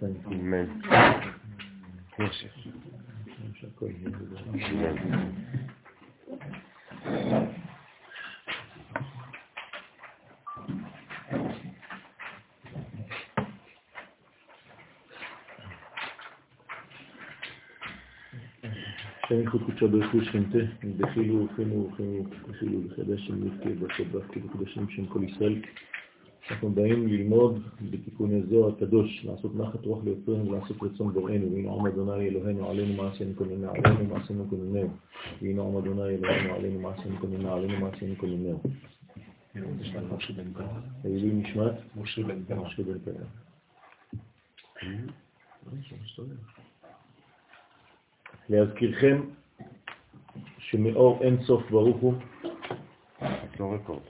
צורה בצורה חיים. אמן. השם ייחוד קודשו ברכו שכנתה, דחילו ורחימו ורחימו וחילו לחדש שם יפקה ברכות דווקא בקדשים שם כל ישראל. אנחנו באים ללמוד בתיקוני זוהר הקדוש, לעשות נחת רוח ליוצרנו ולעשות רצון בוראנו, והנה עום אדוני אלוהינו עלינו מעשינו כוננה עלינו מעשינו כוננהו, והנה עום אדוני אלוהינו עלינו מעשינו כוננה עלינו מעשינו כוננהו. לעילוי נשמת משה בן פרח. משה בן פרח. להזכירכם שמאור אין סוף ברוך הוא, לא רקורד.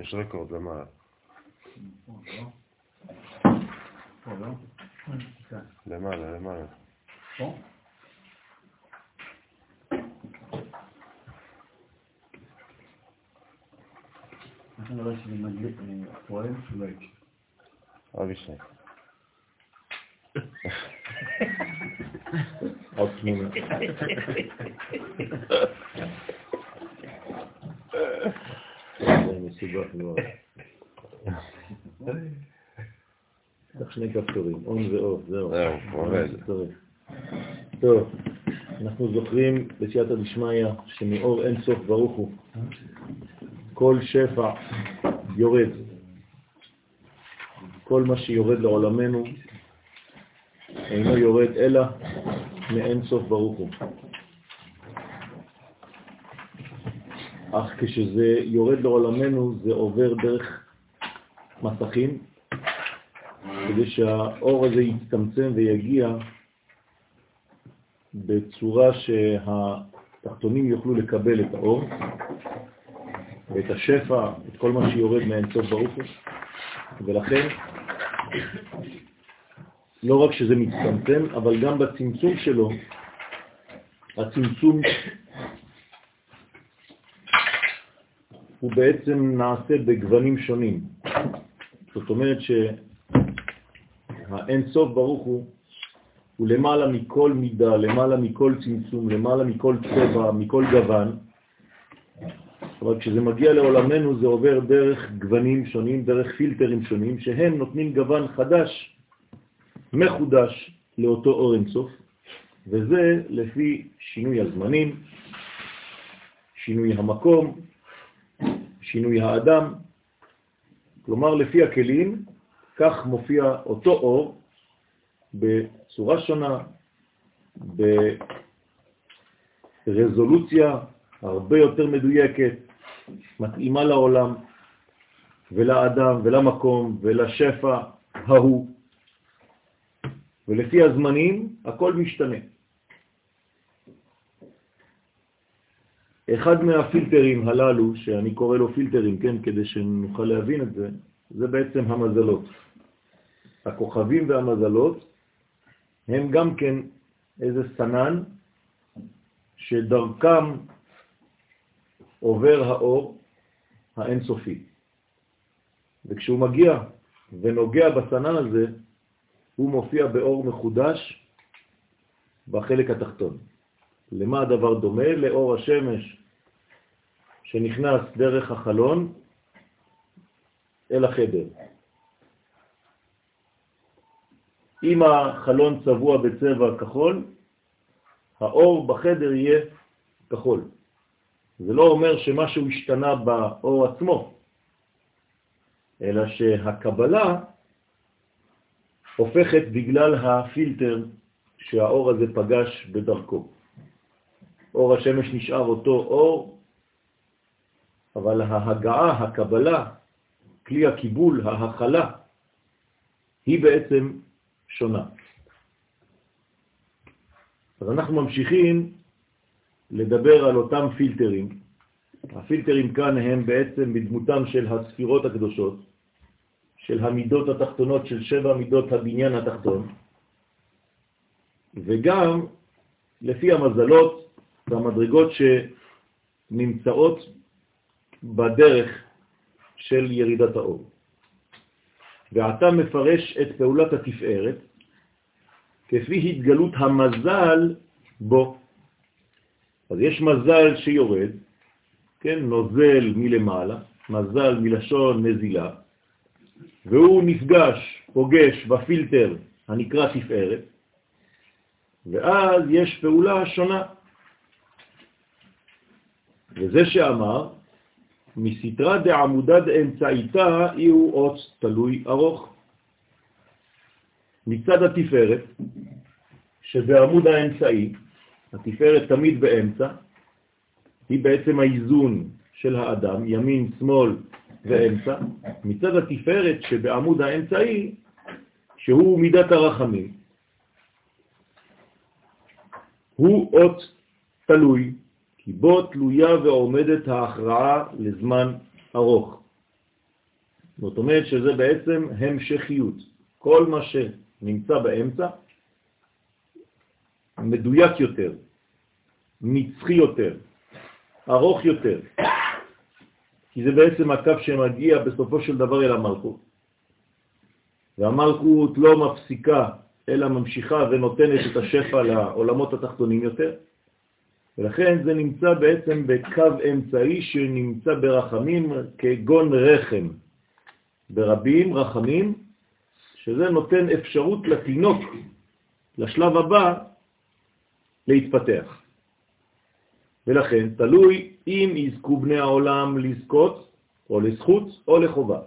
יש רקורד למעלה. למעלה, למעלה. אנחנו נראה שזה מדליק, פועל, אולי. אבישי. עוד תמונה. זה מסובך מאוד. צריך שני כפתורים, און ואוף, זהו. זהו, עובד. צריך. טוב, אנחנו זוכרים בסייעתא דשמיא שמאור אין סוף ברוך הוא. כל שפע יורד. כל מה שיורד לעולמנו אינו יורד אלא מאין סוף ברוך הוא. אך כשזה יורד לעולמנו זה עובר דרך מסכים, כדי שהאור הזה יצטמצם ויגיע בצורה שהתחתונים יוכלו לקבל את האור ואת השפע, את כל מה שיורד מאין סוף ברוך הוא, ולכן לא רק שזה מצטמצם, אבל גם בצמצום שלו, הצמצום הוא בעצם נעשה בגוונים שונים. זאת אומרת שהאין סוף ברוך הוא, הוא למעלה מכל מידה, למעלה מכל צמצום, למעלה מכל צבע, מכל גוון. אבל כשזה מגיע לעולמנו זה עובר דרך גוונים שונים, דרך פילטרים שונים, שהם נותנים גוון חדש, מחודש, לאותו אור אינסוף, וזה לפי שינוי הזמנים, שינוי המקום, שינוי האדם, כלומר לפי הכלים, כך מופיע אותו אור בצורה שונה, ברזולוציה הרבה יותר מדויקת, מתאימה לעולם ולאדם ולמקום ולשפע ההוא. ולפי הזמנים הכל משתנה. אחד מהפילטרים הללו, שאני קורא לו פילטרים, כן, כדי שנוכל להבין את זה, זה בעצם המזלות. הכוכבים והמזלות הם גם כן איזה סנן שדרכם עובר האור האינסופי. וכשהוא מגיע ונוגע בסנן הזה, הוא מופיע באור מחודש בחלק התחתון. למה הדבר דומה? לאור השמש שנכנס דרך החלון אל החדר. אם החלון צבוע בצבע כחול, האור בחדר יהיה כחול. זה לא אומר שמשהו השתנה באור עצמו, אלא שהקבלה הופכת בגלל הפילטר שהאור הזה פגש בדרכו. אור השמש נשאר אותו אור, אבל ההגעה, הקבלה, כלי הקיבול, ההכלה, היא בעצם שונה. אז אנחנו ממשיכים לדבר על אותם פילטרים. הפילטרים כאן הם בעצם בדמותם של הספירות הקדושות, של המידות התחתונות, של שבע מידות הבניין התחתון, וגם לפי המזלות והמדרגות שנמצאות בדרך של ירידת האור. ואתה מפרש את פעולת התפארת כפי התגלות המזל בו. אז יש מזל שיורד, כן, נוזל מלמעלה, מזל מלשון נזילה, והוא נפגש, פוגש בפילטר הנקרא תפארת, ואז יש פעולה שונה. וזה שאמר, מסתרה דעמודה דאמצעיתה אי הוא אות תלוי ארוך. מצד התפארת, שבעמוד האמצעי, התפארת תמיד באמצע, היא בעצם האיזון של האדם, ימין, שמאל ואמצע. מצד התפארת שבעמוד האמצעי, שהוא מידת הרחמים, הוא אות תלוי, כי בו תלויה ועומדת ההכרעה לזמן ארוך. זאת אומרת שזה בעצם המשכיות. כל מה שנמצא באמצע מדויק יותר, נצחי יותר, ארוך יותר, כי זה בעצם הקו שמגיע בסופו של דבר אל המלכות. והמלכות לא מפסיקה, אלא ממשיכה ונותנת את השפע לעולמות התחתונים יותר, ולכן זה נמצא בעצם בקו אמצעי שנמצא ברחמים כגון רחם. ברבים רחמים, שזה נותן אפשרות לתינוק, לשלב הבא, להתפתח. ולכן תלוי אם יזכו בני העולם לזכות או לזכות או לחובה.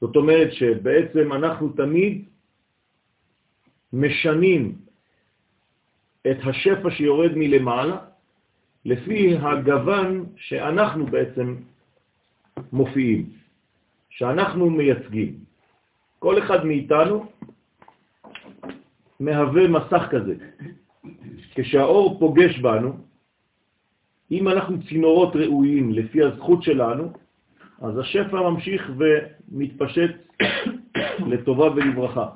זאת אומרת שבעצם אנחנו תמיד משנים את השפע שיורד מלמעלה לפי הגוון שאנחנו בעצם מופיעים, שאנחנו מייצגים. כל אחד מאיתנו מהווה מסך כזה. כשהאור פוגש בנו, אם אנחנו צינורות ראויים לפי הזכות שלנו, אז השפע ממשיך ומתפשט לטובה ולברכה.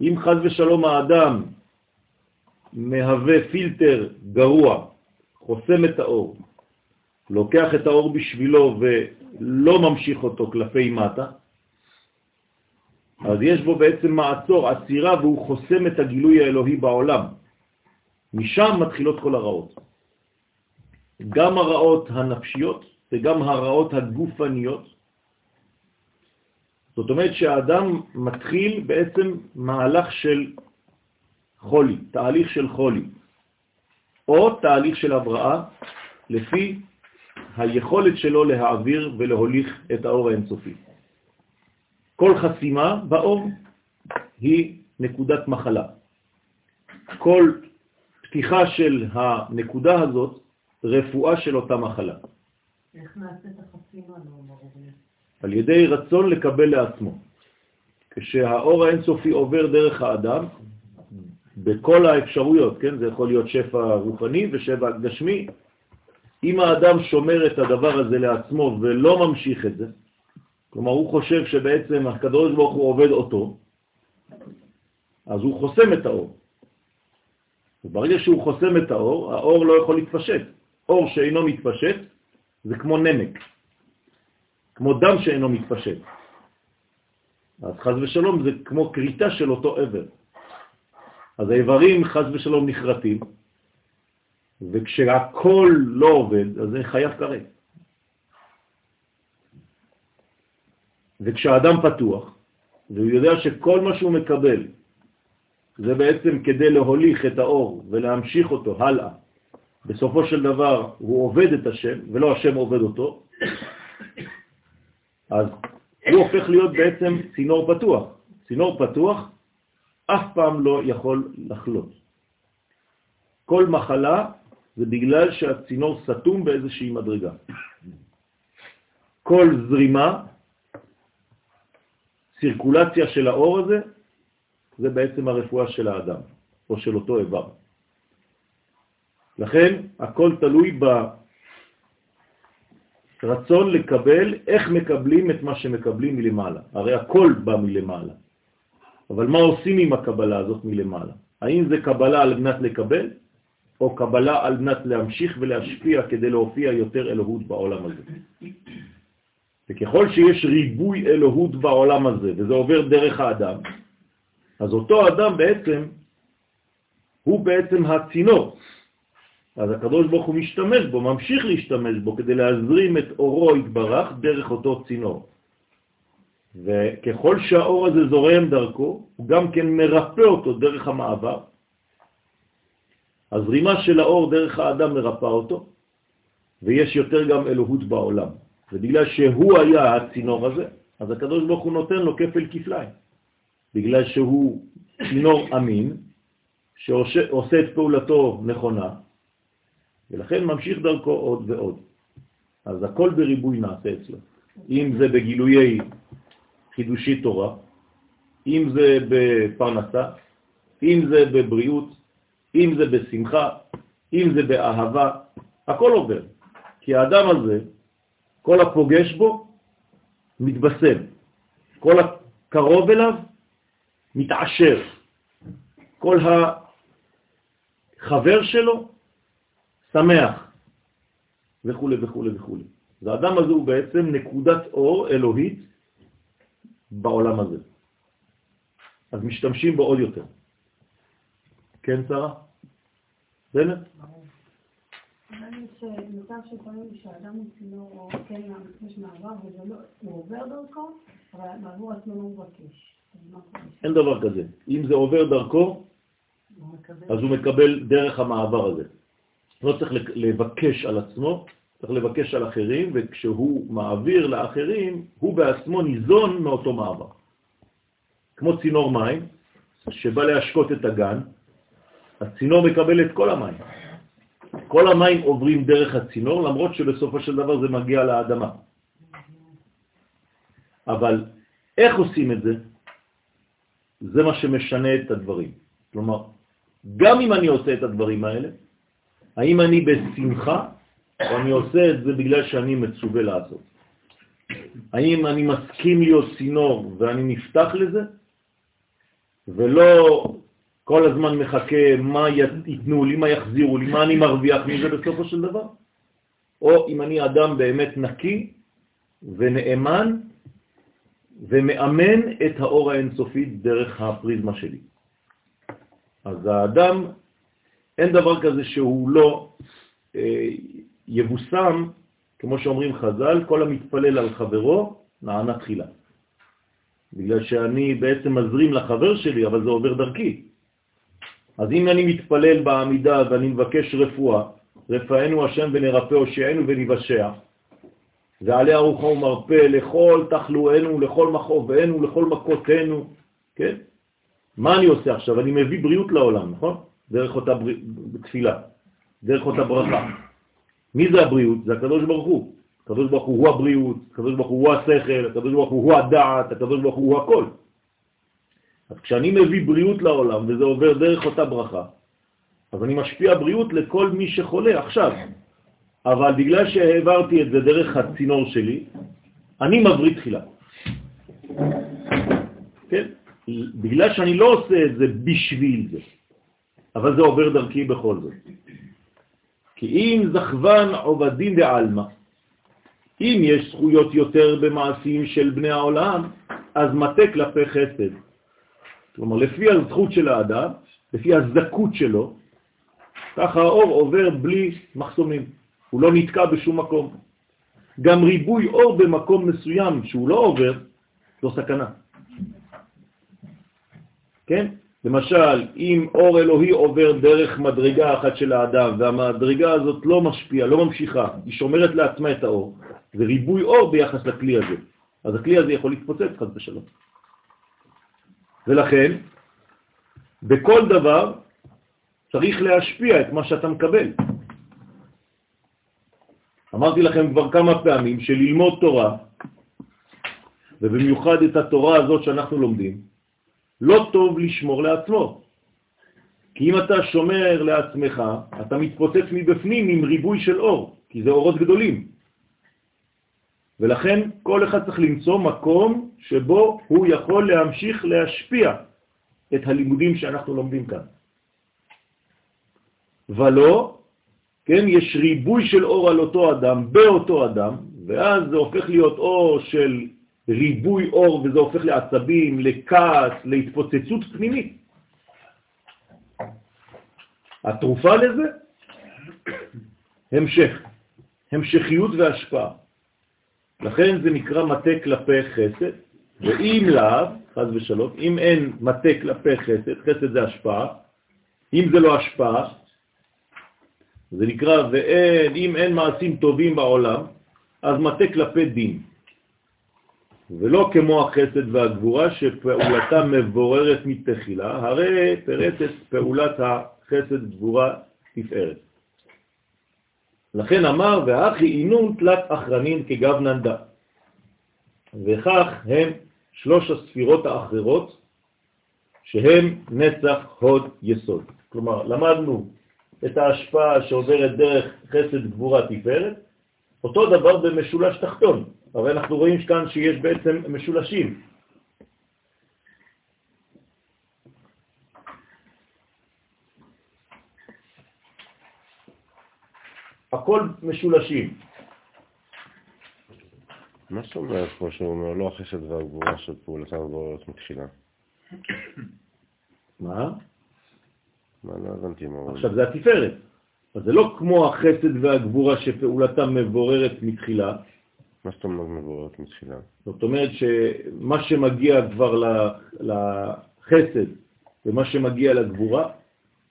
אם חז ושלום האדם מהווה פילטר גרוע, חוסם את האור, לוקח את האור בשבילו ולא ממשיך אותו כלפי מטה, אז יש בו בעצם מעצור, עצירה, והוא חוסם את הגילוי האלוהי בעולם. משם מתחילות כל הרעות. גם הרעות הנפשיות וגם הרעות הגופניות. זאת אומרת שהאדם מתחיל בעצם מהלך של חולי, תהליך של חולי, או תהליך של הבראה, לפי היכולת שלו להעביר ולהוליך את האור האינסופי. כל חסימה באור היא נקודת מחלה. כל פתיחה של הנקודה הזאת, רפואה של אותה מחלה. איך נעשית החסימה, לא על ידי רצון לקבל לעצמו. כשהאור האינסופי עובר דרך האדם, בכל האפשרויות, כן? זה יכול להיות שפע רוחני ושפע גשמי. אם האדם שומר את הדבר הזה לעצמו ולא ממשיך את זה, כלומר, הוא חושב שבעצם הקדוש ברוך הוא עובד אותו, אז הוא חוסם את האור. וברגע שהוא חוסם את האור, האור לא יכול להתפשט. אור שאינו מתפשט זה כמו נמק, כמו דם שאינו מתפשט. אז חז ושלום זה כמו קריטה של אותו עבר. אז האיברים חז ושלום נחרטים, וכשהכל לא עובד, אז זה חייב כרת. וכשהאדם פתוח, והוא יודע שכל מה שהוא מקבל זה בעצם כדי להוליך את האור ולהמשיך אותו הלאה, בסופו של דבר הוא עובד את השם ולא השם עובד אותו, אז הוא הופך להיות בעצם צינור פתוח. צינור פתוח אף פעם לא יכול לחלות. כל מחלה זה בגלל שהצינור סתום באיזושהי מדרגה. כל זרימה, סירקולציה של האור הזה, זה בעצם הרפואה של האדם, או של אותו איבר. לכן הכל תלוי ברצון לקבל, איך מקבלים את מה שמקבלים מלמעלה. הרי הכל בא מלמעלה. אבל מה עושים עם הקבלה הזאת מלמעלה? האם זה קבלה על מנת לקבל, או קבלה על מנת להמשיך ולהשפיע כדי להופיע יותר אלוהות בעולם הזה? וככל שיש ריבוי אלוהות בעולם הזה, וזה עובר דרך האדם, אז אותו אדם בעצם, הוא בעצם הצינור. אז הקדוש ברוך הוא משתמש בו, ממשיך להשתמש בו, כדי להזרים את אורו התברך דרך אותו צינור. וככל שהאור הזה זורם דרכו, הוא גם כן מרפא אותו דרך המעבר. הזרימה של האור דרך האדם מרפא אותו, ויש יותר גם אלוהות בעולם. ובגלל שהוא היה הצינור הזה, אז הקדוש ברוך הוא נותן לו כפל כפליים. בגלל שהוא צינור אמין, שעושה את פעולתו נכונה, ולכן ממשיך דרכו עוד ועוד. אז הכל בריבוי נעשה אצלו. אם זה בגילויי חידושי תורה, אם זה בפרנסה, אם זה בבריאות, אם זה בשמחה, אם זה באהבה, הכל עובר. כי האדם הזה, כל הפוגש בו, מתבשם. כל הקרוב אליו, מתעשר. כל החבר שלו, שמח, וכו' וכו' וכו'. אז האדם הזה הוא בעצם נקודת אור אלוהית בעולם הזה. אז משתמשים בו עוד יותר. כן, שרה? בנט? מצב שפעמים שאדם הוא צינור או כן יש מעבר וזה לא, הוא עובר דרכו, אבל בעבור עצמו לא מבקש. אין דבר כזה. אם זה עובר דרכו, אז הוא מקבל דרך המעבר הזה. לא צריך לבקש על עצמו, צריך לבקש על אחרים, וכשהוא מעביר לאחרים, הוא בעצמו ניזון מאותו מעבר. כמו צינור מים, שבא להשקות את הגן, הצינור מקבל את כל המים. כל המים עוברים דרך הצינור, למרות שבסופו של דבר זה מגיע לאדמה. אבל איך עושים את זה? זה מה שמשנה את הדברים. כלומר, גם אם אני עושה את הדברים האלה, האם אני בשמחה או אני עושה את זה בגלל שאני מצווה לעשות? האם אני מסכים להיות צינור ואני נפתח לזה, ולא כל הזמן מחכה מה ייתנו לי, מה יחזירו לי, מה אני מרוויח מזה בסופו של דבר? או אם אני אדם באמת נקי ונאמן ומאמן את האור האינסופי דרך הפריזמה שלי. אז האדם, אין דבר כזה שהוא לא אה, יבוסם, כמו שאומרים חז"ל, כל המתפלל על חברו נענה תחילה. בגלל שאני בעצם מזרים לחבר שלי, אבל זה עובר דרכי. אז אם אני מתפלל בעמידה ואני מבקש רפואה, רפאנו השם ונרפא הושיענו ונבשע, ועלי ארוחה ומרפא לכל תחלואנו, לכל מכאובנו, לכל מכותנו, כן? מה אני עושה עכשיו? אני מביא בריאות לעולם, נכון? דרך אותה בר... תפילה, דרך אותה ברכה. מי זה הבריאות? זה הקדוש ברוך הוא. הקדוש ברוך הוא הבריאות, הקדוש ברוך הוא השכל, הקדוש ברוך הוא הדעת, הקדוש ברוך הוא הכל. אז כשאני מביא בריאות לעולם וזה עובר דרך אותה ברכה, אז אני משפיע בריאות לכל מי שחולה עכשיו. אבל בגלל שהעברתי את זה דרך הצינור שלי, אני מבריא תחילה. כן? בגלל שאני לא עושה את זה בשביל זה, אבל זה עובר דרכי בכל זאת. כי אם זכוון עובדים בעלמא, אם יש זכויות יותר במעשים של בני העולם, אז מטה כלפי חסד. כלומר, לפי הזכות של האדם, לפי הזכות שלו, ככה האור עובר בלי מחסומים, הוא לא נתקע בשום מקום. גם ריבוי אור במקום מסוים שהוא לא עובר, זו סכנה. כן? למשל, אם אור אלוהי עובר דרך מדרגה אחת של האדם, והמדרגה הזאת לא משפיעה, לא ממשיכה, היא שומרת לעצמה את האור, זה ריבוי אור ביחס לכלי הזה. אז הכלי הזה יכול להתפוצץ חד ושלום. ולכן, בכל דבר צריך להשפיע את מה שאתה מקבל. אמרתי לכם כבר כמה פעמים שללמוד תורה, ובמיוחד את התורה הזאת שאנחנו לומדים, לא טוב לשמור לעצמו. כי אם אתה שומר לעצמך, אתה מתפוצץ מבפנים עם ריבוי של אור, כי זה אורות גדולים. ולכן כל אחד צריך למצוא מקום שבו הוא יכול להמשיך להשפיע את הלימודים שאנחנו לומדים כאן. ולא, כן, יש ריבוי של אור על אותו אדם, באותו אדם, ואז זה הופך להיות אור של ריבוי אור, וזה הופך לעצבים, לכעס, להתפוצצות פנימית. התרופה לזה, המשך, המשכיות והשפעה. לכן זה נקרא מטה כלפי חסד, ואם לאו, חז ושלום, אם אין מטה כלפי חסד, חסד זה השפעה, אם זה לא השפעה, זה נקרא, ואין, אם אין מעשים טובים בעולם, אז מטה כלפי דין. ולא כמו החסד והגבורה שפעולתה מבוררת מתחילה, הרי פרטת פעולת החסד גבורה תפארת. לכן אמר, והאחי אינון תלת אחרנין כגבנן דה. וכך הם שלוש הספירות האחרות שהם נצח הוד יסוד. כלומר, למדנו את ההשפעה שעוברת דרך חסד גבורה תפארת, אותו דבר במשולש תחתון. הרי אנחנו רואים כאן שיש בעצם משולשים. הכל משולשים. מה זאת אומרת פה שהוא אומר לא החסד והגבורה של פעולתם ובוררת מתחילה? מה? מה לא הבנתי מה הוא עכשיו זה התפארת. אז זה לא כמו החסד והגבורה שפעולתם מבוררת מתחילה. מה זאת אומרת מבוררת מתחילה? זאת אומרת שמה שמגיע כבר לחסד ומה שמגיע לגבורה,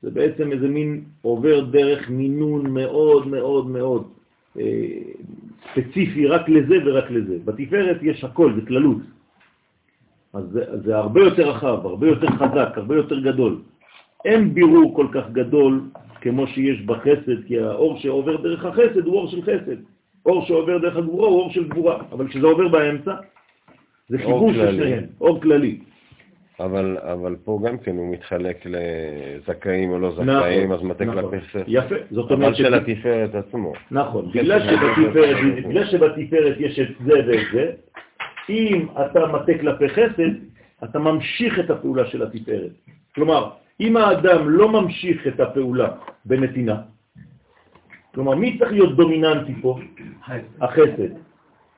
זה בעצם איזה מין עובר דרך מינון מאוד מאוד מאוד אה, ספציפי רק לזה ורק לזה. בתפארת יש הכל, זה כללות. אז זה, זה הרבה יותר רחב, הרבה יותר חזק, הרבה יותר גדול. אין בירור כל כך גדול כמו שיש בחסד, כי האור שעובר דרך החסד הוא אור של חסד. אור שעובר דרך הגבורה הוא אור של גבורה, אבל כשזה עובר באמצע, זה חיבור של שניהם, אור כללי. אבל, אבל פה גם כן הוא מתחלק לזכאים או לא זכאים, נכון, אז מטה נכון. כלפי חסד. יפה, זאת אומרת... אבל של התפארת עצמו. נכון, בגלל שבתפארת, בגלל שבתפארת יש את זה ואת זה, אם אתה מטה כלפי חסד, אתה ממשיך את הפעולה של התפארת. כלומר, אם האדם לא ממשיך את הפעולה בנתינה, כלומר, מי צריך להיות דומיננטי פה? החסד.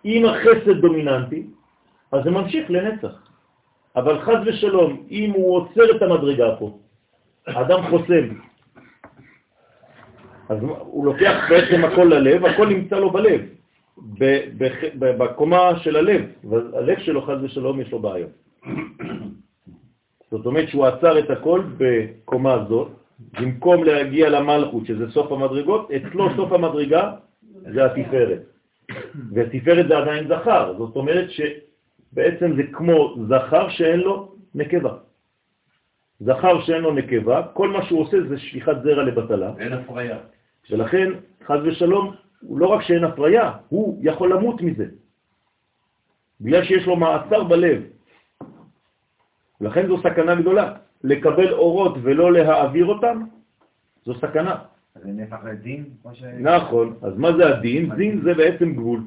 אם החסד דומיננטי, אז זה ממשיך לנצח. אבל חז ושלום, אם הוא עוצר את המדרגה פה, האדם חוסם, אז הוא לוקח בעצם הכל ללב, הכל נמצא לו בלב, בקומה של הלב, והלב שלו חז ושלום יש לו בעיות. זאת אומרת שהוא עצר את הכל בקומה הזאת, במקום להגיע למלכות, שזה סוף המדרגות, אצלו סוף המדרגה זה התפארת. והתפארת זה עדיין זכר, זאת אומרת שבעצם זה כמו זכר שאין לו נקבה. זכר שאין לו נקבה, כל מה שהוא עושה זה שליחת זרע לבטלה. אין הפריה. ולכן, חז ושלום, הוא לא רק שאין הפריה, הוא יכול למות מזה. בגלל שיש לו מעצר בלב. לכן זו סכנה גדולה. לקבל אורות ולא להעביר אותם, זו סכנה. אז זה נהפך לדין? נכון, אז מה זה הדין? דין זה בעצם גבול.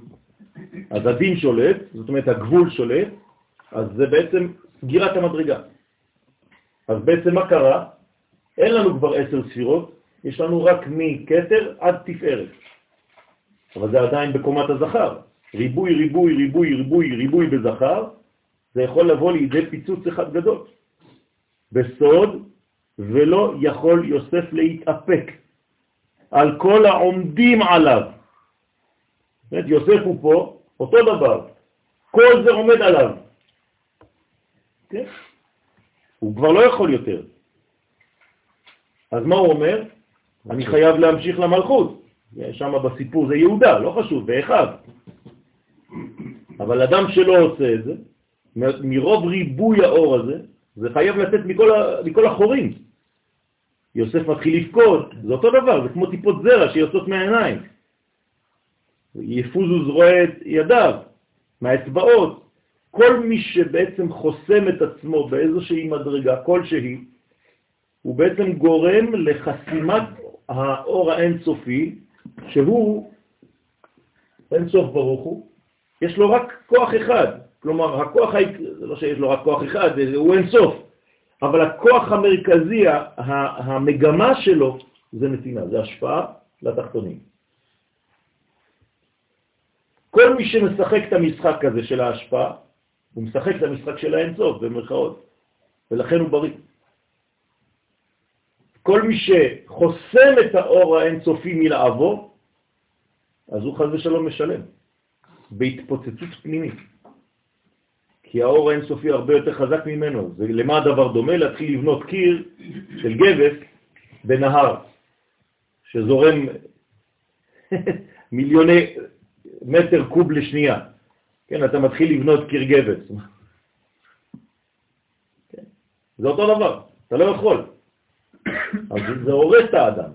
אז הדין שולט, זאת אומרת הגבול שולט, אז זה בעצם סגירת המדרגה. אז בעצם מה קרה? אין לנו כבר עשר ספירות, יש לנו רק מכתר עד תפארת. אבל זה עדיין בקומת הזכר. ריבוי, ריבוי, ריבוי, ריבוי, ריבוי בזכר, זה יכול לבוא לידי פיצוץ אחד גדול. בסוד, ולא יכול יוסף להתאפק על כל העומדים עליו. זאת יוסף הוא פה, אותו דבר, כל זה עומד עליו. כן? הוא כבר לא יכול יותר. אז מה הוא אומר? אני חייב להמשיך למלכות. שם בסיפור זה יהודה, לא חשוב, באחד. אבל אדם שלא עושה את זה, מרוב ריבוי האור הזה, זה חייב לצאת מכל, מכל החורים. יוסף מתחיל לבכות, זה אותו דבר, זה כמו טיפות זרע שיוצאות מהעיניים. יפוזו זרוע את ידיו, מהאצבעות. כל מי שבעצם חוסם את עצמו באיזושהי מדרגה כלשהי, הוא בעצם גורם לחסימת האור האינסופי, שהוא אינסוף ברוך הוא, יש לו רק כוח אחד, כלומר הכוח, זה לא שיש לו רק כוח אחד, הוא אינסוף, אבל הכוח המרכזי, המגמה שלו, זה נתינה, זה השפעה לתחתונים. כל מי שמשחק את המשחק הזה של ההשפעה, הוא משחק את המשחק של האינסוף, במרכאות, ולכן הוא בריא. כל מי שחוסם את האור האינסופי מלעבור, אז הוא חז ושלום משלם, בהתפוצצות פנימית. כי האור האינסופי הרבה יותר חזק ממנו. זה למה הדבר דומה? להתחיל לבנות קיר של גבס בנהר, שזורם מיליוני מטר קוב לשנייה. כן, אתה מתחיל לבנות קיר גבס. כן. זה אותו דבר, אתה לא יכול. אז זה הורס את האדם.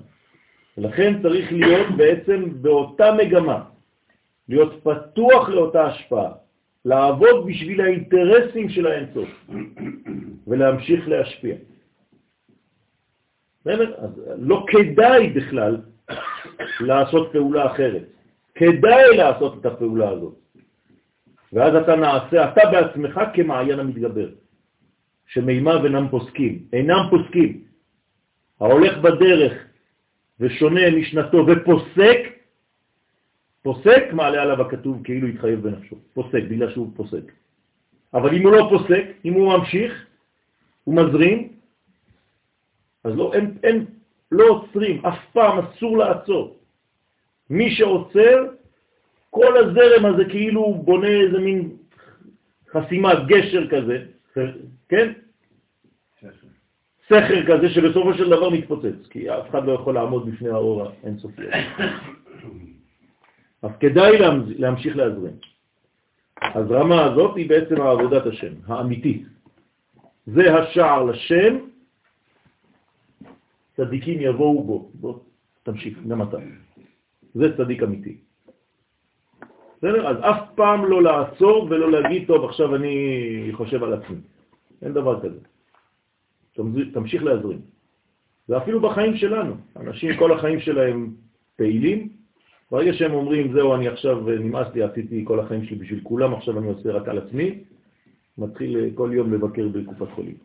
ולכן צריך להיות בעצם באותה מגמה, להיות פתוח לאותה השפעה. לעבוד בשביל האינטרסים של האינסוף ולהמשיך להשפיע. אז לא כדאי בכלל לעשות פעולה אחרת. כדאי לעשות את הפעולה הזאת. ואז אתה נעשה, אתה בעצמך כמעיין המתגבר, שמימיו אינם פוסקים, אינם פוסקים. ההולך בדרך ושונה משנתו ופוסק, פוסק, מעלה עליו הכתוב כאילו התחייב בנפשו. פוסק, בגלל שהוא פוסק. אבל אם הוא לא פוסק, אם הוא ממשיך, הוא מזרים, אז לא, אין, אין, לא עוצרים, אף פעם אסור לעצור. מי שעוצר, כל הזרם הזה כאילו הוא בונה איזה מין חסימת גשר כזה, כן? סכר כזה שבסופו של דבר מתפוצץ, כי אף אחד לא יכול לעמוד בפני האור האינסופי. אז כדאי להמשיך להזרים. הזרמה הזאת היא בעצם עבודת השם, האמיתית. זה השער לשם, צדיקים יבואו בו. בוא, תמשיך, גם אתה. זה צדיק אמיתי. בסדר? אז אף פעם לא לעצור ולא להגיד, טוב, עכשיו אני חושב על עצמי. אין דבר כזה. תמשיך להזרים. ואפילו בחיים שלנו, אנשים כל החיים שלהם פעילים, ברגע שהם אומרים, זהו, אני עכשיו, נמאס לי, עשיתי כל החיים שלי בשביל כולם, עכשיו אני עושה רק על עצמי, מתחיל אה, כל יום לבקר בקופת חולים.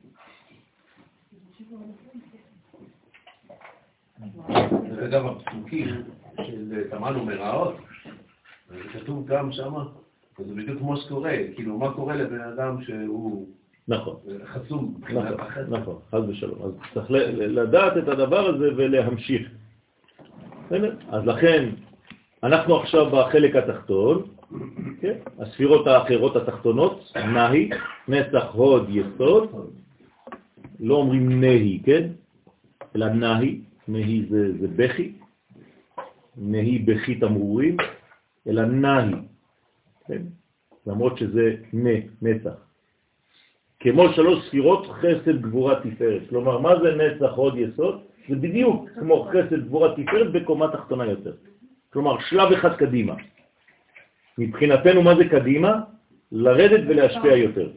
זה אגב הפסוקים של תמן ומראות, זה כתוב גם שם, זה בדיוק כמו שקורה, כאילו מה קורה לבן אדם שהוא נכון. חסום. נכון, נכון, חס ושלום. אז צריך לדעת את הדבר הזה ולהמשיך. אז לכן אנחנו עכשיו בחלק התחתון, כן? הספירות האחרות התחתונות, נהי, נצח, הוד, יסוד, לא אומרים נהי, כן? אלא נהי, נהי זה, זה בכי, נהי בכי תמרורים, אלא נהי, כן? למרות שזה נ, נצח. כמו שלוש ספירות חסד גבורה תפארת. כלומר, מה זה נצח עוד יסוד? זה בדיוק כמו חסד גבורה תפארת בקומה תחתונה יותר. כלומר, שלב אחד קדימה. מבחינתנו, מה זה קדימה? לרדת ולהשפיע יותר.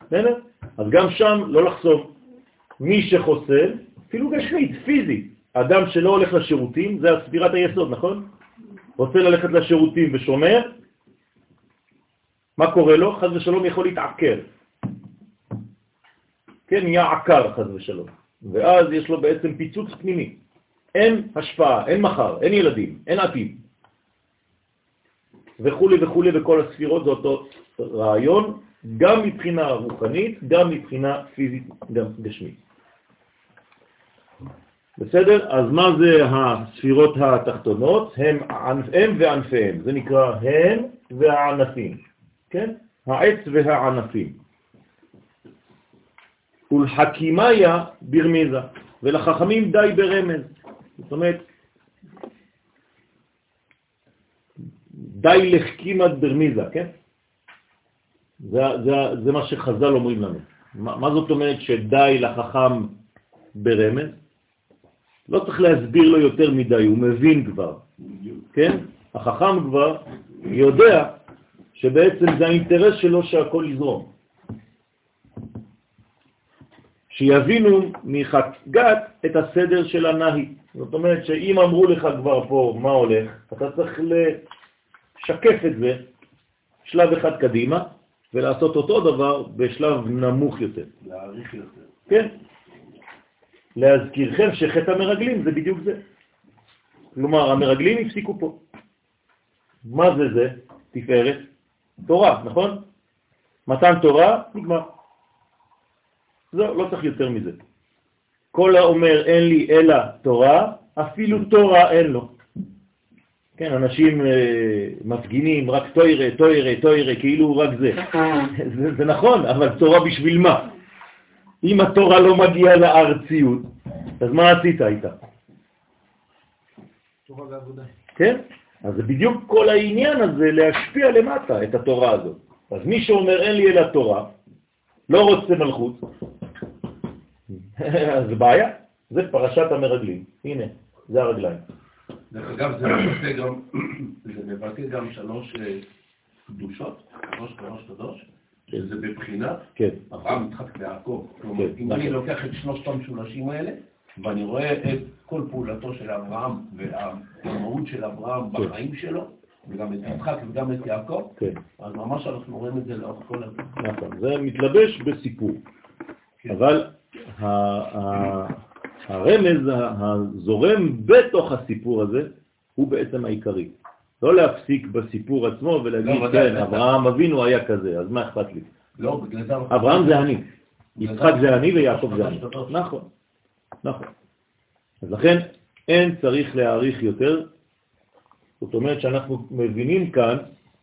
בסדר? אז גם שם לא לחסום. מי שחוסם, אפילו גשמית, פיזית, אדם שלא הולך לשירותים, זה ספירת היסוד, נכון? רוצה ללכת לשירותים ושומר, מה קורה לו? חז ושלום יכול להתעקר. כן, נהיה עקר חז ושלום. ואז יש לו בעצם פיצוץ פנימי. אין השפעה, אין מחר, אין ילדים, אין עתיד. וכו' וכו' וכל הספירות זה אותו רעיון, גם מבחינה רוחנית, גם מבחינה פיזית, גם גשמית. בסדר? אז מה זה הספירות התחתונות? הם, הם וענפיהם, זה נקרא הם והענפים, כן? העץ והענפים. ולחכימיה ברמיזה, ולחכמים די ברמז. זאת אומרת, די לחכימת ברמיזה, כן? זה, זה, זה מה שחז"ל אומרים לנו. מה, מה זאת אומרת שדי לחכם ברמז? לא צריך להסביר לו יותר מדי, הוא מבין כבר, כן? החכם כבר יודע שבעצם זה האינטרס שלו שהכל יזרום. שיבינו מחגת את הסדר של הנהי. זאת אומרת שאם אמרו לך כבר פה מה הולך, אתה צריך לשקף את זה שלב אחד קדימה, ולעשות אותו דבר בשלב נמוך יותר. להעריך יותר. כן. להזכירכם שחטא המרגלים זה בדיוק זה. כלומר, המרגלים הפסיקו פה. מה זה זה? תפארת? תורה, נכון? מתן תורה, נגמר. זהו, לא צריך יותר מזה. כל האומר אין לי אלא תורה, אפילו תורה אין לו. כן, אנשים אה, מפגינים רק תוירה, תוירה, תוירה, כאילו רק זה. זה. זה נכון, אבל תורה בשביל מה? אם התורה לא מגיעה לארציות, אז מה עשית איתה? תורה ועבודה. כן? אז זה בדיוק כל העניין הזה להשפיע למטה את התורה הזאת. אז מי שאומר אין לי אלא תורה, לא רוצה מלכות, אז בעיה. זה פרשת המרגלים. הנה, זה הרגליים. דרך אגב, זה מבטא גם, זה מבטא גם שלוש אה, קדושות, שלוש קדוש קדוש, שזה בבחינת כן. אברהם, יצחק ויעקב. כלומר, כן, אם נכון. אני לוקח את שלושת המשולשים האלה, ואני רואה את כל פעולתו של אברהם והמהות של אברהם כן. בחיים שלו, וגם את יצחק וגם את יעקב, אז ממש אנחנו רואים את זה לאורך כל הזמן. נכון. זה מתלבש בסיפור. אבל הרמז הזורם בתוך הסיפור הזה הוא בעצם העיקרי. לא להפסיק בסיפור עצמו ולהגיד, לא, כן. אברהם אבינו היה כזה, אז מה אכפת לי? לא, בגלל זה... אברהם זה אני, יצחק זה אני ויעקב זה אני. נכון, נכון. אז לכן אין צריך להעריך יותר, זאת אומרת שאנחנו מבינים כאן,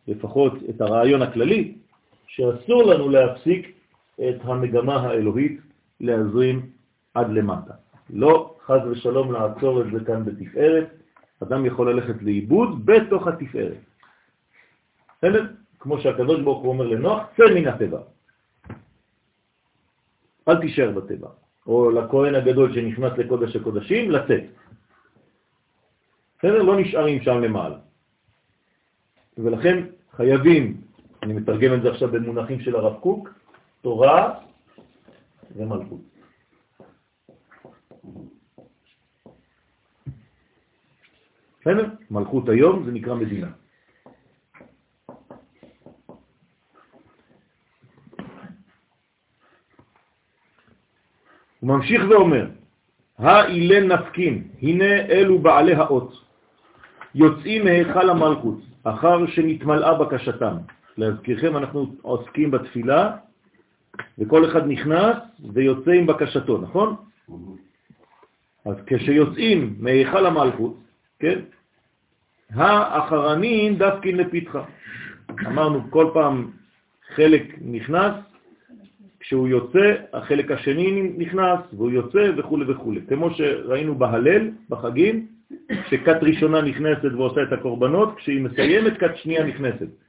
לפחות את הרעיון הכללי, שאסור לנו להפסיק את המגמה האלוהית להזרים עד למטה. לא חז ושלום לעצור את זה כאן בתפארת, אדם יכול ללכת לאיבוד בתוך התפארת. בסדר? כמו שהקדוש ברוך הוא אומר לנוח, צא מן הטבע. אל תישאר בטבע. או לכהן הגדול שנכנס לקודש הקודשים, לצאת. בסדר? לא נשארים שם למעלה. ולכן חייבים, אני מתרגם את זה עכשיו במונחים של הרב קוק, תורה ומלכות. בסדר? מלכות היום זה נקרא מדינה. הוא ממשיך ואומר, האילן נפקין, הנה אלו בעלי האות, יוצאים מהיכל המלכות, אחר שנתמלאה בקשתם. להזכירכם, אנחנו עוסקים בתפילה, וכל אחד נכנס ויוצא עם בקשתו, נכון? אז כשיוצאים מהיכל המלכות, כן? האחרנין דווקין לפתחה. אמרנו, כל פעם חלק נכנס, כשהוא יוצא, החלק השני נכנס, והוא יוצא וכו' וכו'. כמו שראינו בהלל, בחגים, שכת ראשונה נכנסת ועושה את הקורבנות, כשהיא מסיימת, כת שנייה נכנסת.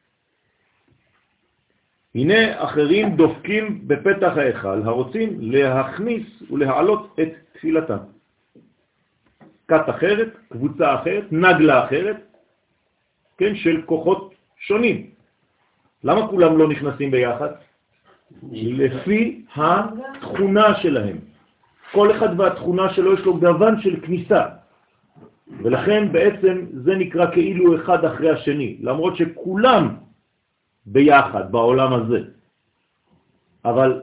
הנה אחרים דופקים בפתח ההיכל, הרוצים להכניס ולהעלות את תפילתם. כת אחרת, קבוצה אחרת, נגלה אחרת, כן, של כוחות שונים. למה כולם לא נכנסים ביחד? לפי התכונה שלהם. כל אחד והתכונה שלו יש לו גוון של כניסה. ולכן בעצם זה נקרא כאילו אחד אחרי השני, למרות שכולם ביחד, בעולם הזה. אבל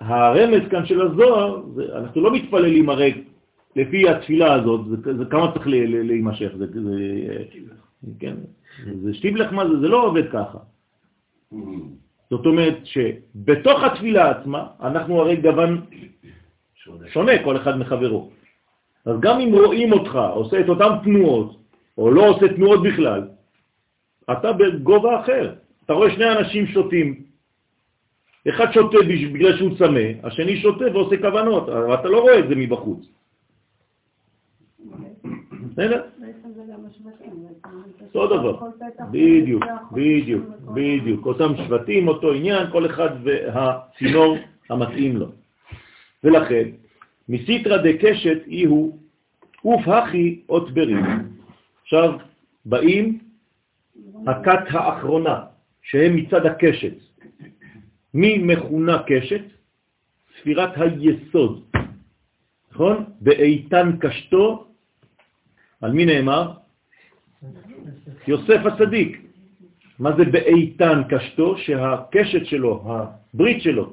הרמז כאן של הזוהר, זה, אנחנו לא מתפללים הרי לפי התפילה הזאת, זה, זה כמה צריך להימשך, זה, זה, כן, זה שטיבלך מה זה, זה לא עובד ככה. זאת אומרת שבתוך התפילה עצמה, אנחנו הרי גוון שונה, כל אחד מחברו. אז גם אם רואים אותך עושה את אותן תנועות, או לא עושה תנועות בכלל, אתה בגובה אחר. אתה רואה שני אנשים שותים, אחד שותה בגלל שהוא צמא, השני שותה ועושה כוונות, אבל אתה לא רואה את זה מבחוץ. אותו דבר, בדיוק, בדיוק, בדיוק. אותם שבטים, אותו עניין, כל אחד והצינור המתאים לו. ולכן, מסיטרא דקשת אי הוא אוף הכי אות ברים. עכשיו באים הכת האחרונה, שהם מצד הקשת. מי מכונה קשת? ספירת היסוד, נכון? באיתן קשתו, על מי נאמר? יוסף הצדיק. מה זה באיתן קשתו? שהקשת שלו, הברית שלו,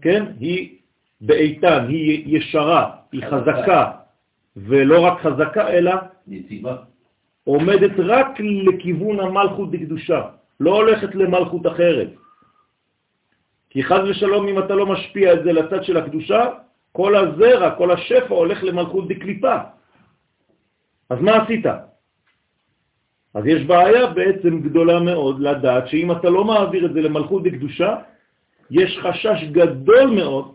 כן, היא באיתן, היא ישרה, היא חזקה, ולא רק חזקה, אלא נציבה. עומדת רק לכיוון המלכות בקדושה, לא הולכת למלכות אחרת. כי חז ושלום, אם אתה לא משפיע את זה לצד של הקדושה, כל הזרע, כל השפע הולך למלכות בקליפה. אז מה עשית? אז יש בעיה בעצם גדולה מאוד לדעת שאם אתה לא מעביר את זה למלכות בקדושה, יש חשש גדול מאוד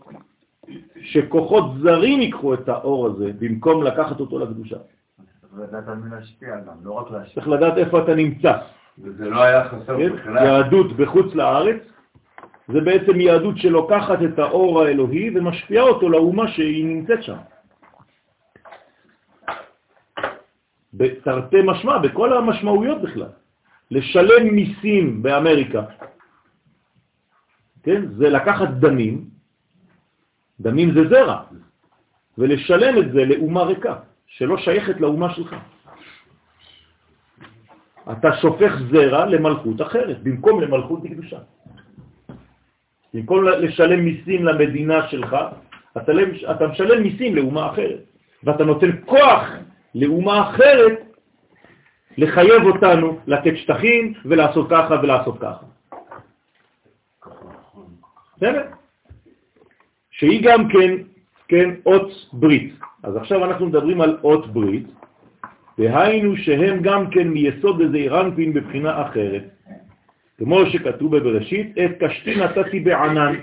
שכוחות זרים ייקחו את האור הזה במקום לקחת אותו לקדושה. צריך לדעת על מי להשפיע גם, לא רק להשפיע. צריך לדעת איפה אתה נמצא. וזה לא היה חסר כן? בכלל. יהדות בחוץ לארץ זה בעצם יהדות שלוקחת את האור האלוהי ומשפיעה אותו לאומה שהיא נמצאת שם. בתרתי משמע, בכל המשמעויות בכלל. לשלם מיסים באמריקה, כן? זה לקחת דמים, דמים זה זרע, ולשלם את זה לאומה ריקה, שלא שייכת לאומה שלך. אתה שופך זרע למלכות אחרת, במקום למלכות בקדושה. במקום לשלם מיסים למדינה שלך, אתה, אתה משלם מיסים לאומה אחרת, ואתה נותן כוח לאומה אחרת לחייב אותנו לתת שטחים ולעשות ככה ולעשות ככה. בסדר? שהיא גם כן, כן, אות ברית. אז עכשיו אנחנו מדברים על אות ברית, והיינו שהם גם כן מיסוד איזה אירנפין בבחינה אחרת. כמו שכתוב בבראשית, את קשתי נתתי בענן.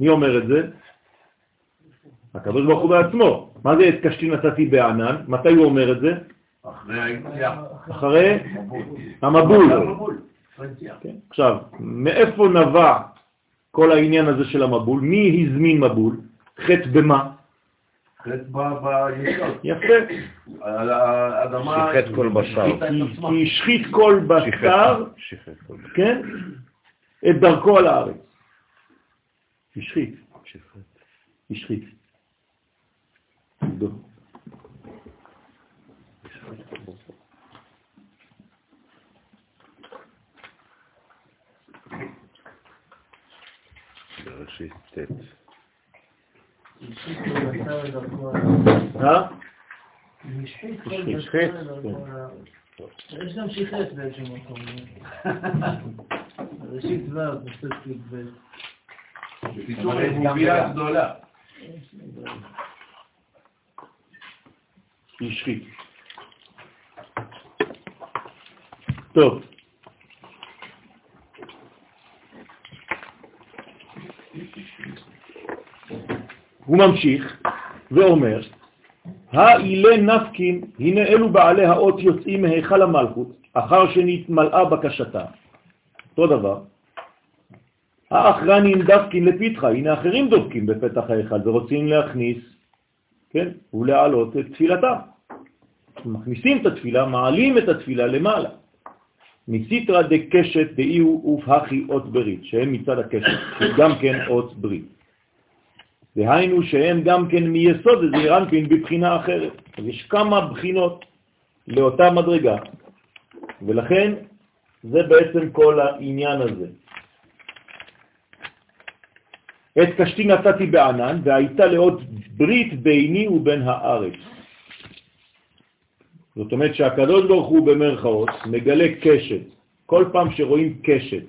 מי אומר את זה? הקדוש ברוך הוא בעצמו. מה זה את קשתי נתתי בענן? מתי הוא אומר את זה? אחרי המבול. כן. עכשיו, מאיפה נבע כל העניין הזה של המבול? מי הזמין מבול? חטא במה? חטא ביסוד. יפה. על האדמה... שיחט כל בשר. כי- השחית כל בשר. כן, את דרכו על הארץ. השחית. השחית. בראשית ט'. אה? השחית הארץ. יש גם שיחט באיזשהו מקום. ראשית ו', נושא סליק ב'. בקיצור, רבוביה גדולה. השחית. טוב. הוא ממשיך ואומר, האילה נפקין, הנה אלו בעלי האות יוצאים מהיכל המלכות, אחר שנתמלאה בקשתה. אותו דבר. האחרנים דפקין לפתחה, הנה אחרים דופקים בפתח ההיכל ורוצים להכניס, כן, ולהעלות את תפילתם. מכניסים את התפילה, מעלים את התפילה למעלה. מסיטרא דקשת דאיהו ובהכי אות ברית, שהם מצד הקשת, שגם כן אות ברית. והיינו שהם גם כן מיסוד איזה רנפין בבחינה אחרת. אז יש כמה בחינות לאותה מדרגה, ולכן זה בעצם כל העניין הזה. את קשתי נתתי בענן, והייתה לעוד ברית ביני ובין הארץ. זאת אומרת שהקדוש ברוך הוא במרכאות מגלה קשת. כל פעם שרואים קשת,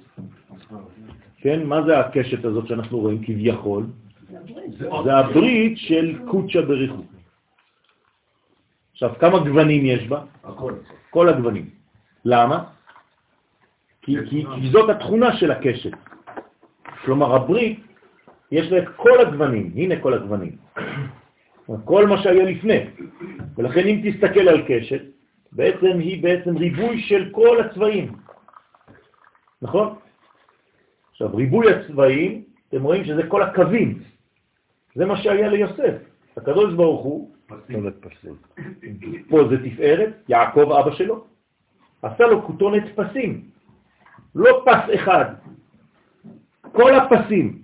כן, מה זה הקשת הזאת שאנחנו רואים כביכול? זה הברית של קודשא בריחו. עכשיו, כמה גוונים יש בה? הכל. כל הגוונים. למה? כי, כי, כי זאת התכונה של הקשת. כלומר, הברית, יש לה את כל הגוונים, הנה כל הגוונים. כל מה שהיה לפני. ולכן אם תסתכל על קשת, בעצם היא בעצם ריבוי של כל הצבעים. נכון? עכשיו, ריבוי הצבעים, אתם רואים שזה כל הקווים. זה מה שהיה ליוסף. הקדוש ברוך הוא, פה זה תפארת, יעקב אבא שלו, עשה לו כותונת פסים, לא פס אחד, כל הפסים.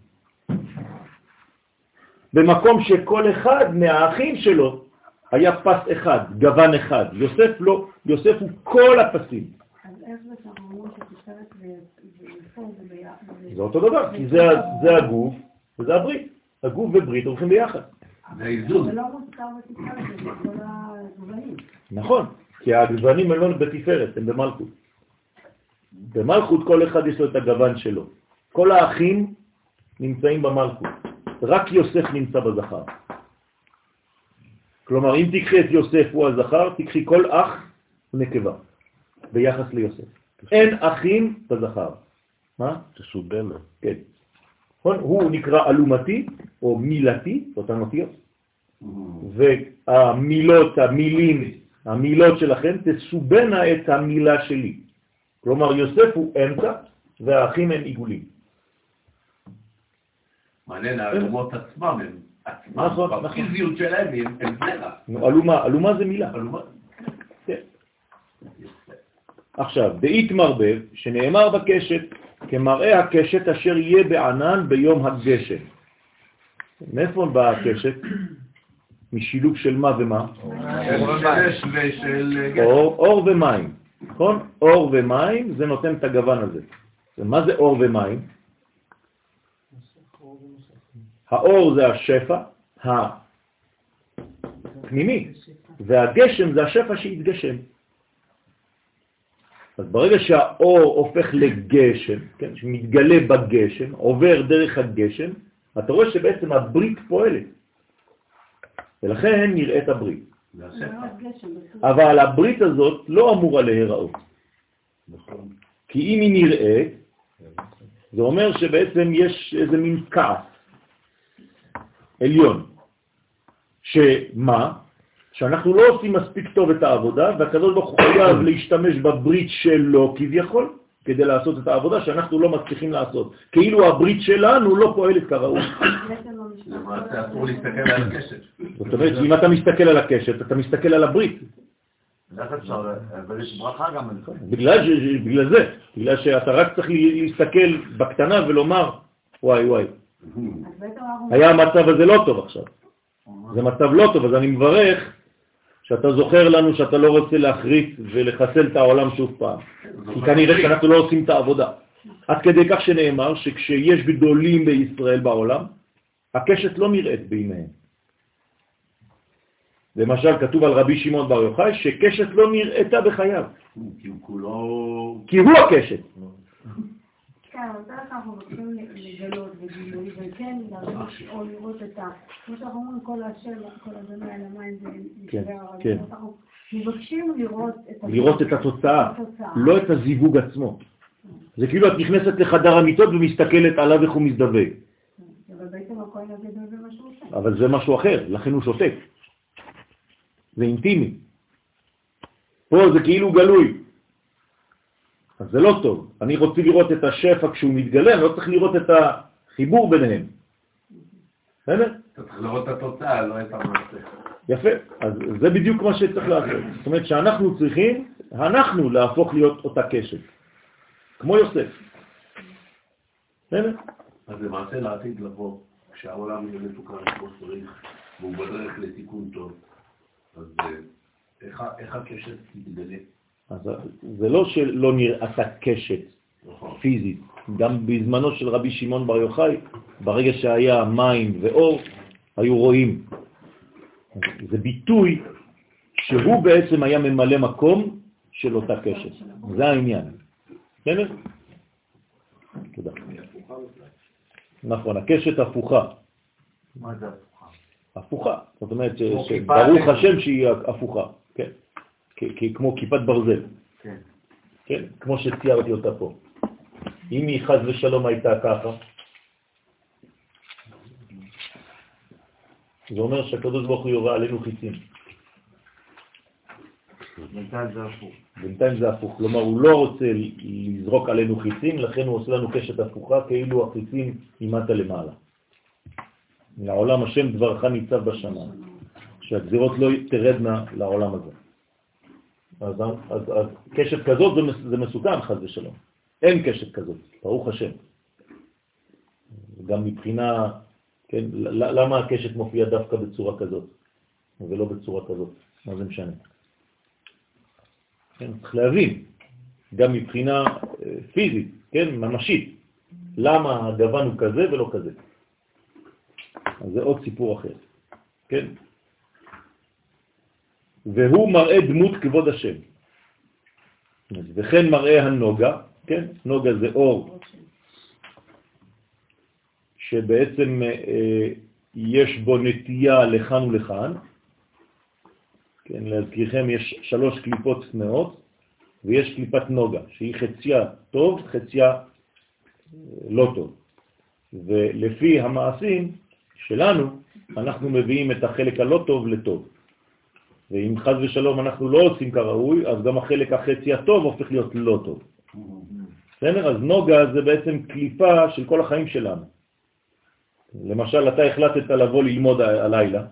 במקום שכל אחד מהאחים שלו היה פס אחד, גוון אחד. יוסף לא, יוסף הוא כל הפסים. אז איך זה שאנחנו אומרים שתפארת ויפור זה ביחד? זה אותו דבר, כי זה הגוף וזה הברית. הגוף וברית הולכים ביחד. זה איזון. זה לא מוזכר בתפארת, זה כל הגוונים. נכון, כי הגוונים הם לא בתפארת, הם במלכות. במלכות כל אחד יש לו את הגוון שלו. כל האחים נמצאים במלכות. רק יוסף נמצא בזכר. כלומר, אם תקחי את יוסף הוא הזכר, תקחי כל אח נקבה, ביחס ליוסף. אין אחים בזכר. מה? תסובנה. כן. נכון? הוא נקרא אלומתי או מילתי, אותן אותיות, והמילות, המילים, המילות שלכם תסובנה את המילה שלי. כלומר, יוסף הוא אמצע והאחים הם עיגולים. מעניין, האלומות עצמם הם עצמם, נכון, נכון. בפיזיות שלהם הם זרע. אלומה, אלומה זה מילה. כן. עכשיו, דאית מרבב, שנאמר בקשת, כמראה הקשת אשר יהיה בענן ביום הגשם. מאיפה באה הקשת? משילוב של מה ומה? אור, אור ומים, נכון? אור ומים זה נותן את הגוון הזה. מה זה אור ומים? האור זה השפע הפנימי, והגשם זה השפע שהתגשם. אז ברגע שהאור הופך לגשם, כן, שמתגלה בגשם, עובר דרך הגשם, אתה רואה שבעצם הברית פועלת. ולכן נראית הברית. אבל הברית הזאת לא אמורה להיראות. כי אם היא נראית, זה אומר שבעצם יש איזה מין כעס עליון, שמה? שאנחנו לא עושים מספיק טוב את העבודה, והקדוש ברוך הוא חייב להשתמש בברית שלו כביכול, כדי לעשות את העבודה שאנחנו לא מצליחים לעשות. כאילו הברית שלנו לא פועלת כראוי. בעצם המשנה למעשה אסור להסתכל על הקשת. זאת אומרת, אם אתה מסתכל על הקשת, אתה מסתכל על הברית. אבל יש ברכה גם. בגלל, זה, בגלל שאתה רק צריך להסתכל בקטנה ולומר, וואי וואי. היה המצב הזה לא טוב עכשיו. זה מצב לא טוב, אז אני מברך שאתה זוכר לנו שאתה לא רוצה להחריף ולחסל את העולם שוב פעם. כי כנראה שאנחנו לא עושים את העבודה. עד כדי כך שנאמר שכשיש גדולים בישראל בעולם, הקשת לא נראית בעיניהם. למשל, כתוב על רבי שמעון בר יוחאי שקשת לא נראתה בחייו, כי הוא כולו... כי הוא הקשת. כן, כלל אנחנו רוצים לגלות וגילוי, וכן להרגיש או לראות את ה... כמו שאנחנו אומרים, כל השם, כל הזמן על המים זה כן, הרבים. כן. אנחנו מבקשים לראות את ה- לראות את התוצאה, התוצאה. לא את הזיווג עצמו. זה כאילו את נכנסת לחדר המיטות ומסתכלת עליו איך הוא מזדווג, אבל בעצם הכהן הגדול זה מה שהוא עושה. אבל זה משהו אחר, לכן הוא שותק. זה אינטימי. פה זה כאילו גלוי. אז זה לא טוב. אני רוצה לראות את השפע כשהוא מתגלה, אני לא צריך לראות את החיבור ביניהם. בסדר? אתה צריך לראות את התוצאה, לא את המעשה. יפה. אז זה בדיוק מה שצריך לעשות. זאת אומרת שאנחנו צריכים, אנחנו להפוך להיות אותה קשת. כמו יוסף. בסדר? אז למעשה לעתיד לבוא, כשהעולם יהיה מתוקן כמו שצריך, והוא בדרך לתיקון טוב, אז אה, איך איך הקשת תתגלה? אז זה לא שלא נראתה קשת נכון. פיזית, גם בזמנו של רבי שמעון בר יוחאי, ברגע שהיה מים ואור, היו רואים. זה ביטוי שהוא בעצם היה ממלא מקום של אותה קשת. זה העניין. בסדר? תודה. נכון, הקשת הפוכה. מה זה הפוכה? הפוכה. זאת אומרת, עלינו. השם שהיא הפוכה. כמו כיפת ברזל. כן. כן, כמו שציירתי אותה פה. אם היא חז ושלום הייתה ככה, זה אומר שהקדוש ברוך הוא יורה עלינו חיצים. בינתיים זה הפוך. בינתיים זה הפוך, כלומר הוא לא רוצה לזרוק עלינו חיצים, לכן הוא עושה לנו קשת הפוכה, כאילו החיצים ממטה למעלה. לעולם השם דברך ניצב בשמיים, שהגזירות לא תרדנה לעולם הזה. אז, אז, אז קשת כזאת זה, זה מסוכן, חז ושלום. אין קשת כזאת, ברוך השם. גם מבחינה, כן, למה הקשת מופיעה דווקא בצורה כזאת, ולא בצורה כזאת? מה זה משנה? כן, צריך להבין, גם מבחינה אה, פיזית, כן, ממשית, למה הגוון הוא כזה ולא כזה. אז זה עוד סיפור אחר, כן? והוא מראה דמות כבוד השם. וכן מראה הנוגה, כן? נוגה זה אור שבעצם אה, יש בו נטייה לכאן ולכאן, כן, להזכירכם יש שלוש קליפות צמאות ויש קליפת נוגה, שהיא חציה טוב, חציה אה, לא טוב. ולפי המעשים שלנו, אנחנו מביאים את החלק הלא טוב לטוב. ואם חז ושלום אנחנו לא עושים כראוי, אז גם החלק החצי הטוב הופך להיות לא טוב. בסדר? אז נוגה זה בעצם קליפה של כל החיים שלנו. למשל, אתה החלטת לבוא ללמוד הלילה,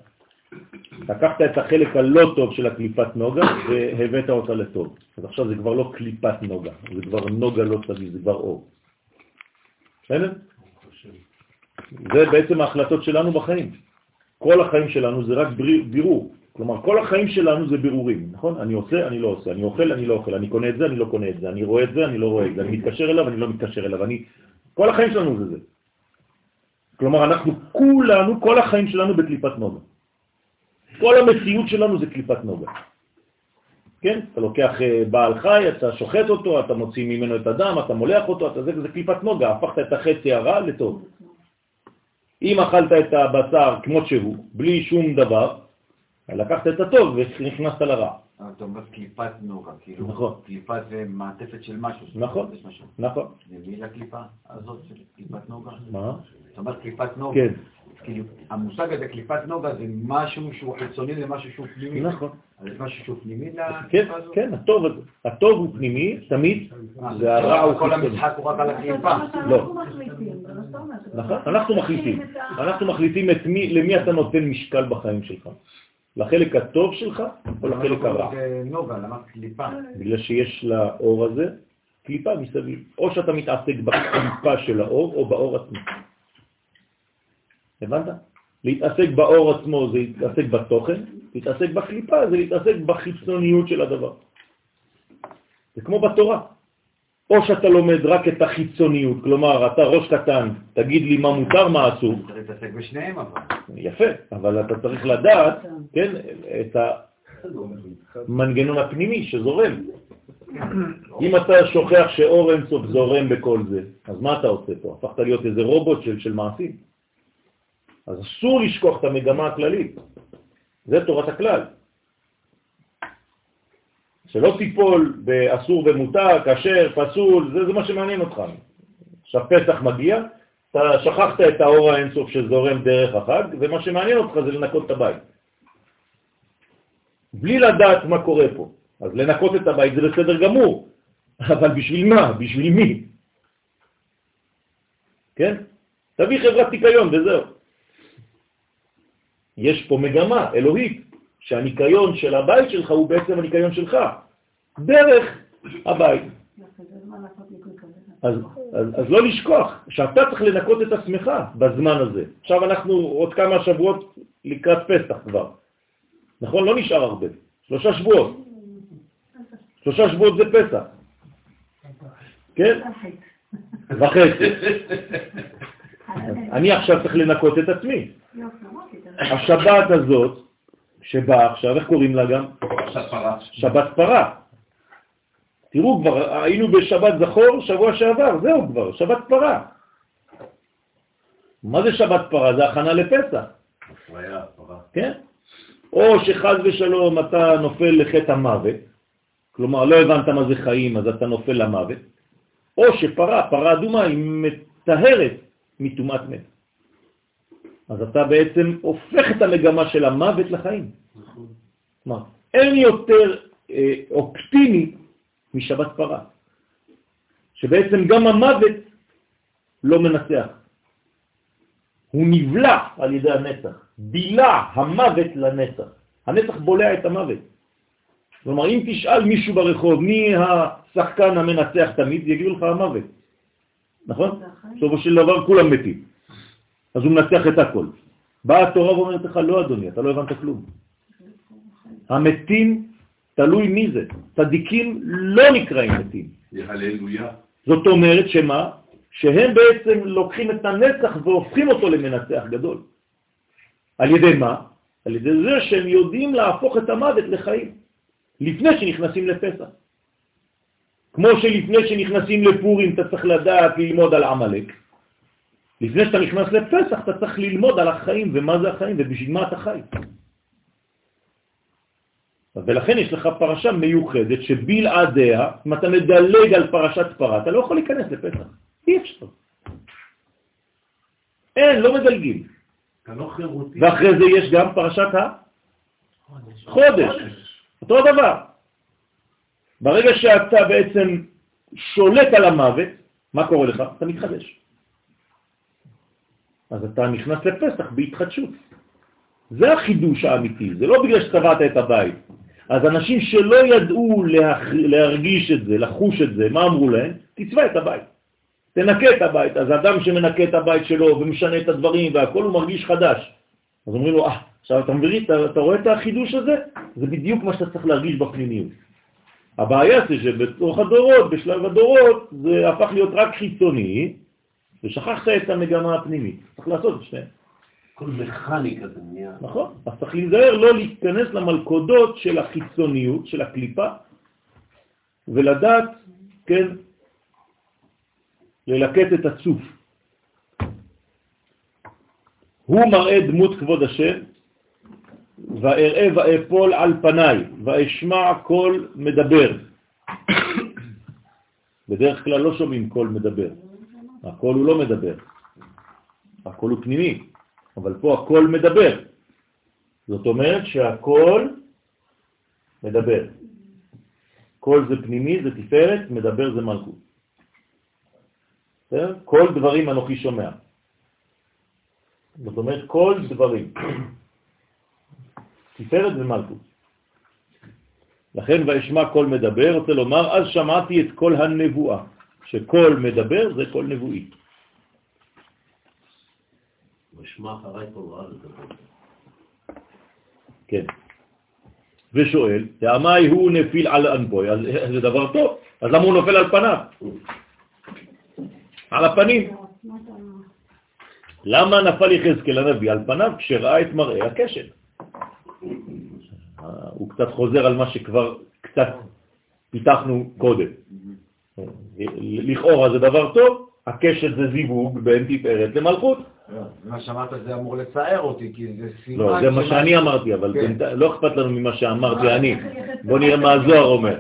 לקחת את החלק הלא טוב של הקליפת נוגה והבאת אותה לטוב. אז עכשיו זה כבר לא קליפת נוגה, זה כבר נוגה לא סביב, זה כבר אור. בסדר? זה בעצם ההחלטות שלנו בחיים. כל החיים שלנו זה רק בירור. כלומר, כל החיים שלנו זה בירורים, נכון? אני עושה, אני לא עושה, אני אוכל, אני לא אוכל, אני קונה את זה, אני לא קונה את זה, אני רואה את זה, אני לא רואה את זה, אני מתקשר אליו, אני לא מתקשר אליו, אני... כל החיים שלנו זה זה. כלומר, אנחנו כולנו, כל החיים שלנו בקליפת נוגה. כל המציאות שלנו זה קליפת נוגה. כן? אתה לוקח אה, בעל חי, אתה שוחט אותו, אתה מוציא ממנו את הדם, אתה מולח אותו, אתה זה, זה קליפת נוגה, הפכת את החצי הרע לטוב. אם אכלת את הבשר כמות שהוא, בלי שום דבר, לקחת את הטוב ונכנסת לרע. אתה אומר קליפת נוגה, כאילו, נכון. קליפת זה מעטפת של משהו. נכון. יש משהו. נכון. למי לקליפה הזאת של קליפת נוגה? מה? אתה אומר קליפת נוגה. כן, כאילו, המושג הזה, קליפת נוגה, זה משהו שהוא חיצוני למשהו שהוא פנימי. נכון. אז יש משהו שהוא פנימי כן, לקליפה הזאת? כן, הטוב. הטוב הוא פנימי, תמיד, אה, והרע הוא כל חיצוני. המשחק הוא רק על הקליפה. לא. אנחנו מחליטים, זה מה שאתה אומר. נכון, אנחנו מחליטים. אנחנו מחליטים את מי, למי אתה נותן משקל בחיים שלך. לחלק הטוב שלך או לחלק הרע. זה נוגה, למה קליפה? בגלל שיש לאור הזה קליפה מסביב. או שאתה מתעסק בקליפה של האור או באור עצמו. הבנת? להתעסק באור עצמו זה להתעסק בתוכן, להתעסק בקליפה זה להתעסק בחיצוניות של הדבר. זה כמו בתורה. או שאתה לומד רק את החיצוניות, כלומר, אתה ראש קטן, תגיד לי מה מותר, מה אסור, צריך להתעסק בשניהם אבל. יפה, אבל אתה צריך לדעת, כן, את המנגנון הפנימי שזורם. אם אתה שוכח שאור אינסוף זורם בכל זה, אז מה אתה עושה פה? הפכת להיות איזה רובוט של, של מעשים. אז אסור לשכוח את המגמה הכללית. זה תורת הכלל. שלא תיפול באסור ומותר, כשר, פסול, זה, זה מה שמעניין אותך. עכשיו פסח מגיע, אתה שכחת את האור האינסוף שזורם דרך החג, ומה שמעניין אותך זה לנקות את הבית. בלי לדעת מה קורה פה. אז לנקות את הבית זה בסדר גמור, אבל בשביל מה? בשביל מי? כן? תביא חברת ניקיון וזהו. יש פה מגמה אלוהית, שהניקיון של הבית שלך הוא בעצם הניקיון שלך, דרך הבית. אז, אז, אז לא לשכוח שאתה צריך לנקות את עצמך בזמן הזה. עכשיו אנחנו עוד כמה שבועות לקראת פסח כבר. נכון? לא נשאר הרבה. שלושה שבועות. שלושה שבועות זה פסח. כן? וחצי. אני עכשיו צריך לנקות את עצמי. השבת הזאת, שבאה עכשיו, איך קוראים לה גם? שבת פרה. תראו, כבר היינו בשבת זכור שבוע שעבר, זהו כבר, שבת פרה. מה זה שבת פרה? זה הכנה לפסח. כן? או שחז ושלום אתה נופל לחטא המוות, כלומר לא הבנת מה זה חיים אז אתה נופל למוות, או שפרה, פרה אדומה, היא מטהרת מטומאת מת. אז אתה בעצם הופך את המגמה של המוות לחיים. כלומר, אין יותר אה, אופטימי משבת פרה, שבעצם גם המוות לא מנצח. הוא נבלע על ידי הנצח, בילה המוות לנצח. הנצח בולע את המוות. כלומר, אם תשאל מישהו ברחוב מי השחקן המנצח תמיד, יגידו לך המוות. נכון? בסופו של דבר כולם מתים. אז הוא מנצח את הכל. באה התורה ואומרת לך, לא אדוני, אתה לא הבנת כלום. המתים, תלוי מי זה. צדיקים לא נקראים מתים. זאת אומרת שמה? שהם בעצם לוקחים את הנצח והופכים אותו למנצח גדול. על ידי מה? על ידי זה שהם יודעים להפוך את המוות לחיים, לפני שנכנסים לפסח. כמו שלפני שנכנסים לפורים אתה צריך לדעת ללמוד על עמלק, לפני שאתה נכנס לפסח אתה צריך ללמוד על החיים ומה זה החיים ובשביל מה אתה חי. ולכן יש לך פרשה מיוחדת שבלעדיה, אם אתה מדלג על פרשת פרה, אתה לא יכול להיכנס לפסח. אי אפשר. אין, לא מדלגים. לא ואחרי זה יש גם פרשת החודש. אותו דבר. ברגע שאתה בעצם שולט על המוות, מה קורה לך? אתה מתחדש. אז אתה נכנס לפסח בהתחדשות. זה החידוש האמיתי, זה לא בגלל שצבעת את הבית. אז אנשים שלא ידעו להרגיש את זה, לחוש את זה, מה אמרו להם? תצבע את הבית. תנקה את הבית. אז אדם שמנקה את הבית שלו ומשנה את הדברים והכל, הוא מרגיש חדש. אז אומרים לו, אה, עכשיו אתה מבין, אתה, אתה רואה את החידוש הזה? זה בדיוק מה שאתה צריך להרגיש בפנימיות. הבעיה זה שבתוך הדורות, בשלב הדורות, זה הפך להיות רק חיצוני, ושכחת את המגמה הפנימית. צריך לעשות את שניהם. כל מכניקה זה נהיה. נכון, אז צריך להיזהר לא להיכנס למלכודות של החיצוניות, של הקליפה, ולדעת, כן, ללקט את הצוף. הוא מראה דמות כבוד השם, ואראה ואפול על פניי, ואשמע קול מדבר. בדרך כלל לא שומעים קול מדבר, הקול הוא לא מדבר, הקול הוא פנימי, אבל פה הקול מדבר. זאת אומרת שהקול מדבר. קול זה פנימי, זה תפארת, מדבר זה מלכות. כל דברים אנוכי שומע. זאת אומרת, כל דברים. תפארת ומלכות. לכן ואשמע קול מדבר, רוצה לומר, אז שמעתי את קול הנבואה, שקול מדבר זה קול נבואי. כן. ושואל, ואמאי הוא נפיל על אנפוי, אז זה דבר טוב, אז למה הוא נופל על פניו? על הפנים. למה נפל יחזקאל הנביא על פניו כשראה את מראה הקשת? הוא קצת חוזר על מה שכבר קצת פיתחנו קודם. לכאורה זה דבר טוב, הקשת זה זיווג בין תפארת למלכות. מה שאמרת זה אמור לצער אותי, כי זה סימן... לא, זה מה שאני אמרתי, אבל כן. לא אכפת לנו ממה שאמרתי אני. בוא נראה מה הזוהר אומר.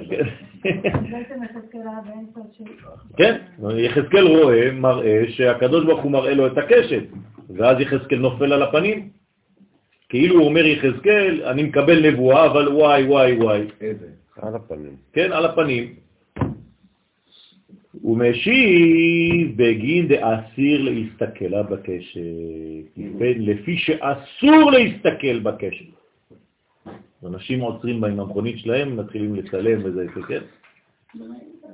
כן, יחזקאל רואה, מראה שהקדוש ברוך הוא מראה לו את הקשת, ואז יחזקאל נופל על הפנים. כאילו הוא אומר יחזקאל, אני מקבל נבואה, אבל וואי, וואי, וואי. איזה? על הפנים. כן, על הפנים. הוא משיב בגין דאסיר להסתכל בקשת, לפי שאסור להסתכל בקשת. אנשים עוצרים בה עם המכונית שלהם, מתחילים לצלם וזה, כן?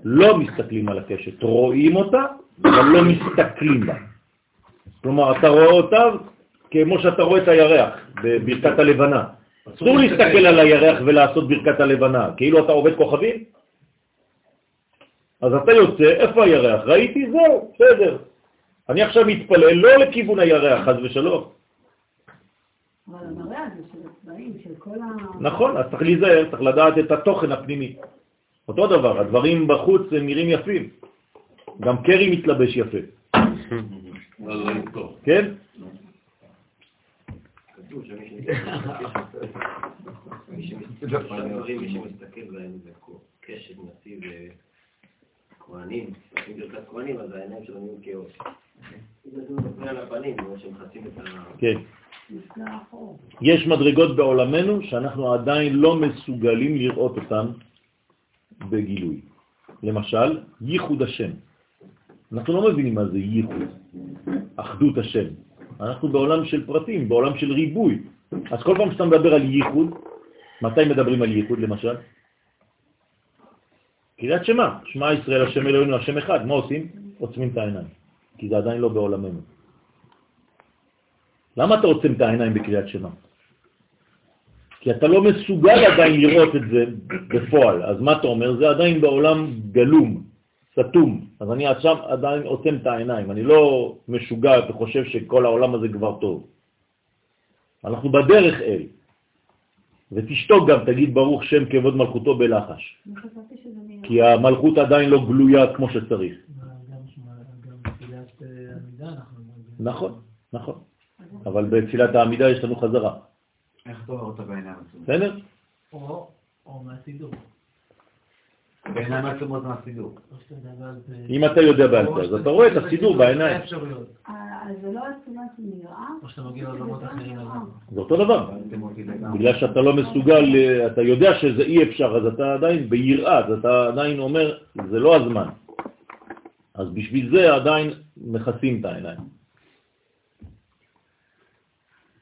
לא מסתכלים על הקשת, רואים אותה, אבל לא מסתכלים בה. כלומר, אתה רואה אותה כמו שאתה רואה את הירח בברכת הלבנה. אסור להסתכל על הירח ולעשות ברכת הלבנה, כאילו אתה עובד כוכבים, אז אתה יוצא, איפה הירח? ראיתי, זהו, בסדר. אני עכשיו מתפלל לא לכיוון הירח, חז ושלום. אבל המראה הזה של הצבעים, של כל ה... נכון, אז צריך להיזהר, צריך לדעת את התוכן הפנימי. אותו דבר, הדברים בחוץ הם נראים יפים. גם קרי מתלבש יפה. כן? מי שמסתכל בהם זה קשת נשיא וכהנים, עושים ברכת כהנים, אז העיניים שלו נהיו כאוס. כן. יש מדרגות בעולמנו שאנחנו עדיין לא מסוגלים לראות אותן בגילוי. למשל, ייחוד השם. אנחנו לא מבינים מה זה ייחוד, אחדות השם. אנחנו בעולם של פרטים, בעולם של ריבוי. אז כל פעם שאתה מדבר על ייחוד, מתי מדברים על ייחוד למשל? קריאת שמה, שמע ישראל השם אלוהינו השם אחד, מה עושים? עוצמים את העיניים, כי זה עדיין לא בעולמנו. למה אתה עוצם את העיניים בקריאת שמה? כי אתה לא מסוגל עדיין לראות את זה בפועל. אז מה אתה אומר? זה עדיין בעולם גלום, סתום. אז אני עכשיו עדיין עוצם את העיניים. אני לא משוגע וחושב שכל העולם הזה כבר טוב. אנחנו בדרך אל. ותשתוק גם, תגיד ברוך שם כבוד מלכותו בלחש. כי המלכות עדיין לא גלויה כמו שצריך. נכון, נכון. אבל בתפילת העמידה יש לנו חזרה. איך אתה רואה אותה בעיניים בסדר? או מהסידור. בעיניים עצומות מהסידור. אם אתה יודע בעל פה, אז אתה רואה את הסידור בעיניים. אז זה לא עצמת נראה? או שאתה מגיע לעולמות אחרים. זה אותו דבר. בגלל שאתה לא מסוגל, אתה יודע שזה אי אפשר, אז אתה עדיין ביראה, אז אתה עדיין אומר, זה לא הזמן. אז בשביל זה עדיין מכסים את העיניים.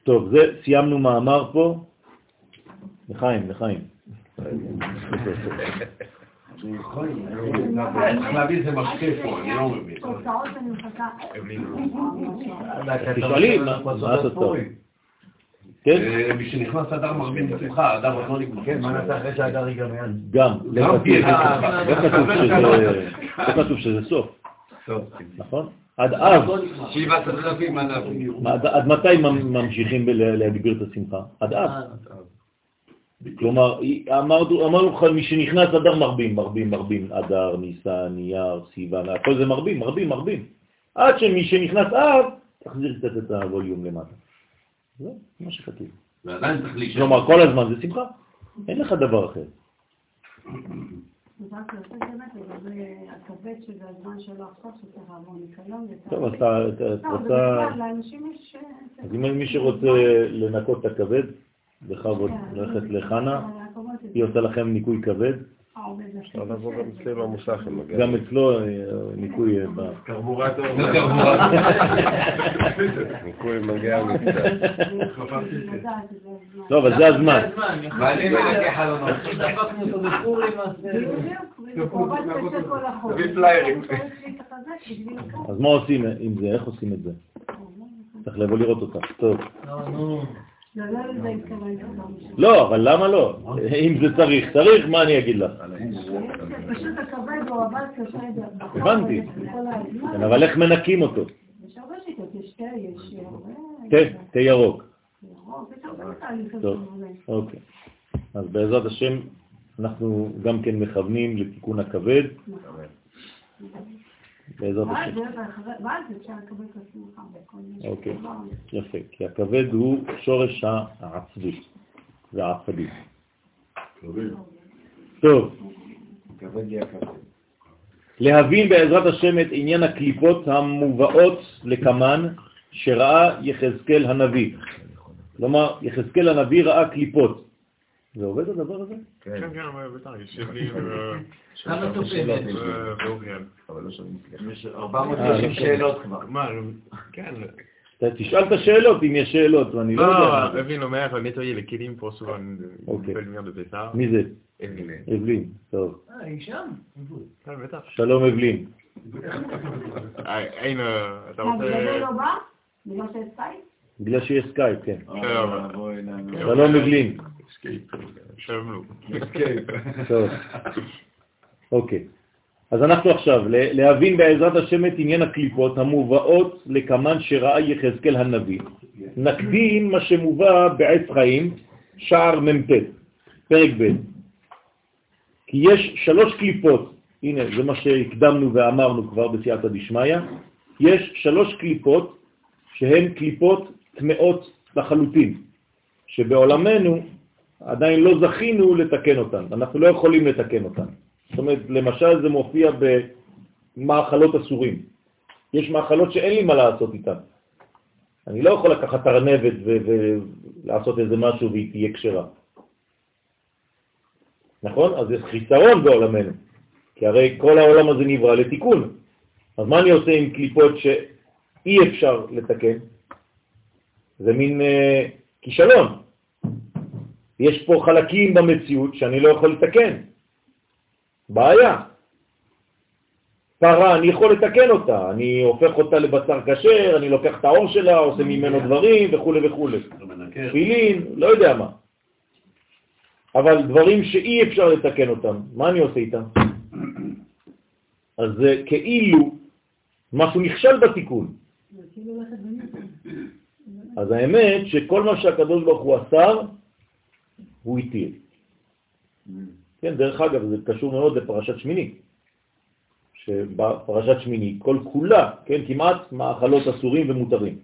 טוב, זה, סיימנו מאמר פה. לחיים, לחיים. צריך להביא איזה משקה פה, אני לא מבין. תוצאות אני מחכה. תשאלי, מה התוצאות? כן? אה, מי שנכנס אדר מרבים בשמחה, אדר עוד לא נגמר. כן, מה נעשה אחרי שהדר ייגמר? גם, לא כתוב- כן. לא שזה- לא סוף, נכון? עד אז, עד- מתי ממ- ממשיכים להגביר את השמחה? עד אז. כלומר, אמרנו, אמרנו לך, מי שנכנס אדר מרבים, מרבים, מרבים, אדר, ניסן, נייר, סיוון, הכל זה מרבים, מרבים, מרבים. עד שמי שנכנס אז, תחזיר קצת את הווליום למטה. זה מה שכתוב. ועדיין צריך להישאר. כלומר, כל הזמן זה שמחה. אין לך דבר אחר. אז רק לעשות באמת לגבי הכבד שזה הזמן שלו עכשיו שצריך לעבור ניקיון. וצריך- טוב, אז אתה לא, רוצה... יש... אה, אז אם מי שרוצה לנקות את הכבד, בכבוד, ללכת לחנה, היא עושה לכם ניקוי כבד. אפשר לבוא גם אצלו אה, ניקוי אה, ב... קרבורטור. ניקוי מגיע מקצת. טוב, אז זה הזמן. אז... מה עושים עם זה? איך עושים את זה? צריך לבוא לראות אותה. טוב. לא, אבל למה לא? אם זה צריך, צריך, מה אני אגיד לך? פשוט הכבד הוא עבד קשה. הבנתי. כן, אבל איך מנקים אותו? תה, ירוק. טוב. אוקיי. אז בעזרת השם אנחנו גם כן מכוונים לתיקון הכבד. בעזרת השם. ואז אפשר לקבל את השמחה בכל מיני אוקיי. יפה, כי הכבד הוא שורש העצבי והעצבי. טוב, להבין בעזרת השם את עניין הקליפות המובאות לקמן שראה יחזקאל הנביא. כלומר, יחזקאל הנביא ראה קליפות. זה עובד הדבר הזה? כן, כן, אבל בטח, יושב לי ו- כמה תופס? ו- ואוריאל. יש 430 שאלות כבר. מה, כן. אתה תשאל את השאלות אם יש שאלות, ואני לא יודע. Non, Evelyne Omer nettoyer les kelim pour souvent une, Ok. une belle lumière de Pessah. מי זה? Evelyne. אבלין, טוב. אה, היא שם? Ah, בטח. שלום אבלין. אה, אין, אה, אתה אה, בגלל זה רוצה... לא בא? בגלל שיש סקייפ? בגלל שיש סקייפ, כן. שלום. שלום אבלין. טוב. אוקיי. אז אנחנו עכשיו, להבין בעזרת השם את עניין הקליפות המובאות לקמן שראה יחזקאל הנביא. נקדים מה שמובא בעץ חיים, שער מ"ט, פרק ב'. כי יש שלוש קליפות, הנה זה מה שהקדמנו ואמרנו כבר בסייעתא דשמיא, יש שלוש קליפות שהן קליפות טמאות לחלוטין, שבעולמנו עדיין לא זכינו לתקן אותן, אנחנו לא יכולים לתקן אותן. זאת אומרת, למשל זה מופיע במאכלות אסורים. יש מאכלות שאין לי מה לעשות איתן. אני לא יכול לקחת ארנבת ולעשות איזה משהו והיא תהיה כשרה. נכון? אז יש חיסרון בעולמנו, כי הרי כל העולם הזה נברא לתיקון. אז מה אני עושה עם קליפות שאי אפשר לתקן? זה מין אה, כישלון. יש פה חלקים במציאות שאני לא יכול לתקן. בעיה. פרה, אני יכול לתקן אותה, אני הופך אותה לבשר כשר, אני לוקח את האור שלה, עושה ממנו דברים וכו' וכו'. תפילין, לא יודע מה. אבל דברים שאי אפשר לתקן אותם, מה אני עושה איתם? אז זה כאילו משהו נכשל בתיקון. כאילו אז האמת שכל מה שהקדוש ברוך הוא אסר, הוא התיר. כן, דרך אגב, זה קשור מאוד לפרשת שמיני, שבפרשת שמיני כל כולה, כן, כמעט מאכלות אסורים ומותרים.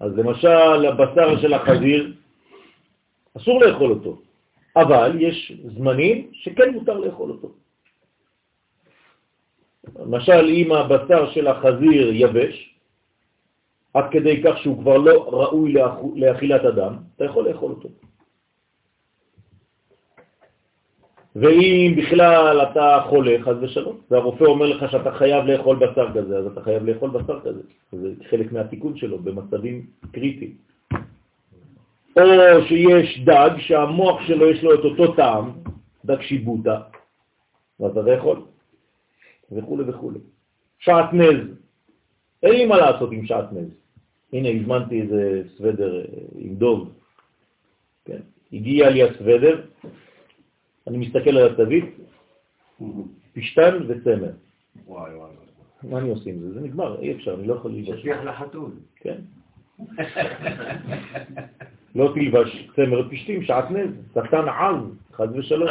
אז למשל, הבשר של החזיר, אסור לאכול אותו, אבל יש זמנים שכן מותר לאכול אותו. למשל, אם הבשר של החזיר יבש, עד כדי כך שהוא כבר לא ראוי לאכילת אדם, אתה יכול לאכול אותו. ואם בכלל אתה חולה, חז ושלום, והרופא אומר לך שאתה חייב לאכול בשר כזה, אז אתה חייב לאכול בשר כזה. זה חלק מהתיקון שלו במצבים קריטיים. או שיש דג שהמוח שלו יש לו את אותו טעם, דג שיבוטה, ואתה לאכול, וכו' וכו'. שעטנז, אין לי מה לעשות עם שעטנז. הנה, הזמנתי איזה סוודר אה, עם דוב, כן. הגיע לי הסוודר, אני מסתכל על התווית, פשטן וצמר. וואי וואי. מה אני עושה עם זה? זה נגמר, אי אפשר, אני לא יכול ללבוש. שטיח לחתול. כן. לא תלבש צמר פשטים, שעטנז, שטן עז, חד ושלום.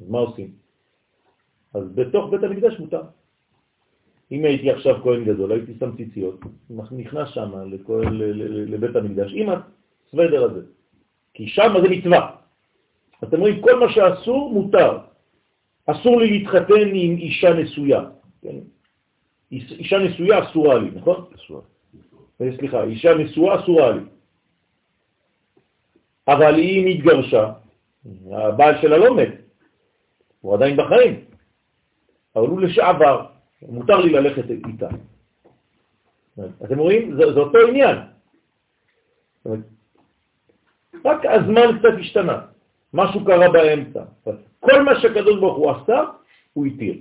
אז מה עושים? אז בתוך בית המקדש מותר. אם הייתי עכשיו כהן גדול, הייתי שם ציציות, נכנס שם לבית המקדש עם הסוודר הזה. כי שם זה מצווה. אתם רואים, כל מה שאסור מותר. אסור לי להתחתן עם אישה נשויה. כן? אישה נשויה אסורה לי, נכון? אסורה. אה, סליחה, אישה נשואה אסורה לי. אבל היא מתגרשה, הבעל שלה לא מת, הוא עדיין בחיים, אבל הוא לשעבר, מותר לי ללכת איתה. אתם רואים? זה, זה אותו עניין. רק הזמן קצת השתנה, משהו קרה באמצע. כל מה שהקדוש ברוך הוא עשה, הוא התיר.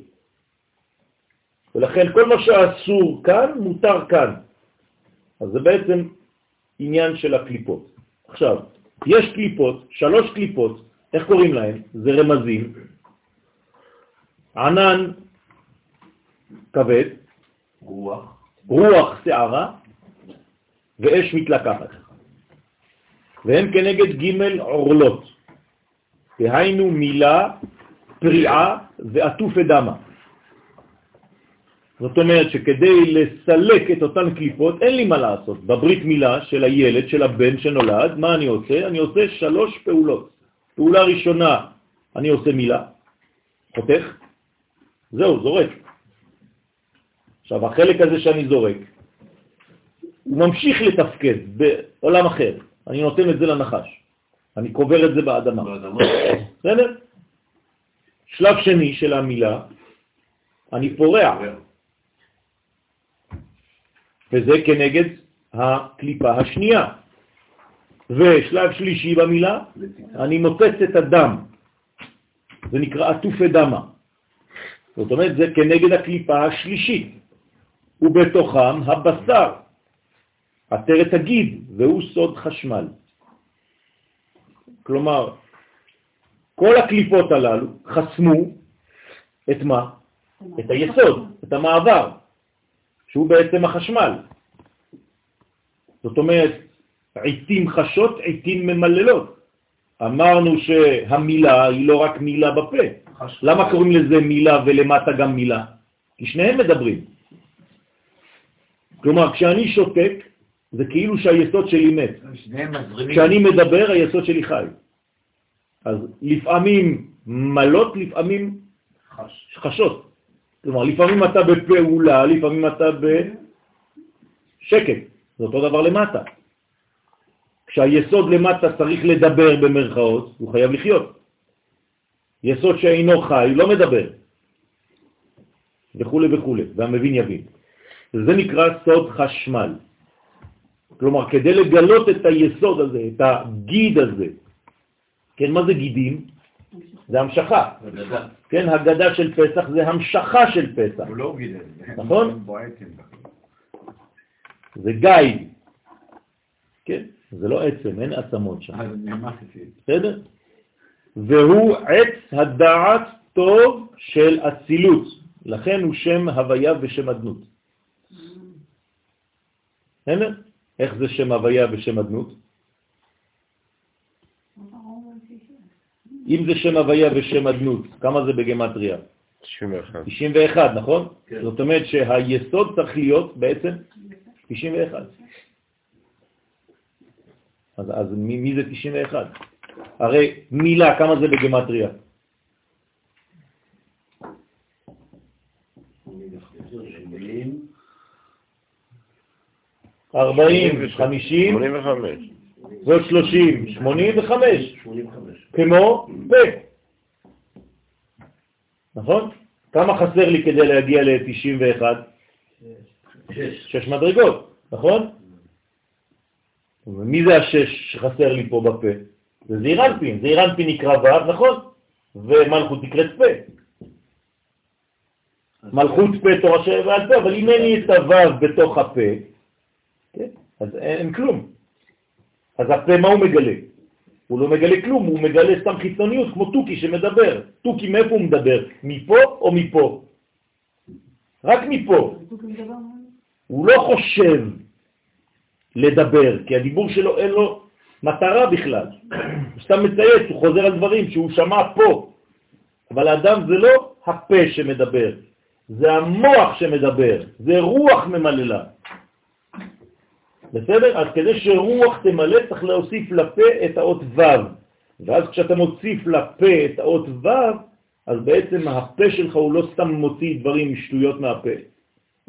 ולכן כל מה שאסור כאן, מותר כאן. אז זה בעצם עניין של הקליפות. עכשיו, יש קליפות, שלוש קליפות, איך קוראים להן? זה רמזים. ענן כבד, רוח, רוח שערה ואש מתלקחת. והם כנגד ג' עורלות, דהיינו מילה, פריעה ועטוף אדמה. זאת אומרת שכדי לסלק את אותן קליפות, אין לי מה לעשות. בברית מילה של הילד, של הבן שנולד, מה אני עושה? אני עושה שלוש פעולות. פעולה ראשונה, אני עושה מילה, חותך, זהו, זורק. עכשיו, החלק הזה שאני זורק, הוא ממשיך לתפקד בעולם אחר. אני נותן את זה לנחש. אני קובר את זה באדמה. בסדר? שלב שני של המילה, אני פורע. וזה כנגד הקליפה השנייה. ושלב שלישי במילה, אני מוצץ את הדם. זה נקרא עטופי דמה. זאת אומרת, זה כנגד הקליפה השלישית. ובתוכם הבשר, עטרת הגיד, והוא סוד חשמל. כלומר, כל הקליפות הללו חסמו את מה? את היסוד, את המעבר, שהוא בעצם החשמל. זאת אומרת, עיתים חשות, עיתים ממללות. אמרנו שהמילה היא לא רק מילה בפה. למה קוראים לזה מילה ולמטה גם מילה? כי שניהם מדברים. כלומר, כשאני שותק, זה כאילו שהיסוד שלי מת. כשאני מדבר, היסוד שלי חי. אז לפעמים מלות, לפעמים חש. חשות. כלומר, לפעמים אתה בפעולה, לפעמים אתה בשקט. זה אותו דבר למטה. כשהיסוד למטה צריך לדבר במרכאות, הוא חייב לחיות. יסוד שאינו חי לא מדבר, וכו' וכו', והמבין יבין. זה נקרא סוד חשמל. כלומר, כדי לגלות את היסוד הזה, את הגיד הזה, כן, מה זה גידים? זה המשכה. כן, הגדה של פסח זה המשכה של פסח. הוא לא גיד נכון? זה גייד. כן, זה לא עצם, אין עצמות שם. בסדר? והוא עץ הדעת טוב של אצילות, לכן הוא שם הוויה ושם אדנות. בסדר? איך זה שם הוויה ושם אדנות? אם זה שם הוויה ושם אדנות, כמה זה בגמטריה? 91. 91, נכון? כן. זאת אומרת שהיסוד צריך להיות בעצם 91. אז, אז מי, מי זה 91? הרי מילה, כמה זה בגמטריה? ארבעים, חמישים, ועוד שלושים, שמונים וחמש, כמו פה. נכון? כמה חסר לי כדי להגיע ל-91? שש מדרגות, נכון? מי זה השש שחסר לי פה בפה? זה זעיר אנפין, זעיר אנפין נקרא ו', נכון? ומלכות נקראת פה. מלכות פה תורה שבעל פה, אבל אם אין לי את הו' בתוך הפה? אז אין כלום. אז הפה מה הוא מגלה? הוא לא מגלה כלום, הוא מגלה סתם חיצוניות, כמו תוכי שמדבר. תוכי מאיפה הוא מדבר? מפה או מפה? רק מפה. הוא לא חושב לדבר, כי הדיבור שלו אין לו מטרה בכלל. הוא סתם מצייץ, הוא חוזר על דברים שהוא שמע פה. אבל האדם זה לא הפה שמדבר, זה המוח שמדבר, זה רוח ממללה. בסדר? אז כדי שרוח תמלא צריך להוסיף לפה את האות ו', ואז כשאתה מוסיף לפה את האות ו', אז בעצם הפה שלך הוא לא סתם מוציא דברים שטויות מהפה,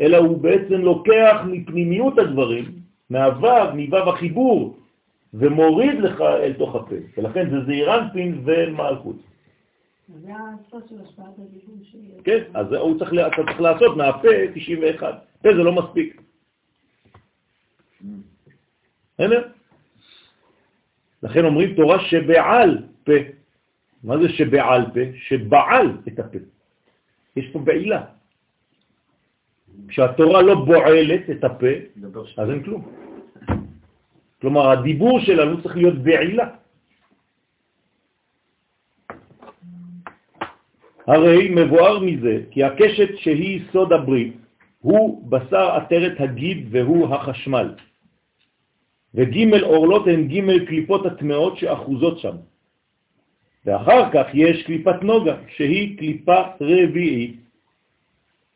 אלא הוא בעצם לוקח מפנימיות הדברים, מהו', מו' החיבור, ומוריד לך אל תוך הפה. ולכן זה זעירנפין ומלכות. זה הסוף של השפעת הדיבור שלי. כן, אז הוא צריך, אתה צריך לעשות מהפה 91. פה זה לא מספיק. בסדר? לכן אומרים תורה שבעל פה. מה זה שבעל פה? שבעל את הפה. יש פה בעילה. כשהתורה לא בועלת את הפה, אז אין כלום. כלומר, הדיבור שלנו צריך להיות בעילה. הרי מבואר מזה כי הקשת שהיא סוד הברית הוא בשר עטרת הגיד והוא החשמל. וג' אורלות הן ג' קליפות הטמעות שאחוזות שם. ואחר כך יש קליפת נוגה, שהיא קליפה רביעית.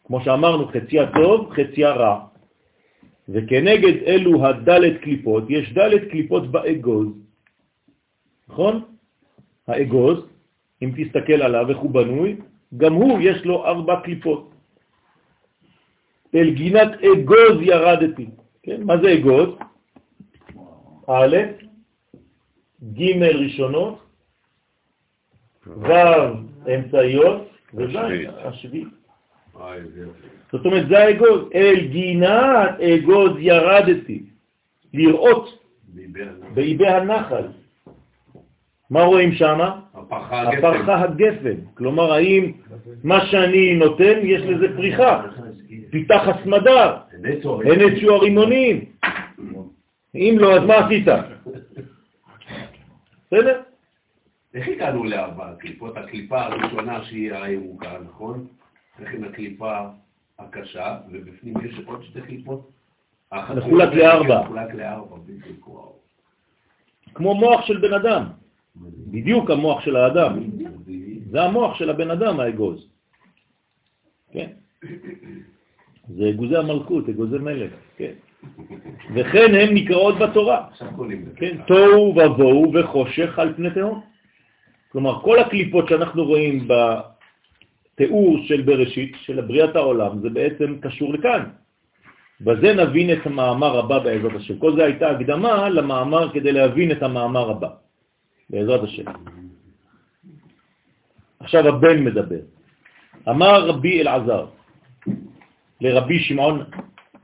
כמו שאמרנו, חציה טוב, חציה רע. וכנגד אלו הדלת קליפות, יש דלת קליפות באגוז. נכון? האגוז, אם תסתכל עליו איך הוא בנוי, גם הוא יש לו ארבע קליפות. אל גינת אגוז ירדתי. כן? מה זה אגוז? א', ג' ראשונות, ו' אמצעיות, וז' השביעית. זאת אומרת, זה האגוז. אל גינת אגוז ירדתי, לראות באיבי הנחל. מה רואים שם? הפרחה הגפן. כלומר, האם מה שאני נותן, יש לזה פריחה. פיתח הסמדה, הנצו הרימונים. אם לא, אז מה עשית? בסדר? איך הגענו לארבע קליפות? הקליפה הראשונה שהיא הירוקה, נכון? איך עם הקליפה הקשה, ובפנים יש עוד שתי קליפות? מחולק לארבע. מחולק לארבע, בדיוק, וואו. כמו מוח של בן אדם, בדיוק המוח של האדם. זה המוח של הבן אדם, האגוז. כן. זה אגוזי המלכות, אגוזי מלך, כן. וכן הן נקראות בתורה. כן, תוהו ובוהו וחושך על פני תהום. כלומר, כל הקליפות שאנחנו רואים בתיאור של בראשית, של בריאת העולם, זה בעצם קשור לכאן. בזה נבין את המאמר הבא בעזרת השם. כל זה הייתה הקדמה למאמר כדי להבין את המאמר הבא, בעזרת השם. עכשיו הבן מדבר. אמר רבי אלעזר לרבי שמעון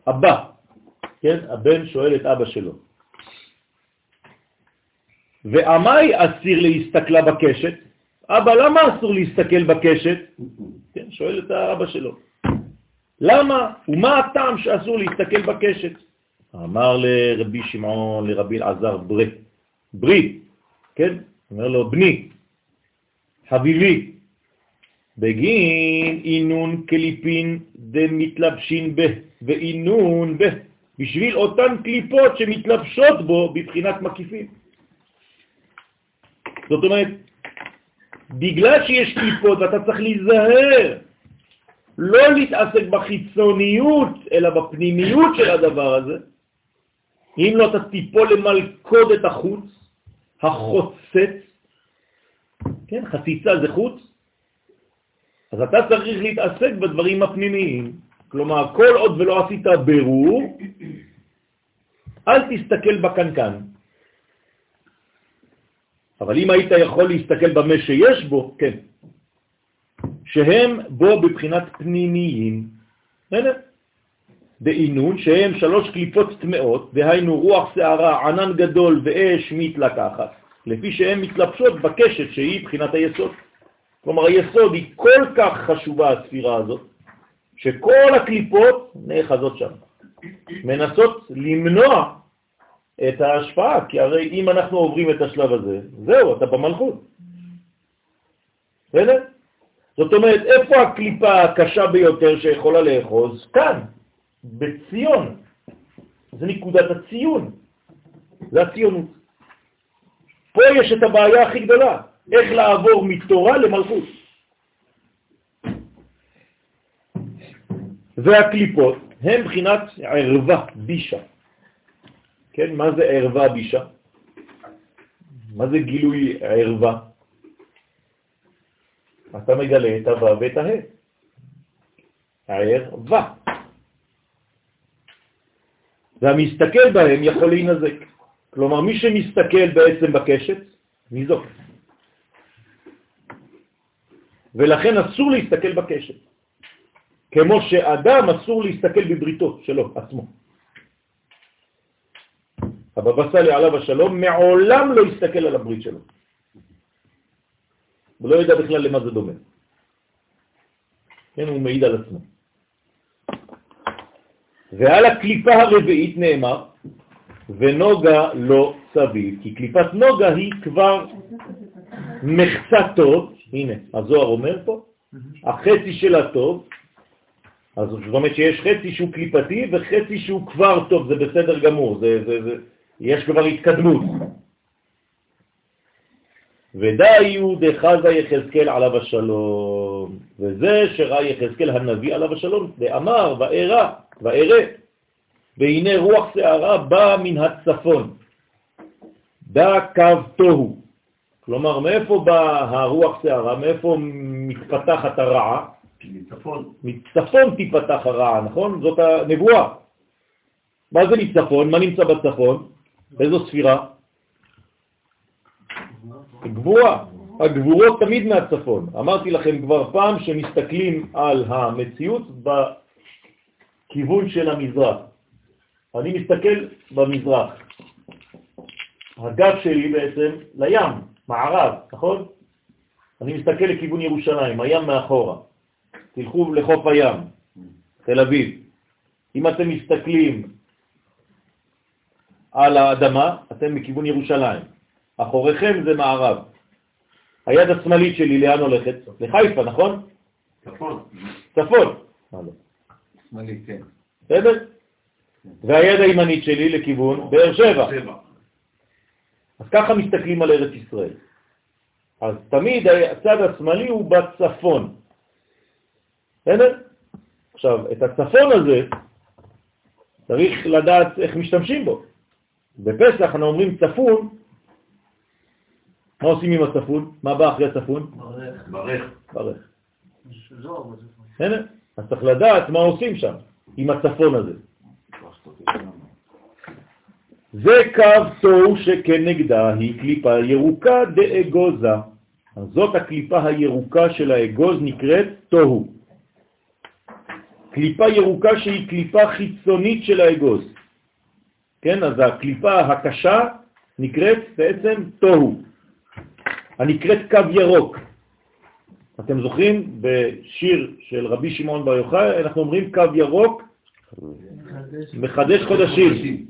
אבא, כן? הבן שואל את אבא שלו. ועמי אסיר להסתכלה בקשת? אבא, למה אסור להסתכל בקשת? כן, שואל את האבא שלו. למה? ומה הטעם שאסור להסתכל בקשת? אמר לרבי שמעון, לרבי אלעזר, ברי, ברי, כן? אומר לו, בני, חביבי, בגין אינון קליפין דמתלבשין בה, ואינון בה, בשביל אותן קליפות שמתלבשות בו בבחינת מקיפים. זאת אומרת, בגלל שיש קליפות ואתה צריך להיזהר, לא להתעסק בחיצוניות, אלא בפנימיות של הדבר הזה, אם לא אתה תיפול את החוץ, החוצץ, כן, חציצה זה חוץ, אז אתה צריך להתעסק בדברים הפנימיים. כלומר, כל עוד ולא עשית ברור, אל תסתכל בקנקן. אבל אם היית יכול להסתכל במה שיש בו, כן, שהם בו בבחינת פנימיים, בסדר? בעינון, שהם שלוש קליפות טמאות, דהיינו רוח שערה, ענן גדול ואש מתלקחת, לפי שהן מתלבשות בקשת שהיא בחינת היסוד. כלומר, היסוד היא כל כך חשובה, הספירה הזאת, שכל הקליפות נאחזות שם, מנסות למנוע את ההשפעה, כי הרי אם אנחנו עוברים את השלב הזה, זהו, אתה במלכות. בסדר? זאת אומרת, איפה הקליפה הקשה ביותר שיכולה לאחוז? כאן, בציון. זה נקודת הציון, זה הציונות. פה יש את הבעיה הכי גדולה, איך לעבור מתורה למלכות. והקליפות הן בחינת ערווה, בישה. כן, מה זה ערווה בישה? מה זה גילוי ערווה? אתה מגלה את הו' ואת ה'. הערווה. והמסתכל בהם יכול להינזק. כלומר, מי שמסתכל בעצם בקשת, ניזוק. ולכן אסור להסתכל בקשת. כמו שאדם אסור להסתכל בבריתו שלו, עצמו. הבבא סאלי עליו השלום מעולם לא הסתכל על הברית שלו. הוא לא יודע בכלל למה זה דומה. כן, הוא מעיד על עצמו. ועל הקליפה הרביעית נאמר, ונוגה לא סביב, כי קליפת נוגה היא כבר מחצה טוב, הנה, הזוהר אומר פה, החצי של הטוב, אז זאת אומרת שיש חצי שהוא קליפתי וחצי שהוא כבר טוב, זה בסדר גמור, זה, זה, זה, יש כבר התקדמות. ודאיו דחזה יחזקאל עליו השלום, וזה שראה יחזקאל הנביא עליו השלום, ואמר וארא, וארא, והנה רוח שערה באה מן הצפון, דא קו תוהו. כלומר, מאיפה באה הרוח שערה? מאיפה מתפתחת הרעה? מצפון. מצפון תיפתח הרעה, נכון? זאת הנבואה. מה זה מצפון? מה נמצא בצפון? איזו ספירה? גבורה. הגבורות תמיד מהצפון. אמרתי לכם כבר פעם שמסתכלים על המציאות בכיוון של המזרח. אני מסתכל במזרח. הגב שלי בעצם לים, מערב, נכון? אני מסתכל לכיוון ירושלים, הים מאחורה. תלכו לחוף הים, תל אביב. אם אתם מסתכלים על האדמה, אתם מכיוון ירושלים. אחוריכם זה מערב. היד השמאלית שלי לאן הולכת? לחיפה, נכון? צפון. צפון. מה לא? שמאלי, כן. בסדר? והיד הימנית שלי לכיוון באר. שבע. אז ככה מסתכלים על ארץ ישראל. אז תמיד הצד השמאלי הוא בצפון. בסדר? עכשיו, את הצפון הזה צריך לדעת איך משתמשים בו. בפסח אנחנו אומרים צפון, מה עושים עם הצפון? מה בא אחרי הצפון? ברך. ברך. בצפון. בסדר? אז צריך לדעת מה עושים שם עם הצפון הזה. זה קו תוהו שכנגדה היא קליפה ירוקה דאגוזה. אז זאת הקליפה הירוקה של האגוז נקראת תוהו. קליפה ירוקה שהיא קליפה חיצונית של האגוז. כן, אז הקליפה הקשה נקראת בעצם תוהו, הנקראת קו ירוק. אתם זוכרים בשיר של רבי שמעון בר יוחאי, אנחנו אומרים קו ירוק מחדש חודשים,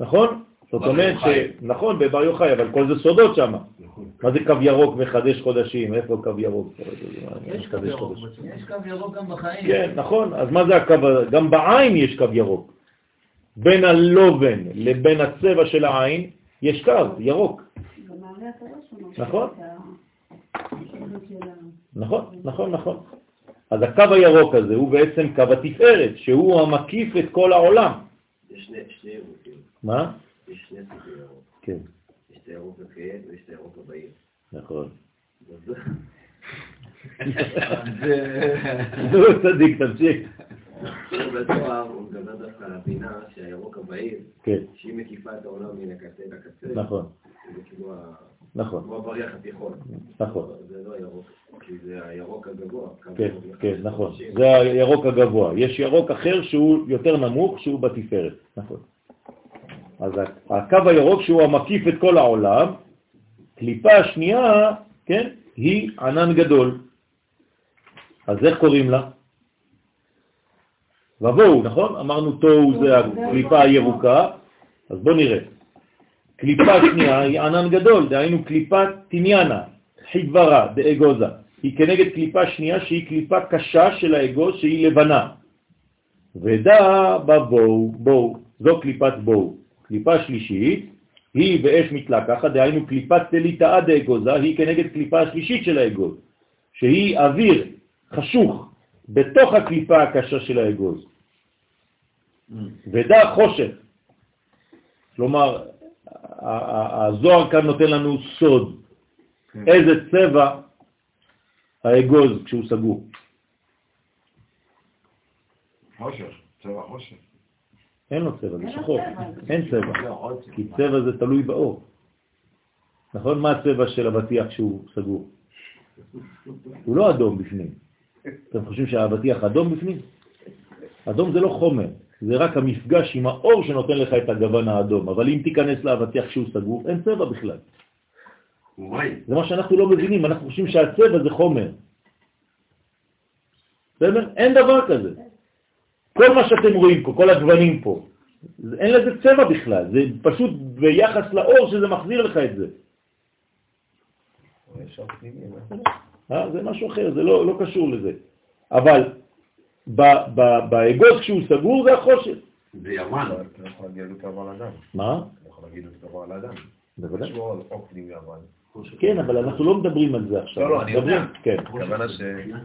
נכון? זאת אומרת ש... נכון, בבר יוחאי, אבל כל זה סודות שם. מה זה קו ירוק מחדש חודשים? איפה קו ירוק? יש קו ירוק. חודשים. יש קו ירוק גם בחיים. כן, נכון. אז מה זה הקו? גם בעין יש קו ירוק. בין הלובן לבין הצבע של העין יש קו ירוק. נכון. נכון, נכון, נכון. אז הקו הירוק הזה הוא בעצם קו התפארת, שהוא המקיף את כל העולם. יש שני שני ירוקים. מה? יש שני סוגי ירוק. כן, יש את הירוק הכהה ויש את הירוק הבהיר. נכון. נו, צדיק, תמשיך. בתואר הוא מדבר דווקא על הבינה שהירוק הבהיר, כן, שהיא מקיפה את העולם מן הקצה לקצה, נכון, זה כאילו נכון, כמו הבריח התיכון. נכון. זה לא הירוק, כי זה הירוק הגבוה. כן, כן, נכון. זה הירוק הגבוה. יש ירוק אחר שהוא יותר נמוך, שהוא בתפארת. נכון. אז הקו הירוק שהוא המקיף את כל העולם, קליפה השנייה, כן, היא ענן גדול. אז איך קוראים לה? ובואו, נכון? אמרנו תוהו זה הקליפה הירוקה, אז בואו נראה. קליפה שנייה היא ענן גדול, דהיינו קליפת תניאנה, חיברה דאגוזה. היא כנגד קליפה שנייה שהיא קליפה קשה של האגוז שהיא לבנה. ודע בבואו, בואו, זו קליפת בואו. קליפה שלישית היא באש מתלקחת, דהיינו קליפת תליטאה דאגוזה, היא כנגד קליפה השלישית של האגוז, שהיא אוויר חשוך בתוך הקליפה הקשה של האגוז. ודע חושך. כלומר, הזוהר כאן נותן לנו סוד. איזה צבע האגוז כשהוא סגור. חושך, צבע חושך. אין לו צבע, זה שחור. אין צבע. כי צבע זה תלוי באור. נכון? מה הצבע של אבטיח כשהוא סגור? הוא לא אדום בפנים. אתם חושבים שהאבטיח אדום בפנים? אדום זה לא חומר, זה רק המפגש עם האור שנותן לך את הגוון האדום. אבל אם תיכנס לאבטיח כשהוא סגור, אין צבע בכלל. זה מה שאנחנו לא מבינים, אנחנו חושבים שהצבע זה חומר. בסדר? אין דבר כזה. כל מה שאתם רואים פה, כל הגוונים פה, זה- אין לזה צבע בכלל, זה פשוט ביחס לאור שזה מחזיר לך את זה. אה? זה משהו אחר, זה לא, לא קשור לזה. אבל ב- ב- באגוז כשהוא סגור זה החושך. זה יוון. אתה יכול להגיד אותו דבר על אדם. מה? אתה יכול להגיד אותו דבר על אדם. בוודאי. יש לו עוקבים יוון. כן, אבל אנחנו לא מדברים על זה עכשיו. לא, לא, אני יודע. מדברים- כן.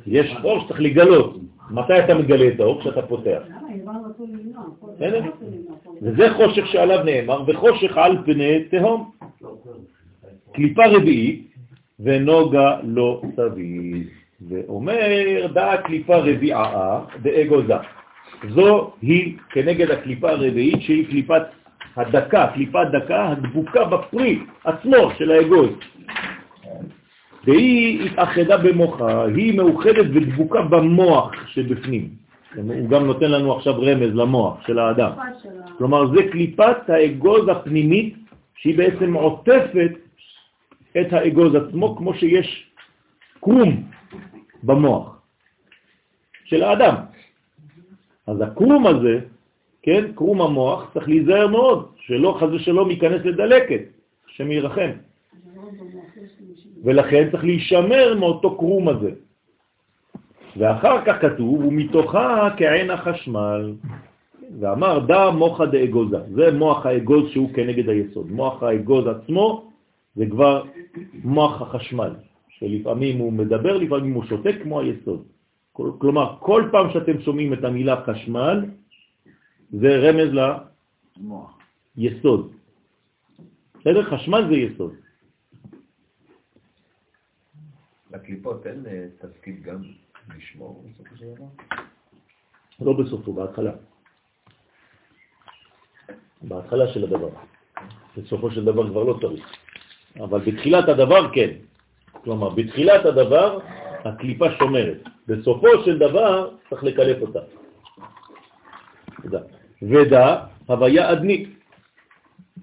יש אור שצריך לגלות. מתי אתה מגלה את האור? כשאתה פותח. וזה חושך שעליו נאמר, וחושך על פני תהום. קליפה רביעית, ונוגה לא סביב. ואומר, דע קליפה רביעה דאגוזה. זו היא כנגד הקליפה הרביעית שהיא קליפת הדקה, קליפת דקה הדבוקה בפרי עצמו של האגוז. והיא התאחדה במוחה, היא מאוחדת ודבוקה במוח שבפנים. הוא גם נותן לנו עכשיו רמז למוח של האדם. כלומר, זה קליפת האגוז הפנימית, שהיא בעצם עוטפת את האגוז עצמו, כמו שיש קרום במוח של האדם. אז הקרום הזה, כן, קרום המוח, צריך להיזהר מאוד, שלא חז ושלום ייכנס לדלקת, השם ירחם. ולכן צריך להישמר מאותו קרום הזה. ואחר כך כתוב, ומתוכה כעין החשמל. ואמר דא מוחה דאגוזה, זה מוח האגוז שהוא כנגד היסוד. מוח האגוז עצמו זה כבר מוח החשמל, שלפעמים הוא מדבר, לפעמים הוא שותק כמו היסוד. כלומר, כל פעם שאתם שומעים את המילה חשמל, זה רמז ליסוד. בסדר? חשמל זה יסוד. לקליפות אין אה, תפקיד גם לשמור בסופו של דבר? לא בסופו, בהתחלה. בהתחלה של הדבר. בסופו של דבר כבר לא צריך. אבל בתחילת הדבר כן. כלומר, בתחילת הדבר הקליפה שומרת. בסופו של דבר צריך לקלף אותה. תודה. ודע, הוויה אדנית.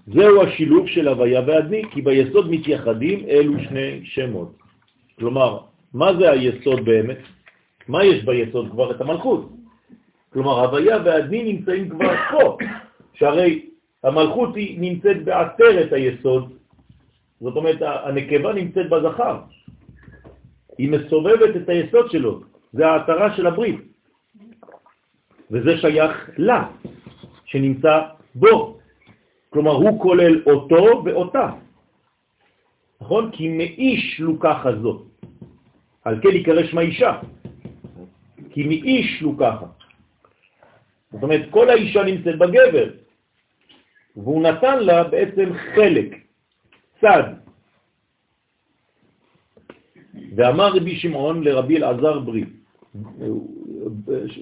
זהו השילוב של הוויה ואדני, כי ביסוד מתייחדים אלו שני שמות. כלומר, מה זה היסוד באמת? מה יש ביסוד? כבר את המלכות. כלומר, הוויה ואדני נמצאים כבר פה, שהרי המלכות היא נמצאת בעטרת היסוד, זאת אומרת, הנקבה נמצאת בזכר. היא מסובבת את היסוד שלו, זה העטרה של הברית. וזה שייך לה, שנמצא בו. כלומר, הוא כולל אותו ואותה. נכון? כי מאיש לוקחה זאת. על כן יקרא שמה אישה. כי מאיש לוקחה. זאת אומרת, כל האישה נמצאת בגבר, והוא נתן לה בעצם חלק, צד. ואמר רבי שמעון לרבי אלעזר ברי,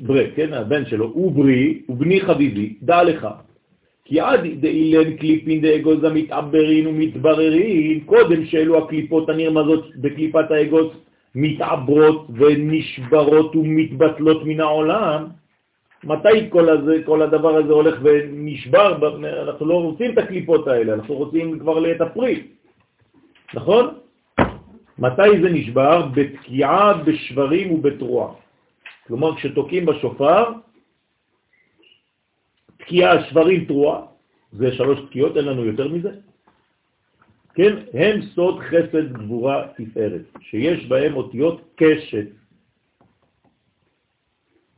ברי, כן, הבן שלו, הוא ברי, הוא בני חביבי, דע לך, כי עד דאילן קליפין דאגוז המתעברין ומתבררין, קודם שאלו הקליפות הנרמזות בקליפת האגוז מתעברות ונשברות ומתבטלות מן העולם, מתי כל, הזה, כל הדבר הזה הולך ונשבר? אנחנו לא רוצים את הקליפות האלה, אנחנו רוצים כבר את הפרי, נכון? מתי זה נשבר? בתקיעה, בשברים ובתרועה. כלומר, כשתוקעים בשופר, תקיעה, שברים, תרועה, זה שלוש תקיעות, אין לנו יותר מזה. כן, הם סוד חסד גבורה תפארת, שיש בהם אותיות קשת.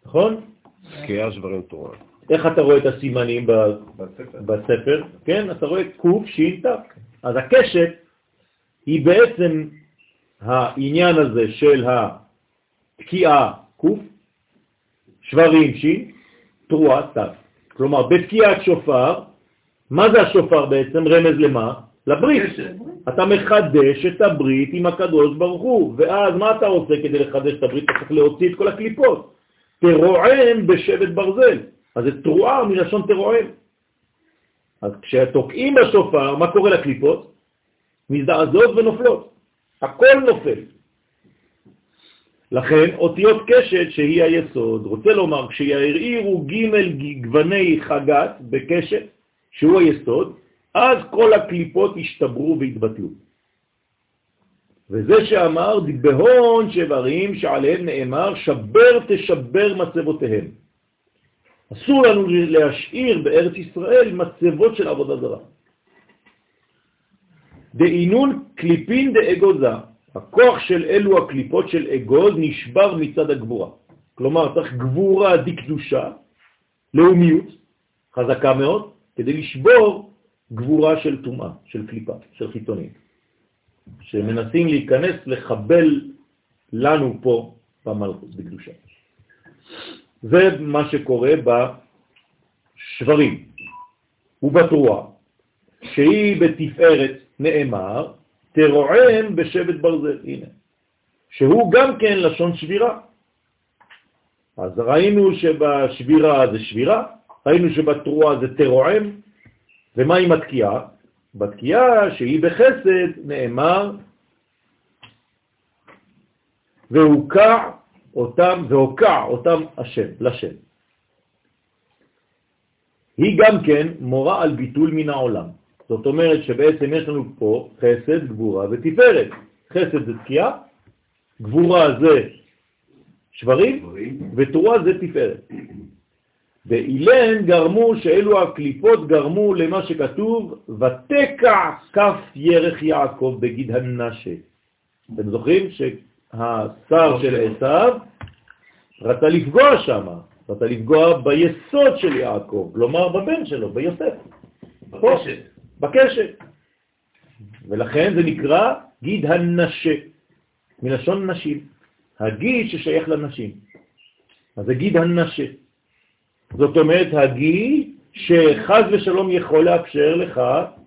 נכון? תקיעה, שברים, תרועה. איך אתה רואה את הסימנים בספר? בספר? כן, אתה רואה קוף, תק. אז הקשת היא בעצם העניין הזה של התקיעה קוף, שברים שין, תרועה תק. כלומר, בתקיעת שופר, מה זה השופר בעצם? רמז למה? לברית. אתה מחדש את הברית עם הקדוש ברוך הוא, ואז מה אתה עושה כדי לחדש את הברית? אתה צריך להוציא את כל הקליפות. תרועם בשבט ברזל. אז זה תרועה מלשון תרועם. אז כשתוקעים בשופר, מה קורה לקליפות? מזדעזעות ונופלות. הכל נופל. לכן אותיות קשת שהיא היסוד, רוצה לומר כשיערעירו ג' גווני חגת בקשת, שהוא היסוד, אז כל הקליפות השתברו והתבטלו. וזה שאמר בהון שברים שעליהם נאמר שבר תשבר מצבותיהם. אסור לנו להשאיר בארץ ישראל מצבות של עבודה זרה. דאינון קליפין דאגוזה, הכוח של אלו הקליפות של אגוז נשבר מצד הגבורה. כלומר, צריך גבורה דקדושה, לאומיות, חזקה מאוד, כדי לשבור גבורה של טומאה, של קליפה, של חיתונים, שמנסים להיכנס, לחבל לנו פה במלכות, בקדושה. זה מה שקורה בשברים ובתרועה, שהיא בתפארת נאמר, תרועם בשבט ברזל, הנה, שהוא גם כן לשון שבירה. אז ראינו שבשבירה זה שבירה, ראינו שבתרועה זה תרועם, ומה עם התקיעה? בתקיעה שהיא בחסד נאמר, והוקע אותם, והוקע אותם השם, לשם. היא גם כן מורה על ביטול מן העולם. זאת אומרת שבעצם יש לנו פה חסד, גבורה ותפארת. חסד זה תקיעה, גבורה זה שברים, ותורה זה תפארת. ואילן גרמו שאלו הקליפות גרמו למה שכתוב, ותקע כף ירך יעקב בגיד הנשה. אתם זוכרים שהשר של עשיו רצה לפגוע שם, רצה לפגוע ביסוד של יעקב, כלומר בבן שלו, ביוסף. בקשת. בקשת. ולכן זה נקרא גיד הנשה, מלשון נשים. הגיד ששייך לנשים. אז זה גיד הנשה. זאת אומרת, הגיד שחז ושלום יכול לאפשר לך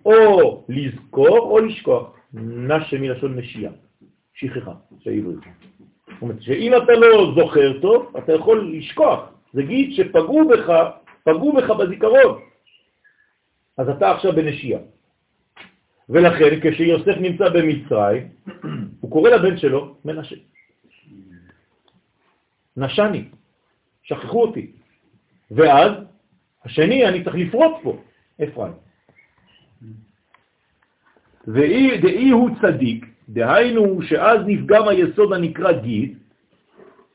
או לזכור או לשכוח. נשה מלשון נשייה, שכחה, שהעברית. זאת אומרת שאם אתה לא זוכר טוב, אתה יכול לשכוח. זה גיד שפגעו בך, פגעו בך בזיכרון. אז אתה עכשיו בנשייה. ולכן כשיוסף נמצא במצרים, הוא קורא לבן שלו מנשה. נשני, שכחו אותי. ואז השני, אני צריך לפרוץ פה, אפרים. ואי הוא צדיק, דהיינו שאז נפגם היסוד הנקרא גיד,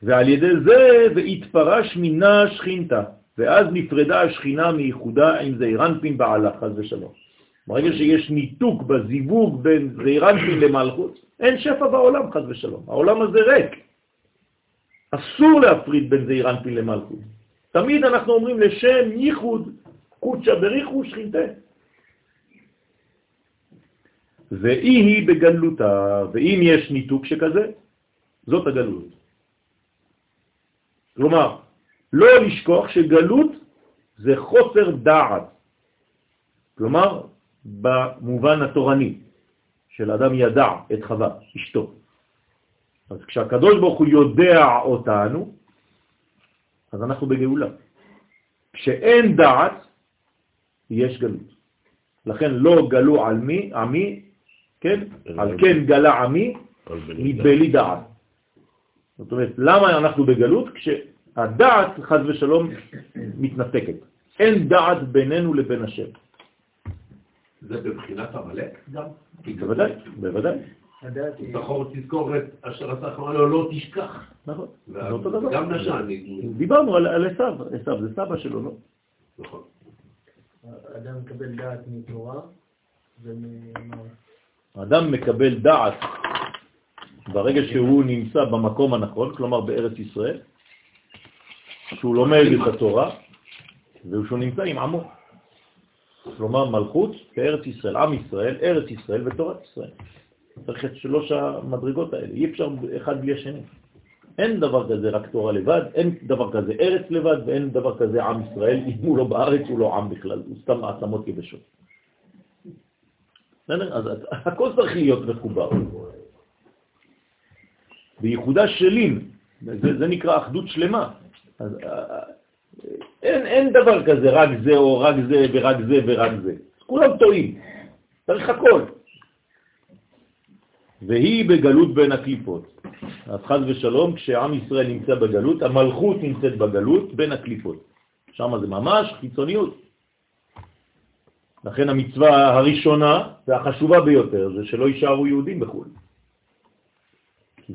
ועל ידי זה והתפרש מינה שכינתה, ואז נפרדה השכינה מייחודה עם זעירנפין בעלה, חז ושלום. ברגע שיש ניתוק בזיווג בין זעירנפין למלכות, אין שפע בעולם, חז ושלום. העולם הזה ריק. אסור להפריד בין זעירנפין למלכות. תמיד אנחנו אומרים לשם ייחוד קודשא בריחו שכינתה. ואי היא בגלותה, ואם יש ניתוק שכזה, זאת הגלות. כלומר, לא לשכוח שגלות זה חוסר דעת. כלומר, במובן התורני של אדם ידע את חווה, אשתו. אז כשהקדוש ברוך הוא יודע אותנו, אז אנחנו בגאולה. כשאין דעת, יש גלות. לכן לא גלו על מי, עמי, כן? על כן גלה עמי, מבלי דעת. זאת אומרת, למה אנחנו בגלות? כשהדעת, חז ושלום, מתנתקת. אין דעת בינינו לבין השם. זה בבחינת המלאק גם? בוודאי, בוודאי. זכור תזכור את אשר עשה חמלה לו לא תשכח. נכון, זה אותו דבר. גם נשן. דיברנו על עשיו, עשיו זה סבא שלו, לא? נכון. אדם מקבל דעת מתורה וממה... האדם מקבל דעת ברגע שהוא נמצא במקום הנכון, כלומר בארץ ישראל, שהוא לומד את התורה, ושהוא נמצא עם עמו. כלומר מלכות בארץ ישראל, עם ישראל, ארץ ישראל ותורת ישראל. צריך את שלוש המדרגות האלה, אי אפשר אחד בלי השני. אין דבר כזה רק תורה לבד, אין דבר כזה ארץ לבד, ואין דבר כזה עם ישראל, אם הוא לא בארץ הוא לא עם בכלל, הוא סתם עצמות יבשות. אז הכל צריך להיות מחובר. בייחודה שלים, זה, זה נקרא אחדות שלמה. אז, אין, אין דבר כזה, רק זה או רק זה ורק זה ורק זה. כולם טועים, צריך הכל. והיא בגלות בין הקליפות. אז חז ושלום, כשעם ישראל נמצא בגלות, המלכות נמצאת בגלות בין הקליפות. שם זה ממש חיצוניות. לכן המצווה הראשונה והחשובה ביותר זה שלא יישארו יהודים בחו"ל.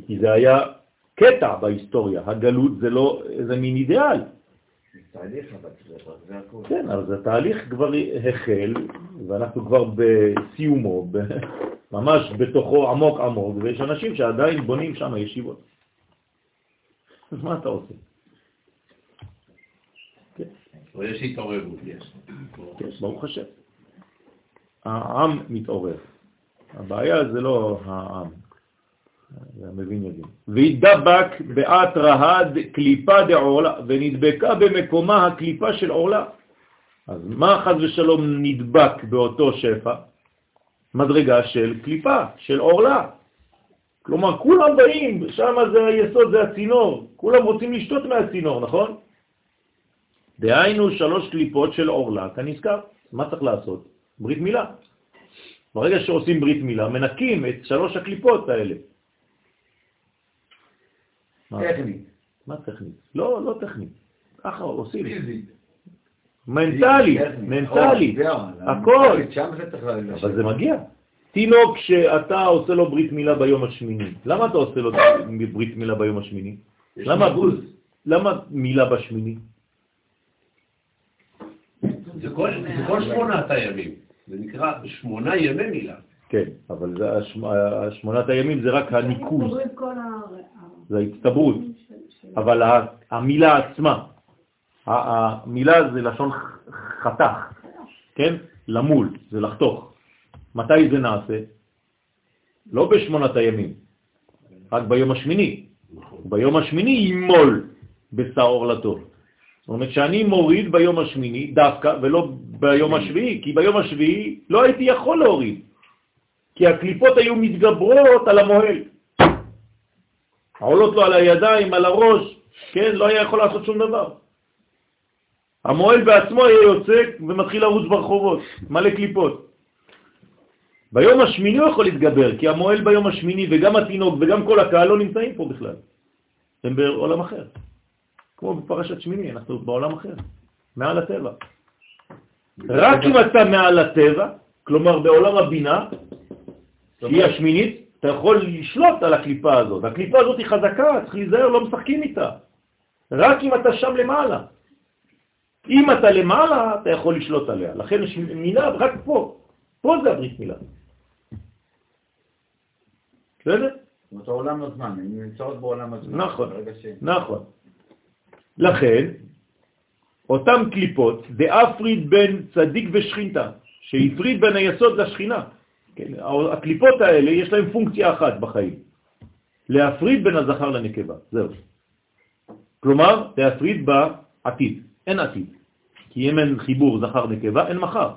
כי זה היה קטע בהיסטוריה, הגלות זה לא איזה מין אידיאל. כן, אבל התהליך כבר החל, ואנחנו כבר בסיומו, ממש בתוכו עמוק עמוק, ויש אנשים שעדיין בונים שם ישיבות. אז מה אתה עושה? כן. יש התעוררות, יש. כן, ברוך השם. העם מתעורר. הבעיה זה לא העם, המבין יבין. והתדבק בעת רהד קליפה דעורלה, ונדבקה במקומה הקליפה של עורלה. אז מה חז ושלום נדבק באותו שפע? מדרגה של קליפה, של עורלה. כלומר, כולם באים, שם זה היסוד, זה הצינור, כולם רוצים לשתות מהצינור, נכון? דהיינו שלוש קליפות של עורלה, כנזכר. מה צריך לעשות? ברית מילה. ברגע שעושים ברית מילה, מנקים את שלוש הקליפות האלה. טכנית. מה טכנית? לא, לא טכנית. ככה עושים. מנטלי, מנטלי, הכל. אבל זה מגיע. תינוק שאתה עושה לו ברית מילה ביום השמיני, למה אתה עושה לו ברית מילה ביום השמיני? למה מילה בשמיני? זה כל שמונת הימים. זה נקרא שמונה ימי מילה. כן, אבל. השמונת הימים זה רק הניקוז, זה ההצטברות, אבל המילה עצמה, המילה זה לשון חתך, כן? למול, זה לחתוך. מתי זה נעשה? לא בשמונת הימים, רק ביום השמיני. ביום השמיני ימול בשר עורלתו. זאת אומרת שאני מוריד ביום השמיני דווקא, ולא ביום השביעי, כי ביום השביעי לא הייתי יכול להוריד, כי הקליפות היו מתגברות על המוהל. עולות לו על הידיים, על הראש, כן, לא היה יכול לעשות שום דבר. המוהל בעצמו היה יוצא ומתחיל לרוץ ברחובות, מלא קליפות. ביום השמיני הוא יכול להתגבר, כי המוהל ביום השמיני וגם התינוק וגם כל הקהל לא נמצאים פה בכלל. הם בעולם אחר. כמו בפרשת שמיני, אנחנו בעולם אחר, מעל הטבע. רק אם אתה מעל הטבע, כלומר בעולם הבינה, שהיא השמינית, אתה יכול לשלוט על הקליפה הזאת. הקליפה הזאת היא חזקה, צריך להיזהר, לא משחקים איתה. רק אם אתה שם למעלה. אם אתה למעלה, אתה יכול לשלוט עליה. לכן יש מילה רק פה. פה זה הברית מילה. בסדר? זאת אומרת, העולם הזמן, הן נמצאות בעולם הזמן. נכון. נכון. לכן, אותם קליפות, דאפריד בין צדיק ושכינתה, שהפריד בין היסוד לשכינה. כן, הקליפות האלה יש להם פונקציה אחת בחיים, להפריד בין הזכר לנקבה, זהו. כלומר, להפריד בעתיד, אין עתיד. כי אם אין חיבור זכר-נקבה, אין מחר.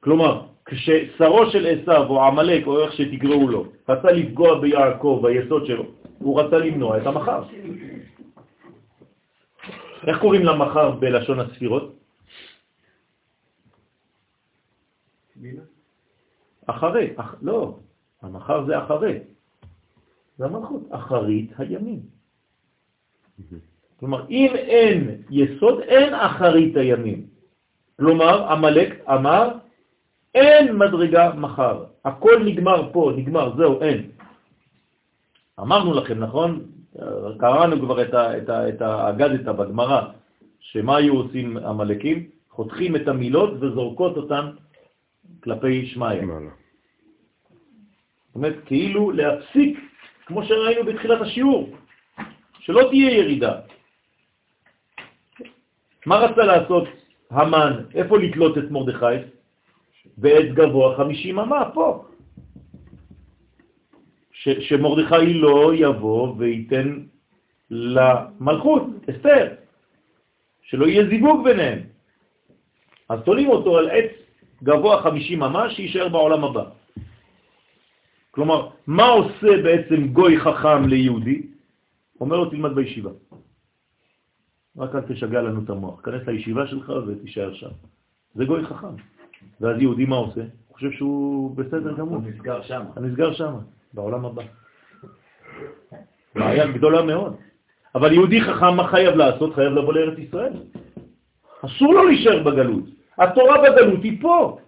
כלומר, כששרו של עשיו או עמלק או איך שתקראו לו, רצה לפגוע ביעקב, ביסוד שלו, הוא רצה למנוע את המחר. איך קוראים למחר בלשון הספירות? אחרי, אח, לא, המחר זה אחרי. זה המלכות, אחרית הימים. כלומר, אם אין יסוד, אין אחרית הימים. כלומר, המלאק אמר, אין מדרגה מחר. הכל נגמר פה, נגמר, זהו, אין. אמרנו לכם, נכון? קראנו כבר את, ה, את, ה, את האגדתא בגמרא, שמה היו עושים המלאקים? חותכים את המילות וזורקות אותן כלפי שמיא. מעלה. זאת אומרת, כאילו להפסיק, כמו שראינו בתחילת השיעור, שלא תהיה ירידה. מה רצה לעשות המן? איפה לתלות את מרדכי? בעץ גבוה 50 אמה, פה. ש, שמרדכי לא יבוא וייתן למלכות, אסתר, שלא יהיה זיווג ביניהם. אז תולים אותו על עץ גבוה 50 אמה שישאר בעולם הבא. כלומר, מה עושה בעצם גוי חכם ליהודי? אומר לו, תלמד בישיבה. רק אל תשגע לנו את המוח. כנס לישיבה שלך ותישאר שם. זה גוי חכם. ואז יהודי מה עושה? הוא חושב שהוא בסדר גמור. הוא נסגר שם. אתה נסגר שם, בעולם הבא. בעיה גדולה מאוד. אבל יהודי חכם מה חייב לעשות? חייב לבוא לארץ ישראל. אסור לו להישאר בגלות. התורה בגלות היא פה.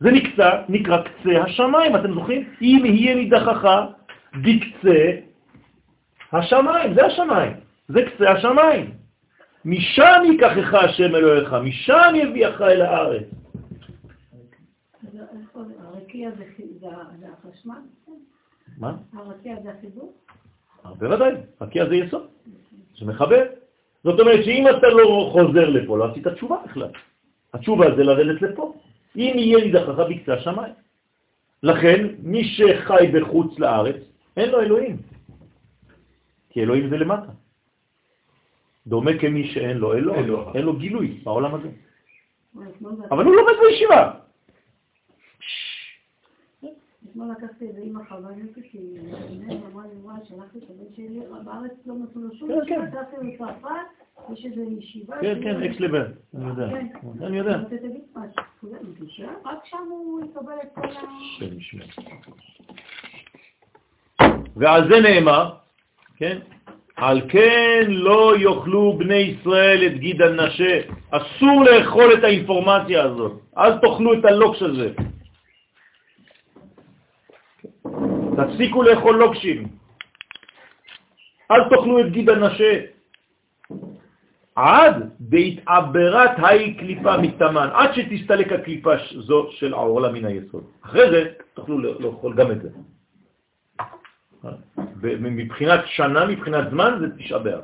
זה נקצה, נקרא קצה השמיים, אתם זוכרים? אם יהיה נידחך בקצה השמיים, זה השמיים, זה קצה השמיים. משם ייקחך השם אלוהיך, משם יביאך אל הארץ. הרקיע זה החשמל? מה? הרקיע זה החיבור? בוודאי, רקיע זה יסוד, זה מחבר. זאת אומרת שאם אתה לא חוזר לפה, לא עשית תשובה בכלל. התשובה זה לרדת לפה. אם יהיה נידחך בקצה השמיים. לכן, מי שחי בחוץ לארץ, אין לו אלוהים. כי אלוהים זה למטה. דומה כמי שאין לו אלוהים, אלוה. אין לו גילוי בעולם הזה. אבל הוא לומד בישיבה. אתמול לקחתי איזה אימא חוויינית כי היא אמרה לי, וואי, שלחתי את הבן שלי, בארץ לא מצאו לו שום כן, ישיבה, כן. טסתי לצרפת, יש איזו ישיבה. כן, כן, אקס לבן, אני יודע. כן. אני יודע. רק שם הוא יקבל את כל ה... ועל זה נאמר, כן? על כן לא יאכלו בני ישראל את גיד הנשה. אסור לאכול את האינפורמציה הזאת. אל תאכלו את הלוקש הזה. תפסיקו לאכול לוקשים. אל תאכלו את גיד הנשה. עד בהתעברת היי קליפה מתאמן, עד שתסתלק הקליפה זו של העורלה מן היסוד. אחרי זה תוכלו לאכול גם את זה. מבחינת שנה, מבחינת זמן, זה תשעה באב.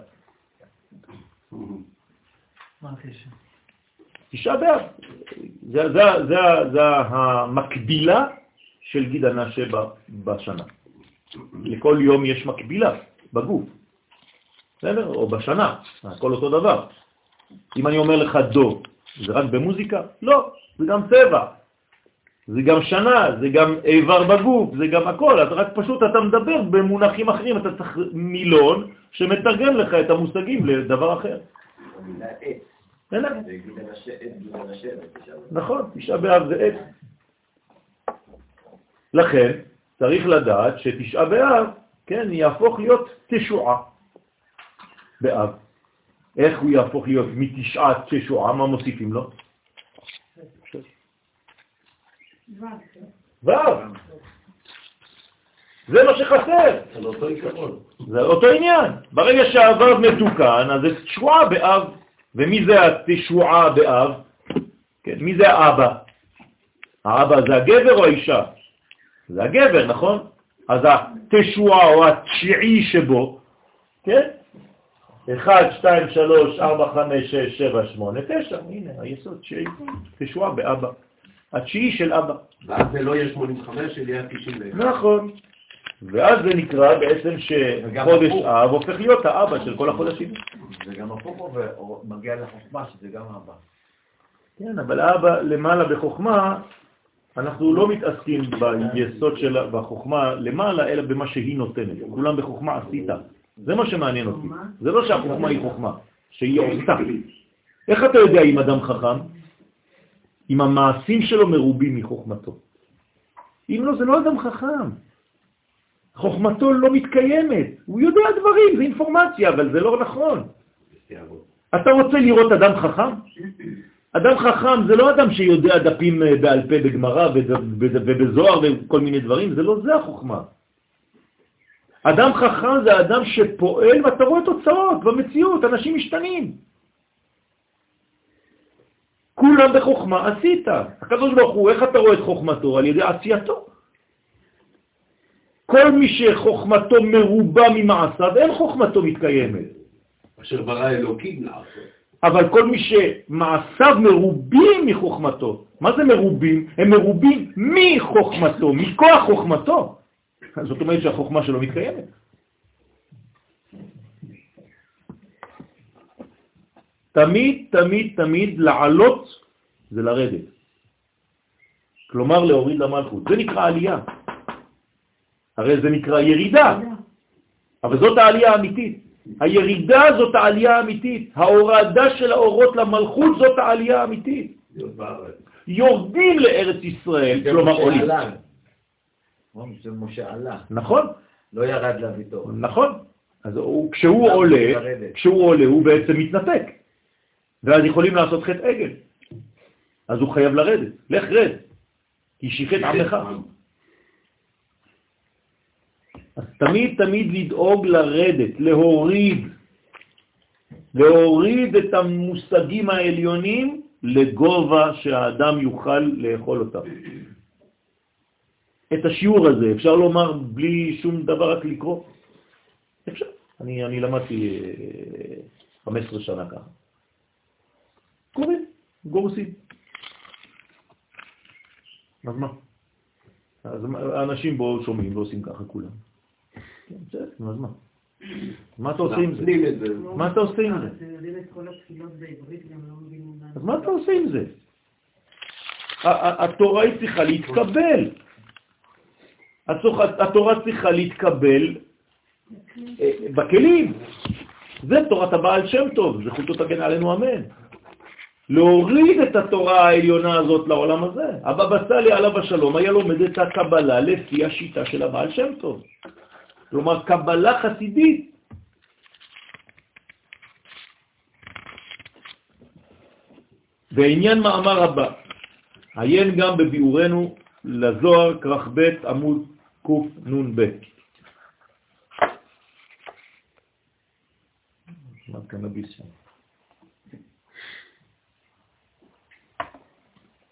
תשעה באב. זה, זה, זה, זה המקבילה של גיד הנשה בשנה. לכל יום יש מקבילה בגוף, בסדר? או בשנה, הכל אותו דבר. אם אני אומר לך דו, זה רק במוזיקה? לא, זה גם צבע, זה גם שנה, זה גם איבר בגוף, זה גם הכל, אז רק פשוט אתה מדבר במונחים אחרים, אתה צריך מילון שמתרגם לך את המושגים לדבר אחר. נכון, תשעה באב זה עץ. לכן צריך לדעת שתשעה באב, כן, יהפוך להיות תשועה באב. איך הוא יהפוך להיות מתשעת תשועה? מה מוסיפים לו? ו'. זה מה שחסר. זה אותו עיקרון. זה אותו עניין. ברגע שהו' מתוקן, אז זה תשועה באב. ומי זה התשועה באב? כן, מי זה האבא? האבא זה הגבר או האישה? זה הגבר, נכון? אז התשועה או התשיעי שבו, כן? 1, 2, 3, 4, 5, 6, 7, 8, 9, הנה היסוד, תשיעי, תשועה באבא. התשיעי של אבא. ואז זה לא יהיה 85, אלא יהיה 91. נכון. ואז זה נקרא בעצם שחודש אב הופך להיות האבא של כל החודשים. זה גם הפוך ומגיע לחוכמה, שזה גם אבא. כן, אבל אבא למעלה בחוכמה, אנחנו לא מתעסקים ביסוד של בחוכמה למעלה, אלא במה שהיא נותנת. כולם בחוכמה עשית. זה מה שמעניין אותי. זה לא שהחוכמה היא חוכמה, שהיא עושה. איך אתה יודע אם אדם חכם? אם המעשים שלו מרובים מחוכמתו. אם לא, זה לא אדם חכם. חוכמתו לא מתקיימת. הוא יודע דברים, זה אינפורמציה, אבל זה לא נכון. אתה רוצה לראות אדם חכם? אדם חכם זה לא אדם שיודע דפים אה, בעל פה בגמרא ובזוהר וכל מיני דברים, זה לא זה החוכמה. אדם חכם זה אדם שפועל ואתה רואה תוצאות במציאות, אנשים משתנים. כולם בחוכמה עשית. הקדוש ברוך הוא, איך אתה רואה את חוכמתו? על ידי עשייתו. כל מי שחוכמתו מרובה ממעשיו, אין חוכמתו מתקיימת. אשר ברא אלוקים לעשות. אבל כל מי שמעשיו מרובים מחוכמתו, מה זה מרובים? הם מרובים מחוכמתו, מכוח חוכמתו. זאת אומרת שהחוכמה שלו מתקיימת. תמיד, תמיד, תמיד לעלות זה לרדת. כלומר להוריד למלכות. זה נקרא עלייה. הרי זה נקרא ירידה, אבל זאת העלייה האמיתית. הירידה זאת העלייה האמיתית. ההורדה של האורות למלכות זאת העלייה האמיתית. יורדים לארץ ישראל, כלומר עולים. משה עלה. נכון. לא ירד לביתו. נכון. אז הוא, כשהוא עולה, כשהוא עולה הוא בעצם מתנתק. ואז יכולים לעשות חטא עגל. אז הוא חייב לרדת. לך רד, כי שיחת עמך. אז תמיד תמיד לדאוג לרדת, להוריד, להוריד את המושגים העליונים לגובה שהאדם יוכל לאכול אותם. את השיעור הזה אפשר לומר בלי שום דבר, רק לקרוא? אפשר. אני, אני למדתי 15 אה, שנה ככה. קוראים, גורסים. אז מה? אז האנשים בו שומעים ועושים ככה כולם. כן, בסדר, אז מה? מה אתה עושה עם זה? מה אתה עושה עם זה? אז מה אתה עושה עם זה? התורה היא צריכה להתקבל. התורה צריכה להתקבל אה, בכלים. זה תורת הבעל שם טוב, זכותו תגן עלינו אמן. להוריד את התורה העליונה הזאת לעולם הזה. הבבא סאלי עליו השלום היה לומד את הקבלה לפי השיטה של הבעל שם טוב. כלומר, קבלה חסידית. בעניין מאמר הבא, עיין גם בביאורנו לזוהר כרך ב' עמוד קנ"ב.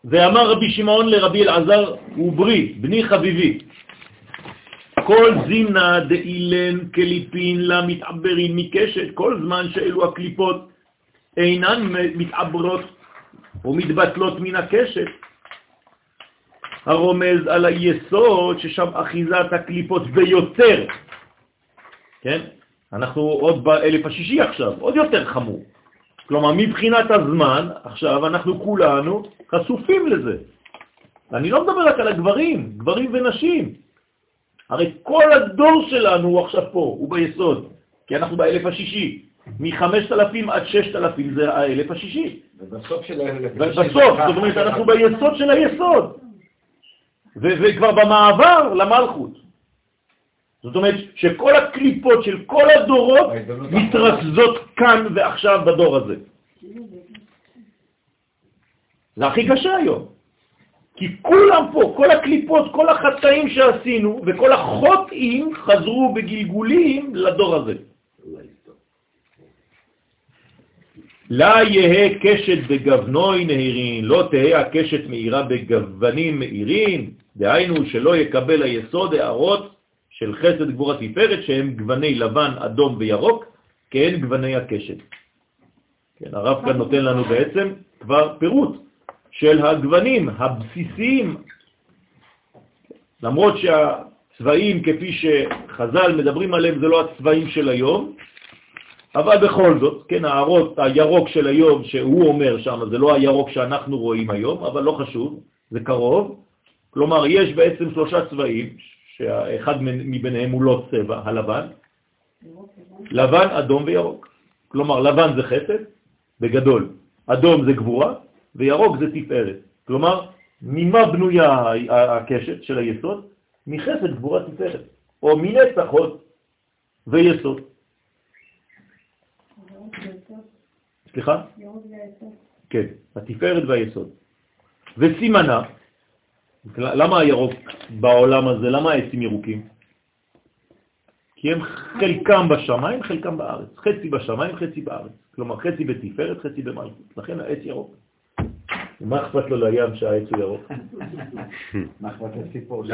ואמר רבי שמעון לרבי אלעזר וברי, בני חביבי, כל זימנה דאילן קליפין למתעברים מקשת, כל זמן שאלו הקליפות אינן מתעברות ומתבטלות מן הקשת, הרומז על היסוד ששם אחיזת הקליפות ביותר. כן? אנחנו עוד באלף השישי עכשיו, עוד יותר חמור. כלומר, מבחינת הזמן, עכשיו אנחנו כולנו חשופים לזה. אני לא מדבר רק על הגברים, גברים ונשים. הרי כל הדור שלנו הוא עכשיו פה, הוא ביסוד, כי אנחנו באלף השישי. מ-5,000 עד 6,000 זה האלף השישי. ובסוף של האלף השישי. בסוף, זאת אומרת, אנחנו ביסוד של היסוד. וכבר במעבר למלכות. זאת אומרת שכל הקליפות של כל הדורות מתרכזות כאן ועכשיו בדור הזה. זה הכי קשה היום. כי כולם פה, כל הקליפות, כל החטאים שעשינו וכל החוטאים חזרו בגלגולים לדור הזה. לה יהא קשת בגוונוי נהירין, לא תהא הקשת מאירה בגוונים מאירין, דהיינו שלא יקבל היסוד הערות של חסד גבורה תפארת שהם גווני לבן, אדום וירוק, כאין גווני הקשת. כן, הרב כאן נותן לנו בעצם כבר פירוט של הגוונים הבסיסיים, למרות שהצבעים כפי שחז"ל מדברים עליהם זה לא הצבעים של היום, אבל בכל זאת, כן, הערות, הירוק של היום שהוא אומר שם, זה לא הירוק שאנחנו רואים היום, אבל לא חשוב, זה קרוב. כלומר, יש בעצם שלושה צבעים, שאחד מביניהם הוא לא צבע, הלבן, לבן, אדום וירוק. כלומר, לבן זה חסד, בגדול, אדום זה גבורה, וירוק זה תפארת. כלומר, ממה בנויה הקשת של היסוד? מחסד גבורה תפארת, או מנצח עוד ויסוד. סליחה? כן, התפארת והיסוד. וסימנה, למה הירוק בעולם הזה, למה העצים ירוקים? כי הם חלקם בשמיים, חלקם בארץ. חצי בשמיים, חצי בארץ. כלומר, חצי בתפארת, חצי במלכות. לכן העץ ירוק. מה אכפת לו לים שהעץ הוא ירוק? מה אכפת לסיפור?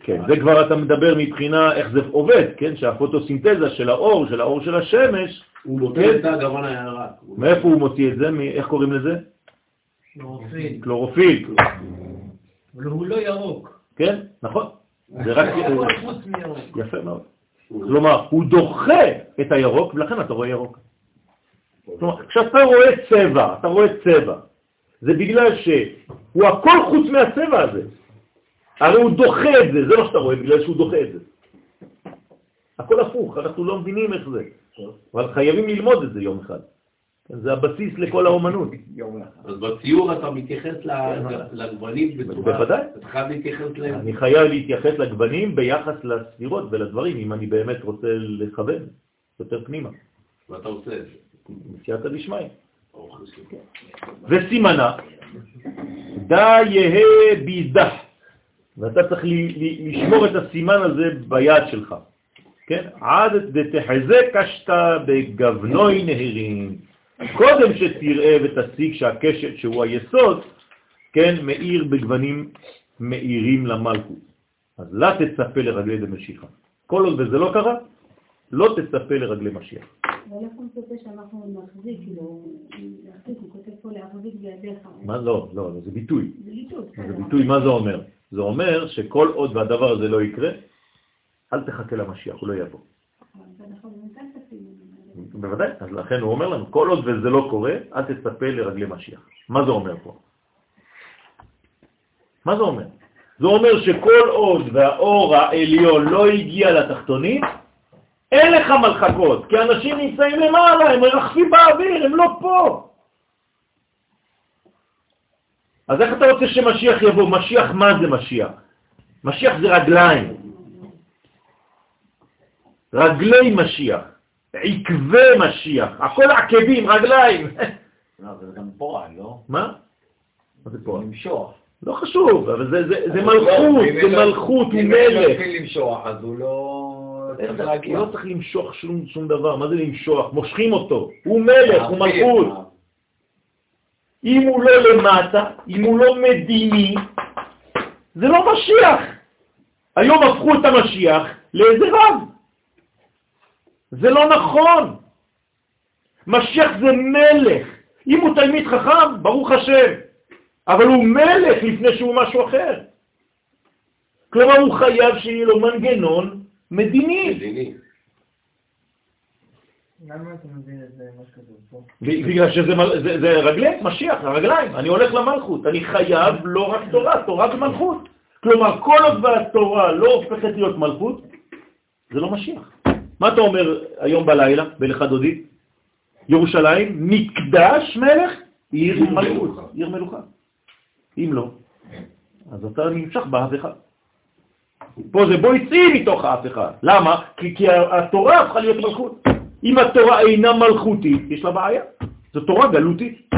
כן, זה כבר אתה מדבר מבחינה איך זה עובד, כן? שהפוטוסינתזה של האור, של האור של השמש, הוא מוציא את הגרון הירק. מאיפה הוא מוציא את זה? איך קוראים לזה? קלורופיל. קלורופיל. אבל הוא לא ירוק. כן, נכון. זה רק... יפה מאוד. כלומר, הוא דוחה את הירוק, ולכן אתה רואה ירוק. כלומר, כשאתה רואה צבע, אתה רואה צבע, זה בגלל שהוא הכל חוץ מהצבע הזה. הרי הוא דוחה את זה, זה מה שאתה רואה, בגלל שהוא דוחה את זה. הכל הפוך, אנחנו לא מבינים איך זה, אבל חייבים ללמוד את זה יום אחד. זה הבסיס לכל האומנות. אז בציור אתה מתייחס לגוונים בצורה... בוודאי. אתה חייב להתייחס להם. אני חייב להתייחס לגוונים ביחס לספירות ולדברים, אם אני באמת רוצה לכוון יותר פנימה. ואתה עושה את זה. מסייעתא דשמיא. וסימנה, דה יהא בידח. ואתה צריך לשמור את הסימן הזה ביד שלך. כן? עד דתחזה קשתה בגוונוי נהירים. קודם שתראה ותשיג שהקשת שהוא היסוד, כן, מאיר בגוונים מאירים למלכות. אז לא תצפה לרגלי דמשיחה. כל עוד וזה לא קרה, לא תצפה לרגלי משיח. איך הוא מצפה שאנחנו נחזיק, כאילו, להחזיק, הוא כותב פה להחזיק בידיך. מה לא, לא, זה ביטוי. זה ביטוי. זה ביטוי, מה זה אומר? זה אומר שכל עוד והדבר הזה לא יקרה, אל תחכה למשיח, הוא לא יבוא. בוודאי, אז לכן הוא אומר לנו, כל עוד וזה לא קורה, אל תצפה לרגלי משיח. מה זה אומר פה? מה זה אומר? זה אומר שכל עוד והאור העליון לא הגיע לתחתונים, אין לך מלחקות, כי אנשים נמצאים למעלה, הם מרחפים באוויר, הם לא פה. אז איך אתה רוצה שמשיח יבוא? משיח, מה זה משיח? משיח זה רגליים. רגלי משיח, עקבי משיח, הכל עקבים, רגליים. לא, זה גם פועל, לא? מה? מה זה פועל? למשוח. לא חשוב, אבל זה, זה מלכות, זה מלכות, הוא מלך. אם הוא מתחיל למשוח, אז הוא לא לא צריך למשוך שום, דבר, מה זה למשוח? מושכים אותו, הוא מלך, הוא מלכות. אם הוא לא למטה, אם הוא לא מדיני, זה לא משיח. היום הפכו את המשיח לאיזה רב. זה לא נכון. משיח זה מלך. אם הוא תלמיד חכם, ברוך השם, אבל הוא מלך לפני שהוא משהו אחר. כלומר, הוא חייב שיהיה לו מנגנון מדיני. מדיני. למה אתה מבין את זה, מה שכתוב פה? בגלל שזה רגלי משיח, הרגליים. אני הולך למלכות. אני חייב לא רק תורה, תורה ומלכות. כלומר, כל עוד התורה לא הופכת להיות מלכות, זה לא משיח. מה אתה אומר היום בלילה, בלך דודי? ירושלים, מקדש מלך, עיר מלכות, מלוכה. עיר מלוכה. אם לא, אז אתה נמשך בהפיכה. פה זה בוא יצאי מתוך ההפיכה. למה? כי, כי התורה הפכה להיות מלכות. אם התורה אינה מלכותית, יש לה בעיה. זו תורה גלותית.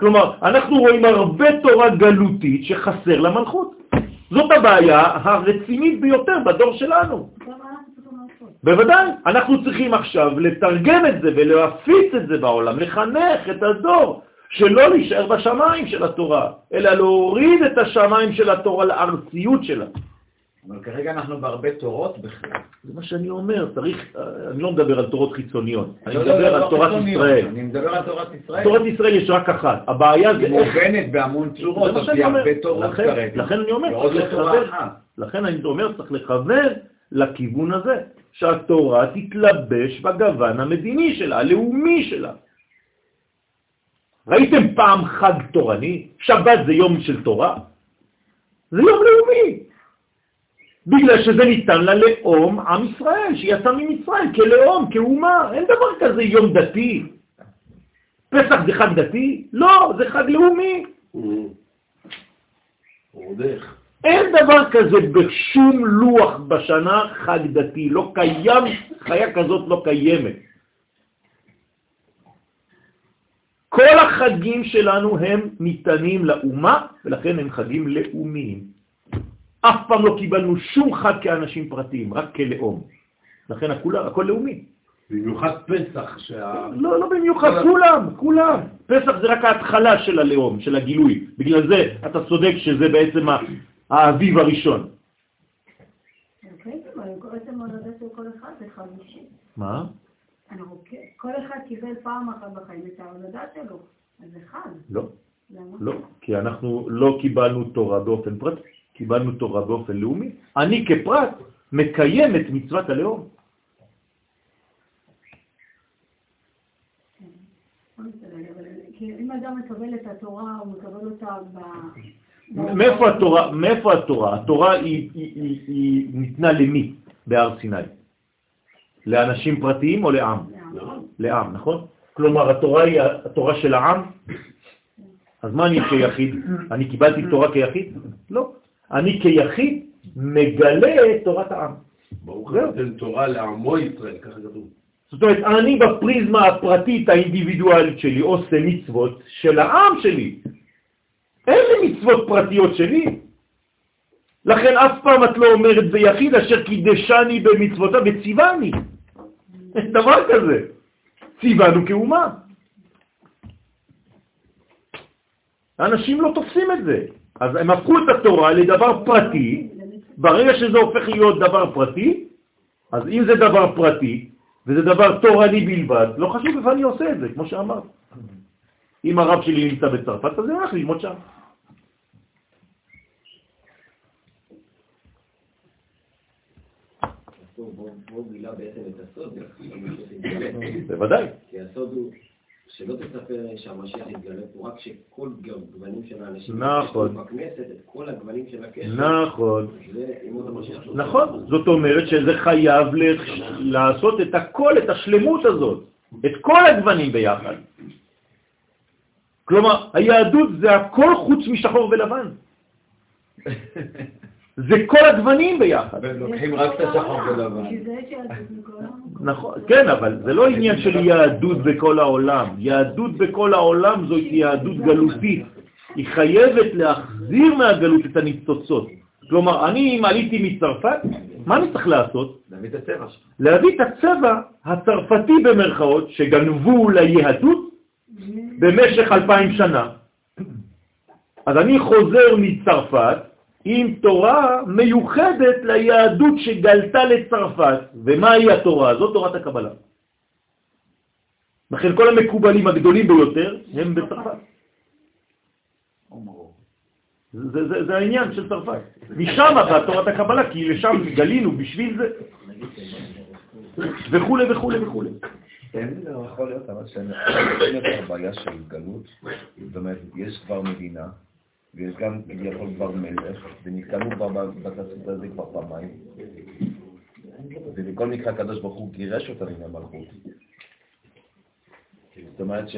כלומר, אנחנו רואים הרבה תורה גלותית שחסר למלכות. זאת הבעיה הרצינית ביותר בדור שלנו. בוודאי, אנחנו צריכים עכשיו לתרגם את זה ולהפיץ את זה בעולם, לחנך את הדור, שלא להישאר בשמיים של התורה, אלא להוריד את השמיים של התורה לארציות שלה. אבל כרגע אנחנו בהרבה תורות בכלל. זה מה שאני אומר, צריך, אני לא מדבר על תורות חיצוניות, אני לא, לא, מדבר לא, על תורת. ישראל. אני מדבר על תורת ישראל. תורת ישראל יש רק אחת, הבעיה זה היא. מובנת בהמון צורות, שאני היא. הרבה תורות לכן- כרגע. לכן אני אומר, צריך לכוון. לכן אני אומר, צריך לכוון לכיוון הזה, שהתורה תתלבש בגוון המדיני שלה, הלאומי שלה. ראיתם פעם חג תורני? שבת זה יום של תורה? זה יום לאומי. בגלל שזה ניתן ללאום עם ישראל, שיצא ממצרים, כלאום, כאומה. אין דבר כזה יום דתי. פסח זה חג דתי? לא, זה חג לאומי. אין דבר כזה בשום לוח בשנה חג דתי, לא קיים, חיה כזאת לא קיימת. כל החגים שלנו הם ניתנים לאומה, ולכן הם חגים לאומיים. אף פעם לא קיבלנו שום חג כאנשים פרטיים, רק כלאום. לכן הכל, הכל לאומי. במיוחד פסח, שה... לא, לא במיוחד, כולם, כולם. פסח זה רק ההתחלה של הלאום, של הגילוי. בגלל זה אתה צודק שזה בעצם האביב הראשון. אוקיי. מה? אנחנו כן- כל אחד קיבל פעם אחת בחיים את ההולדה שלו, אז חג. לא, למה? לא, כי אנחנו לא קיבלנו תורה באופן פרטי, קיבלנו תורה באופן לאומי. אני כפרט מקיים את מצוות הלאום. לא כי אם אדם מקבל את התורה, הוא מקבל אותה ב... מאיפה התורה? מאיפה התורה? התורה היא ניתנה למי בהר סיני? לאנשים פרטיים או לעם? לעם. נכון? כלומר, התורה היא התורה של העם? אז מה אני כיחיד? אני קיבלתי תורה כיחיד? לא. אני כיחיד מגלה את תורת העם. ברוך. נותן תורה לעמו ישראל, ככה כתוב. זאת אומרת, אני בפריזמה הפרטית האינדיבידואלית שלי עושה מצוות של העם שלי. אין לי מצוות פרטיות שלי. לכן אף פעם את לא אומרת ביחיד אשר קידשני במצוותיו וציווני. אין דבר כזה. ציוונו כאומה. אנשים לא תופסים את זה. אז הם הפכו את התורה לדבר פרטי, ברגע שזה הופך להיות דבר פרטי, אז אם זה דבר פרטי, וזה דבר תורני בלבד, לא חשוב איפה אני עושה את זה, כמו שאמרת. אם הרב שלי נמצא בצרפת, אז אני הולך ללמוד שם. פה גילה בעצם את הסוד, בוודאי. כי הסוד הוא שלא תספר שהמשיח יתגלה פה, רק שכל גוונים של האנשים נכון. בכנסת, את כל הגוונים של הקשר, נכון. זה המשיח. נכון, זאת אומרת שזה חייב לעשות את הכל, את השלמות הזאת, את כל הגוונים ביחד. כלומר, היהדות זה הכל חוץ משחור ולבן. זה כל הגוונים ביחד. לוקחים רק את השחור ולבן. נכון, כן, אבל זה לא עניין של יהדות בכל העולם. יהדות בכל העולם זאת יהדות גלותית. היא חייבת להחזיר מהגלות את הניצוצות. כלומר, אני אם עליתי מצרפת, מה אני צריך לעשות? להביא את הצבע. להביא את הצבע הצרפתי במרכאות, שגנבו ליהדות, במשך אלפיים שנה. אז אני חוזר מצרפת עם תורה מיוחדת ליהדות שגלתה לצרפת. ומהי התורה? זאת תורת הקבלה. לכן כל המקובלים הגדולים ביותר הם בצרפת. זה, זה, זה העניין של צרפת. משם באה תורת הקבלה, כי לשם גלינו בשביל זה. וכו' וכו' וכו'. כן, יכול להיות, אבל שאין יותר בעיה של גלות, זאת אומרת, יש כבר מדינה, ויש גם כביכול כבר מלך, ונתקלנו כבר בתסריט הזה כבר פעמיים, ובכל מקרה הקדוש ברוך הוא גירש אותנו מהמלכות. זאת אומרת ש...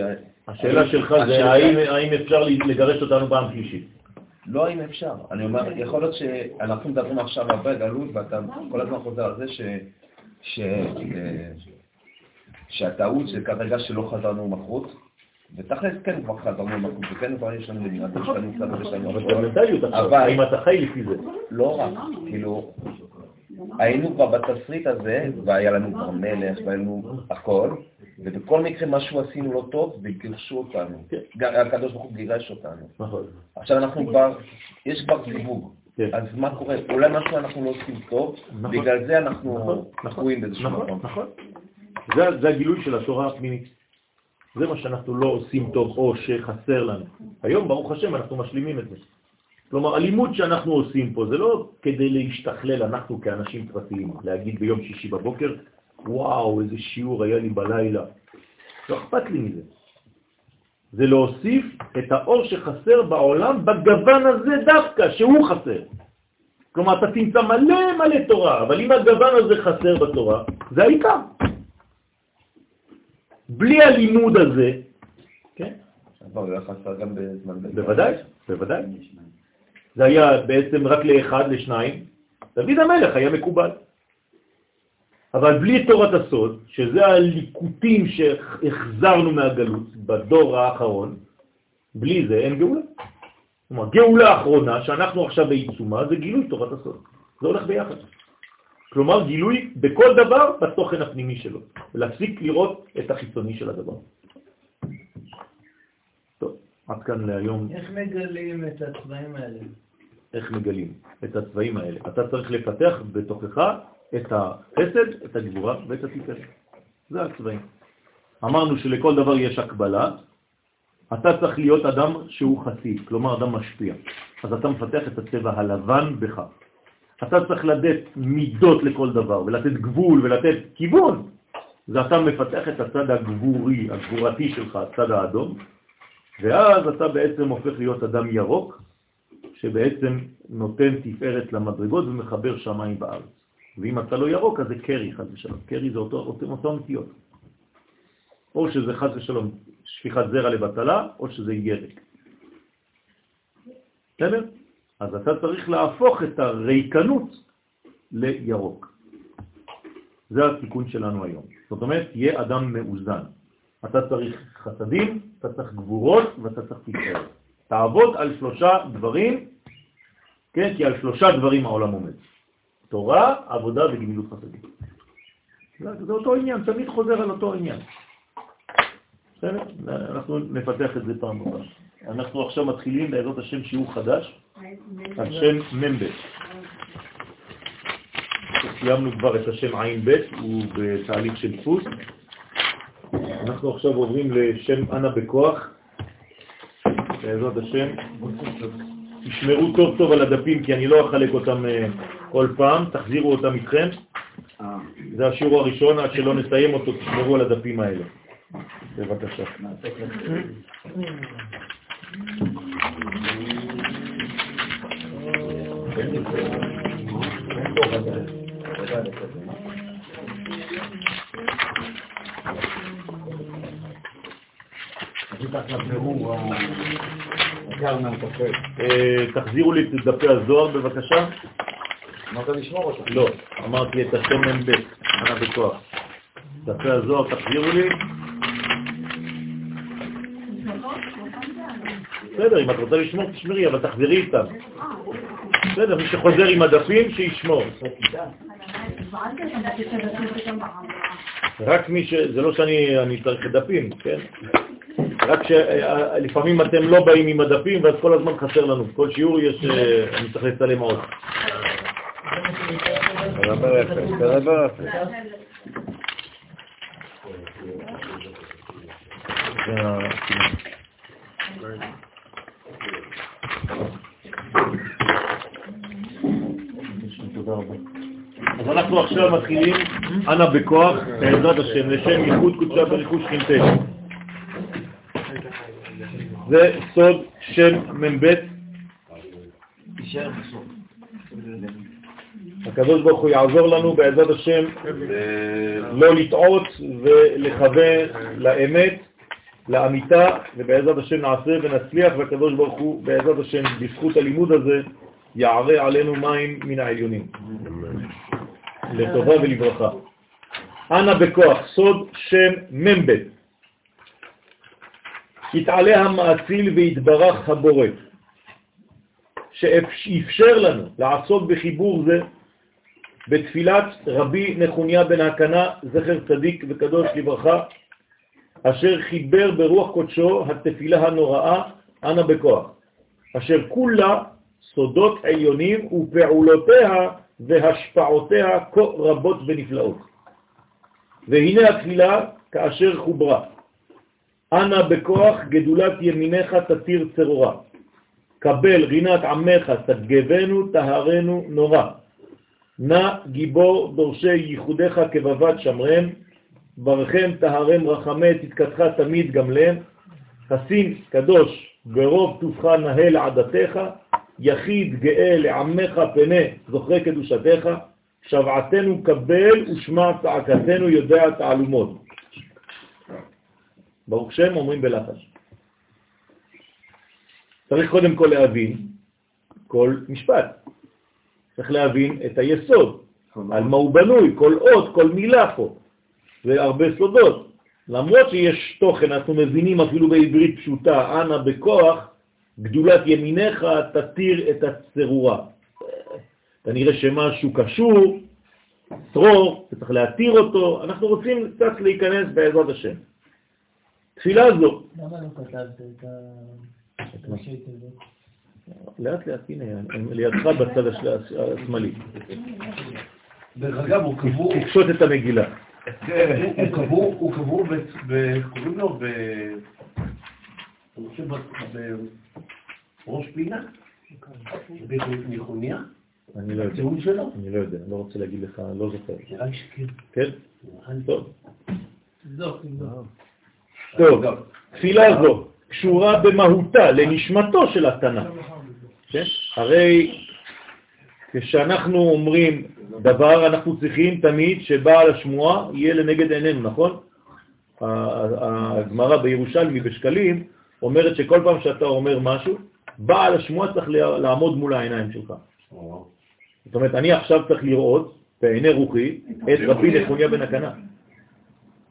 השאלה שלך זה האם אפשר לגרש אותנו פעם שלישית. לא האם אפשר. אני אומר, יכול להיות שאנחנו מדברים עכשיו הרבה גלות, ואתה כל הזמן חוזר על זה. ש... שהטעות זה כרגע שלא חזרנו מלכות, ותכלס כן כבר חזרנו מלכות, וכן כבר יש לנו מדינה, יש לנו קצת ויש לנו... אבל זה מנטליות עכשיו, האם אתה חי לפי זה? לא רק, כאילו, היינו כבר בתסריט הזה, והיה לנו כבר מלך, והיה לנו הכל, ובכל מקרה משהו עשינו לא טוב, וגירשו אותנו. כן. הקדוש ברוך הוא גירש אותנו. נכון. עכשיו אנחנו כבר, יש כבר סיווג. כן. אז מה קורה? אולי משהו אנחנו לא עושים טוב, נכון. בגלל זה אנחנו נכון, נכון, תקועים באיזשהו נכון, מקום. נכון. זה, זה הגילוי של התורה הפנימית. זה מה שאנחנו לא עושים טוב או שחסר לנו. היום, ברוך השם, אנחנו משלימים את זה. כלומר, הלימוד שאנחנו עושים פה זה לא כדי להשתכלל אנחנו כאנשים פרטיים, להגיד ביום שישי בבוקר, וואו, איזה שיעור היה לי בלילה. לא אכפת לי מזה. זה להוסיף את האור שחסר בעולם בגוון הזה דווקא, שהוא חסר. כלומר, אתה תמצא מלא מלא תורה, אבל אם הגוון הזה חסר בתורה, זה העיקר. בלי הלימוד הזה, כן? בזמן... בוודאי, בוודאי. זה היה בעצם רק לאחד, לשניים. דוד המלך היה מקובל. אבל בלי תורת הסוד, שזה הליקוטים שהחזרנו מהגלות בדור האחרון, בלי זה אין גאולה. כלומר, גאולה האחרונה, שאנחנו עכשיו בעיצומה, זה גילוי תורת הסוד. זה הולך ביחד. כלומר, גילוי בכל דבר בתוכן הפנימי שלו, ולהפסיק לראות את החיצוני של הדבר. טוב, עד כאן להיום. איך מגלים את הצבעים האלה? איך מגלים את הצבעים האלה. אתה צריך לפתח בתוכך את החסד, את הגבורה ואת התפארת. זה הצבעים. אמרנו שלכל דבר יש הקבלה, אתה צריך להיות אדם שהוא חסיד, כלומר אדם משפיע. אז אתה מפתח את הצבע הלבן בך. אתה צריך לתת מידות לכל דבר, ולתת גבול ולתת כיוון. זה אתה מפתח את הצד הגבורי, הגבורתי שלך, הצד האדום, ואז אתה בעצם הופך להיות אדם ירוק, שבעצם נותן תפארת למדרגות ומחבר שמיים בארץ. ואם אתה לא ירוק, אז זה קרי, חד ושלום. קרי זה אותו, אותו, אותו נטיות. או שזה חד ושלום שפיכת זרע לבטלה, או שזה ירק. בסדר? אז אתה צריך להפוך את הריקנות לירוק. זה התיקון שלנו היום. זאת אומרת, תהיה אדם מאוזן. אתה צריך חסדים, אתה צריך גבורות ואתה צריך תפארת. תעבוד על שלושה דברים, כן? כי על שלושה דברים העולם עומד. תורה, עבודה וגמילות חסדים. זה, אותו עניין, תמיד חוזר על אותו עניין. בסדר? אנחנו נפתח את זה פעם הבאה. אנחנו עכשיו מתחילים בעזרת השם שיעור חדש על שם מ"ב. סיימנו כבר את השם עין ב', הוא בתהליך של דפוס. אנחנו עכשיו עוברים לשם אנה בכוח, בעזרת השם. תשמרו טוב טוב על הדפים, כי אני לא אחלק אותם אה, כל פעם, תחזירו אותם איתכם. זה השיעור הראשון, עד שלא נסיים אותו, תשמרו על הדפים האלה. בבקשה. תחזירו לי את דפי הזוהר בבקשה. אמרת לשמור אותו. לא, אמרתי את השם מ"ב, אנא בכוח. דפי הזוהר תחזירו לי. בסדר, אם את רוצה לשמור, תשמרי, אבל תחזרי איתם. בסדר, מי שחוזר עם הדפים, שישמור. רק מי ש... זה לא שאני צריך דפים, כן? רק שלפעמים אתם לא באים עם הדפים ואז כל הזמן חסר לנו. כל שיעור יש, אה, אני צריך לצלם עוד. תדבר יפה, תדבר יפה. אז אנחנו עכשיו מתחילים, אנא בכוח, בעזרת השם, לשם ייחוד קודשה בריחוש חינטש. זה סוד שם מ"ב. הקדוש ברוך הוא יעזור לנו בעזרת השם לא לטעות ולכוון לאמת, לאמיתה, ובעזרת השם נעשה ונצליח, והקדוש ברוך הוא בעזרת השם בזכות הלימוד הזה יערה עלינו מים מן העליונים. לטובה ולברכה. אנא בכוח, סוד שם מ"ב. יתעלה המאציל ויתברך הבורא, שאפשר לנו לעסוק בחיבור זה בתפילת רבי נחוניה בן הקנה, זכר צדיק וקדוש לברכה, אשר חיבר ברוח קודשו התפילה הנוראה, אנא בכוח, אשר כולה סודות עליונים ופעולותיה והשפעותיה כה רבות ונפלאות. והנה התפילה כאשר חוברה. אנא בכוח גדולת ימיניך תתיר צרורה. קבל רינת עמך תגבנו תהרנו נורא. נא גיבור דורשי ייחודיך כבבת שמרם, ברכם תהרם רחמי תתקתך תמיד גם להם, חסין קדוש ברוב טובך נהל עדתך, יחיד גאה לעמך פנה זוכרי קדושתך, שבעתנו קבל ושמע צעקתנו יודע תעלומות. ברוך שם אומרים בלחש. צריך קודם כל להבין כל משפט. צריך להבין את היסוד, על מה הוא בנוי, כל אות, כל מילה פה. זה הרבה סודות. למרות שיש תוכן, אנחנו מבינים אפילו בעברית פשוטה, אנא בכוח, גדולת ימיניך תתיר את הצרורה. כנראה שמשהו קשור, צרור, צריך להתיר אותו, אנחנו רוצים קצת להיכנס בעזרת השם. תפילה זו. למה לא כתבת את תיבות? לאט לאט, הנה, לידך בצד השמאלי. דרך אגב, הוא קבור... תקשוט את המגילה. הוא קבור, קוראים לו? אני חושב בראש פינה? בניחוניה? אני לא יודע. אני לא יודע, לא רוצה להגיד לך, לא זוכר. נראה לי שכן. כן? טוב. תבדוק. טוב, תפילה זו קשורה במהותה לנשמתו של התנא. כן? הרי כשאנחנו אומרים דבר, אנחנו צריכים תמיד שבעל השמועה יהיה לנגד עינינו, נכון? הגמרא בירושלמי בשקלים אומרת שכל פעם שאתה אומר משהו, בעל השמועה צריך לעמוד מול העיניים שלך. זאת אומרת, אני עכשיו צריך לראות בעיני רוחי את רבי נחוניה בן הקנה.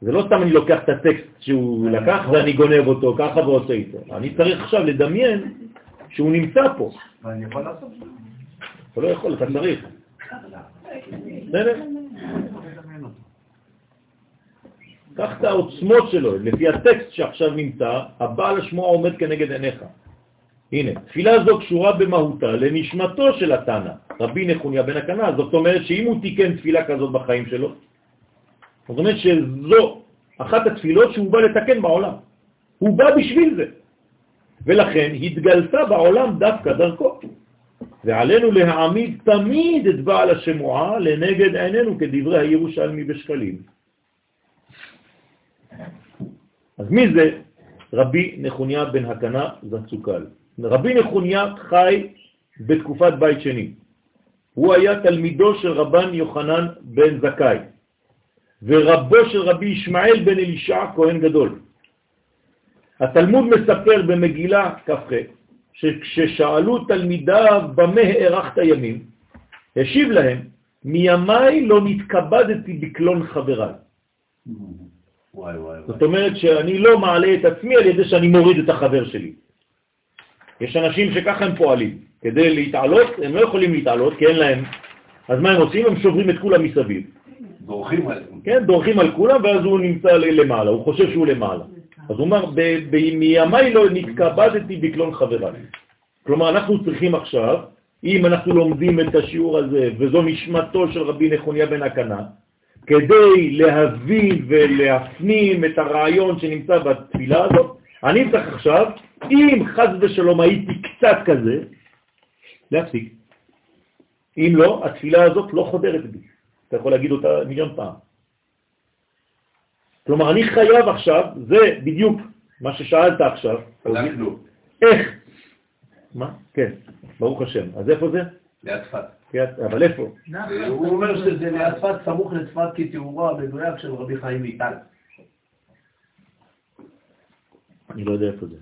זה לא סתם אני לוקח את הטקסט שהוא לקח ואני גונב אותו ככה ועושה איתו. אני צריך עכשיו לדמיין שהוא נמצא פה. ואני יכול לעשות את זה. אתה לא יכול, אתה צריך. בסדר? קח את העוצמות שלו, לפי הטקסט שעכשיו נמצא, הבעל השמוע עומד כנגד עיניך. הנה, תפילה זו קשורה במהותה לנשמתו של התנא, רבי נחוניה בן הקנה, זאת אומרת שאם הוא תיקן תפילה כזאת בחיים שלו, זאת אומרת שזו אחת התפילות שהוא בא לתקן בעולם. הוא בא בשביל זה. ולכן התגלתה בעולם דווקא דרכו. ועלינו להעמיד תמיד את בעל השמועה לנגד עינינו כדברי הירושלמי בשקלים. אז מי זה רבי נחוניה בן הקנה זצוקל? רבי נחוניה חי בתקופת בית שני. הוא היה תלמידו של רבן יוחנן בן זכאי, ורבו של רבי ישמעאל בן אלישע, כהן גדול. התלמוד מספר במגילה כ"ח, שכששאלו תלמידיו במה הארכת ימים, השיב להם, מימיי לא נתכבדתי בקלון חבריי. וואי וואי זאת אומרת שאני לא מעלה את עצמי על ידי שאני מוריד את החבר שלי. יש אנשים שככה הם פועלים. כדי להתעלות, הם לא יכולים להתעלות כי אין להם. אז מה הם עושים? הם שוברים את כולם מסביב. דורכים עליהם. כן, דורכים על כולם ואז הוא נמצא למעלה, הוא חושב שהוא למעלה. אז הוא אומר, "ב- ב- מימיי לא נתכבדתי בקלון חבריי. כלומר, אנחנו צריכים עכשיו, אם אנחנו לומדים את השיעור הזה, וזו נשמתו של רבי נחוניה בן הקנה, כדי להבין ולהפנים את הרעיון שנמצא בתפילה הזאת, אני צריך עכשיו, אם חז ושלום הייתי קצת כזה, להפסיק. אם לא, התפילה הזאת לא חודרת בי. אתה יכול להגיד אותה מיליון פעם. כלומר, אני חייב עכשיו, זה בדיוק מה ששאלת עכשיו. אנחנו, איך? מה? כן, ברוך השם. אז איפה זה? ליד צפת. אבל איפה? הוא אומר שזה ליד צפת, סמוך לצפת כתיאורו המדויק של רבי חיים ויטל. אני לא יודע איפה זה.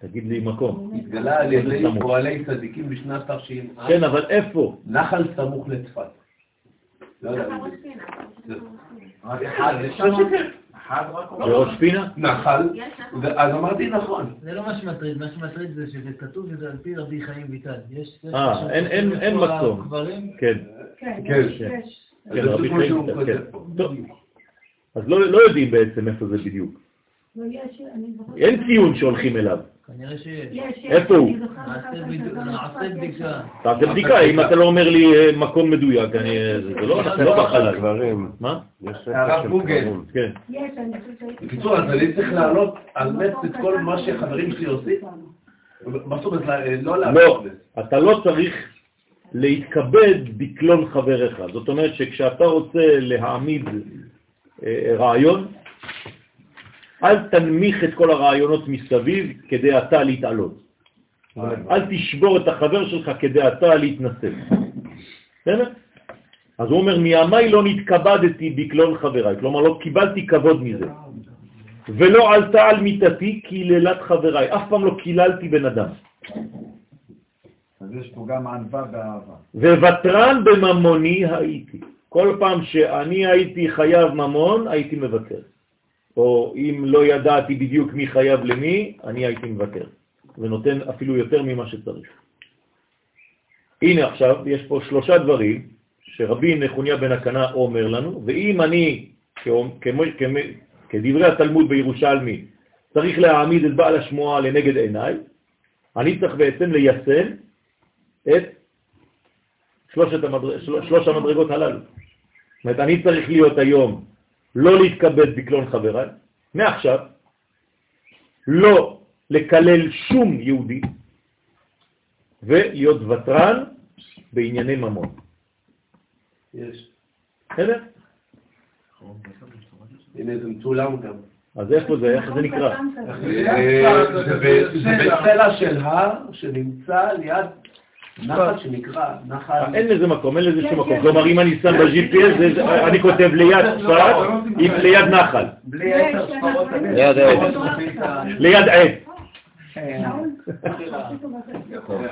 תגיד לי מקום. התגלה על ידי סמוך? פועלי צדיקים בשנת תש"ע. כן, אבל איפה? נחל סמוך לצפת. לא יודע. בראש פינה? נחל, אז אמרתי נכון. זה לא מה שמטריד, מה שמטריד זה שזה כתוב שזה על פי רבי חיים ויטל. יש... יש אה, אין- מקום. כן, כן, כן, יש, כן. רבי חיים, כותב כן. אז לא לא יודעים בעצם איפה זה בדיוק. אין ציון שהולכים אליו. כנראה שיש. יש, יש. איפה הוא? תעשה בדיקה, אם אתה לא אומר לי אה, מקום מדויק, אני... זה זה לא, לא בחלל. קברים. מה? יש הרב ספר של גוגל. קברים. כן. בקיצור, אז אני צריך להעלות על נס את כל מה שחברים שלי עושים? מה זאת אומרת, לא לא, להעלות נס? אתה לא צריך להתכבד בקלון חבריך. זאת אומרת שכשאתה רוצה להעמיד אה, רעיון, אל תנמיך את כל הרעיונות מסביב כדי אתה להתעלות. אומרת, אל תשבור את החבר שלך כדי אתה להתנסה. בסדר? אז הוא אומר, מימיי לא נתכבדתי בקלון חבריי, כלומר לא קיבלתי כבוד מזה. ולא עלתה על מיטתי קיללת חבריי, אף פעם לא קיללתי בן אדם. אז יש פה גם ענווה ואהבה. וותרן בממוני הייתי. כל פעם שאני הייתי חייב ממון, הייתי מוותר. או אם לא ידעתי בדיוק מי חייב למי, אני הייתי מוותר. ונותן אפילו יותר ממה שצריך. הנה עכשיו, יש פה שלושה דברים שרבי נחוניה בן הקנה אומר לנו, ואם אני, כמו, כמו, כדברי התלמוד בירושלמי, צריך להעמיד את בעל השמועה לנגד עיניי, אני צריך בעצם ליישם את שלושת המדר... של... שלוש המדרגות הללו. זאת אומרת, אני צריך להיות היום לא להתכבד בקלון חבריי, מעכשיו, לא לקלל שום יהודי, ולהיות ותרן בענייני ממון. יש. בסדר? הנה זה מצולם גם. אז איפה זה? איך זה נקרא? אה, זה בסלע של הר שנמצא ליד נחל שנקרא נחל... אין לזה מקום, אין לזה שום מקום. כלומר, אם אני שם ב-GPS, אני כותב ליד צפת, עם ליד נחל, ליד העץ. ליד עץ.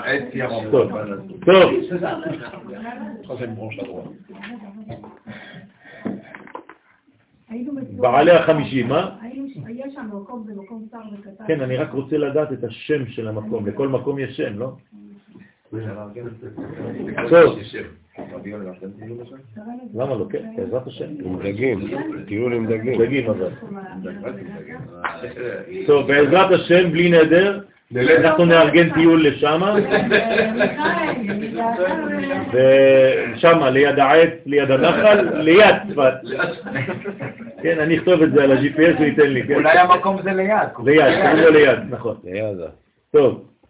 עץ ירוק. טוב, בעלי החמישים, מה? ש- יש שם מקום, זה מקום צר וקטן. כן, אני רק רוצה לדעת את השם של המקום. לכל מקום יש שם, לא? טוב, למה לא? כן, בעזרת השם. עם דגים, טיול עם דגים. דגים אבל. טוב, בעזרת השם, בלי נדר, אנחנו נארגן טיול לשם, ושם, ליד העץ, ליד הנחל, ליד צפת. כן, אני אכתוב את זה על ה-GPS, הוא ייתן לי, כן? אולי המקום זה ליד. ליד, קוראים לו ליד, נכון. ליד,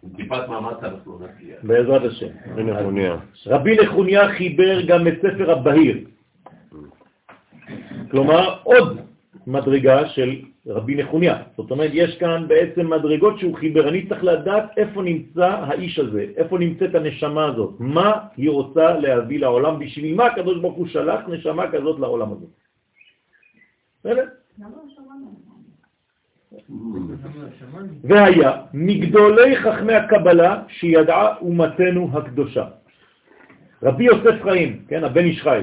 טוב, טיפת מאמץ אנחנו נגיע. בעזרת השם. רבי נחוניה חיבר גם את ספר הבהיר. כלומר, עוד מדרגה של רבי נחוניה. זאת אומרת, יש כאן בעצם מדרגות שהוא חיבר. אני צריך לדעת איפה נמצא האיש הזה, איפה נמצאת הנשמה הזאת, מה היא רוצה להביא לעולם, בשביל מה הקדוש ברוך הוא שלח נשמה כזאת לעולם הזה. בסדר? והיה מגדולי חכמי הקבלה שידעה אומתנו הקדושה. רבי יוסף חיים, כן, הבן איש חי,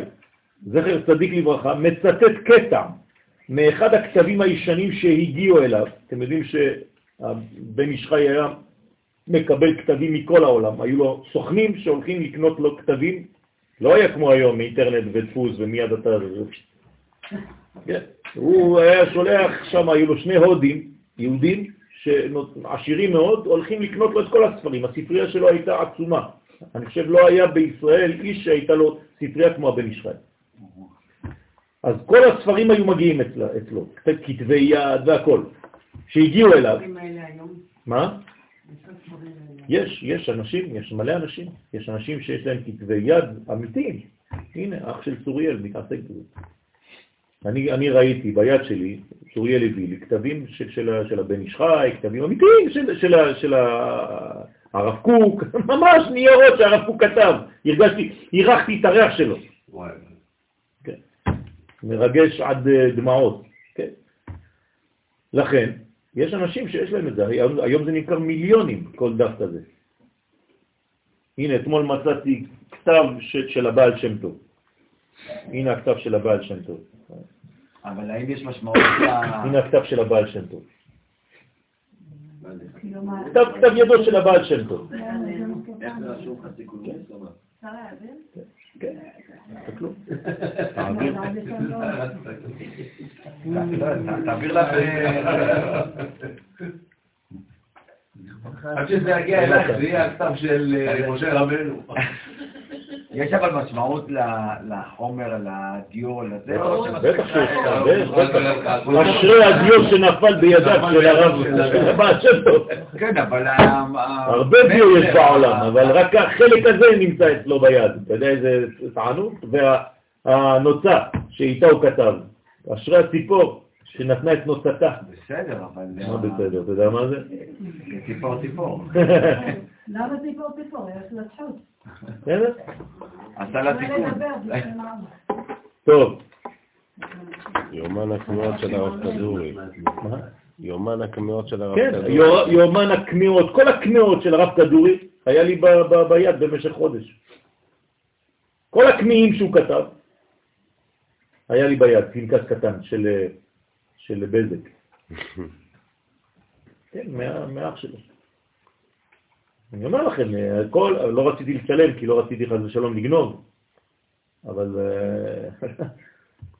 זכר צדיק לברכה, מצטט קטע מאחד הכתבים הישנים שהגיעו אליו. אתם יודעים שהבן איש חי היה מקבל כתבים מכל העולם, היו לו סוכנים שהולכים לקנות לו כתבים, לא היה כמו היום אינטרנט ודפוס ומיד אתה... כן. הוא היה שולח, שם היו לו שני הודים, יהודים שעשירים מאוד הולכים לקנות לו את כל הספרים. הספרייה שלו הייתה עצומה. אני חושב לא היה בישראל איש שהייתה לו ספרייה כמו הבן ישראל. אז כל הספרים היו מגיעים אצלו, אצלו כתבי יד והכל, שהגיעו אליו. מה? יש, יש אנשים, יש מלא אנשים, יש אנשים שיש להם כתבי יד אמיתיים. הנה, אח של צוריאל מתעסק בזה. אני, אני ראיתי ביד שלי, הביא לי, כתבים של, של, של הבן איש חי, כתבים אמיתיים של, של, של, של הרב קוק, ממש ניירות שהרב קוק כתב. הרגשתי, אירחתי את הריח שלו. כן. מרגש עד אה, דמעות. כן. לכן, יש אנשים שיש להם את זה, היום, היום זה נקרא מיליונים, כל דף כזה. הנה, אתמול מצאתי כתב של, של הבעל שם טוב. הנה הכתב של הבעל שם טוב. אבל האם יש משמעות. הנה הכתב של הבעל שם טוב. כתב ידו של הבעל שם טוב. קולמוס? כן, תסתכלו. תעביר לך... עד שזה יגיע אלייך, זה יהיה הכתב של אה, משה רבנו. יש אבל משמעות לחומר, לדיו, לזה? בטח שיש, בטח. אשרי הדיו שנפל בידיו של הרב. כן, אבל... הרבה דיו יש בעולם, אבל רק החלק הזה נמצא אצלו ביד. אתה יודע איזה טענות? והנוצה שאיתה הוא כתב. אשרי הציפור שנתנה את נוצתה. בסדר, אבל... מה בסדר? אתה יודע מה זה? ציפור ציפור. למה ציפור ציפור? יש לה תחות. בסדר? עשה לה תיקון. טוב. יומן הקמיעות של הרב כדורי. יומן הקמיעות של הרב כן, כדורי. יומן הקמיעות, כל הקמיעות של הרב כדורי היה לי ביד במשך חודש. כל הקמיעים שהוא כתב היה לי ביד, פנקס קטן של, של בזק. כן, מה- מאח שלו. אני אומר לכם, כל, לא רציתי לצלם כי לא רציתי חס ושלום לגנוב, אבל אה,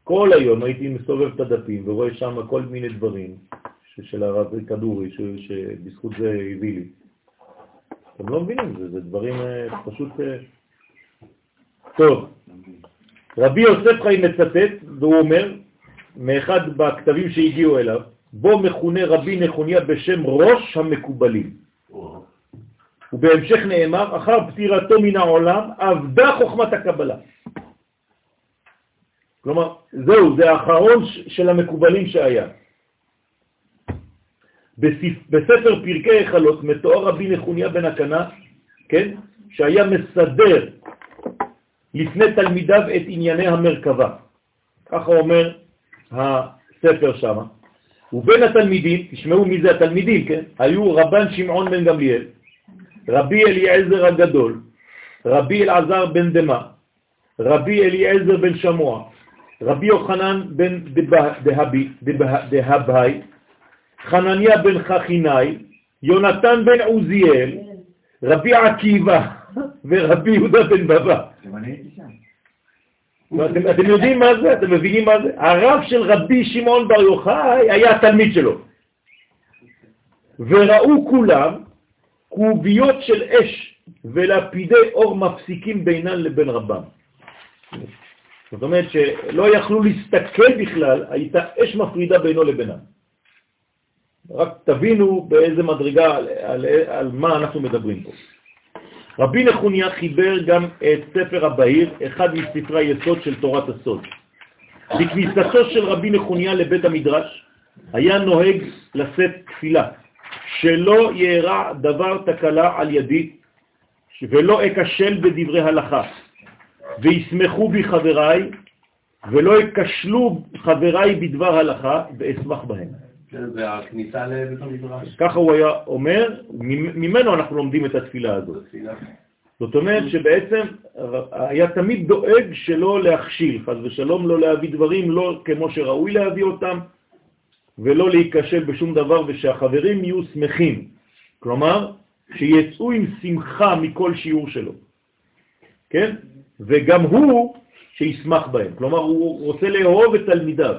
כל היום הייתי מסובב את הדפים ורואה שם כל מיני דברים של הרב כדורי, שבזכות זה הביא לי. אתם לא מבינים, זה, זה דברים אה, פשוט... אה, טוב, רבי יוסף חיים מצטט, והוא אומר, מאחד בכתבים שהגיעו אליו, בו מכונה רבי נחוניה בשם ראש המקובלים. ובהמשך נאמר, אחר פטירתו מן העולם, עבדה חוכמת הקבלה. כלומר, זהו, זה האחרון של המקובלים שהיה. בספר פרקי החלות מתואר רבי נחוניה בן הקנה, כן, שהיה מסדר לפני תלמידיו את ענייני המרכבה. ככה אומר הספר שם. ובין התלמידים, תשמעו מי זה התלמידים, כן? היו רבן שמעון בן גמליאל, רבי אליעזר הגדול, רבי אלעזר בן דמה, רבי אליעזר בן שמוע, רבי יוחנן בן דהבי, דהבי, חנניה בן חכיני, יונתן בן עוזיאל, רבי עקיבא ורבי יהודה בן בבא. אתם, אתם יודעים מה זה? אתם מבינים מה זה? הרב של רבי שמעון בר יוחאי היה התלמיד שלו. וראו כולם קוביות של אש ולפידי אור מפסיקים בינן לבין רבם. זאת אומרת שלא יכלו להסתכל בכלל, הייתה אש מפרידה בינו לבינם. רק תבינו באיזה מדרגה, על, על, על מה אנחנו מדברים פה. רבי נחוניה חיבר גם את ספר הבהיר, אחד מספרי היסוד של תורת הסוד. בכניסתו של רבי נחוניה לבית המדרש היה נוהג לשאת תפילה, שלא יארע דבר תקלה על ידי ולא אקשל בדברי הלכה, ויסמכו בי חבריי ולא יקשלו חבריי בדבר הלכה ואשמח בהם. כן, זה הכניסה לבית המדרש. ככה הוא היה אומר, ממנו אנחנו לומדים את התפילה הזאת. זאת אומרת שבעצם היה תמיד דואג שלא להכשיל, חז ושלום לא להביא דברים לא כמו שראוי להביא אותם, ולא להיכשל בשום דבר, ושהחברים יהיו שמחים. כלומר, שיצאו עם שמחה מכל שיעור שלו. כן? וגם הוא שישמח בהם. כלומר, הוא רוצה לאהוב את תלמידיו.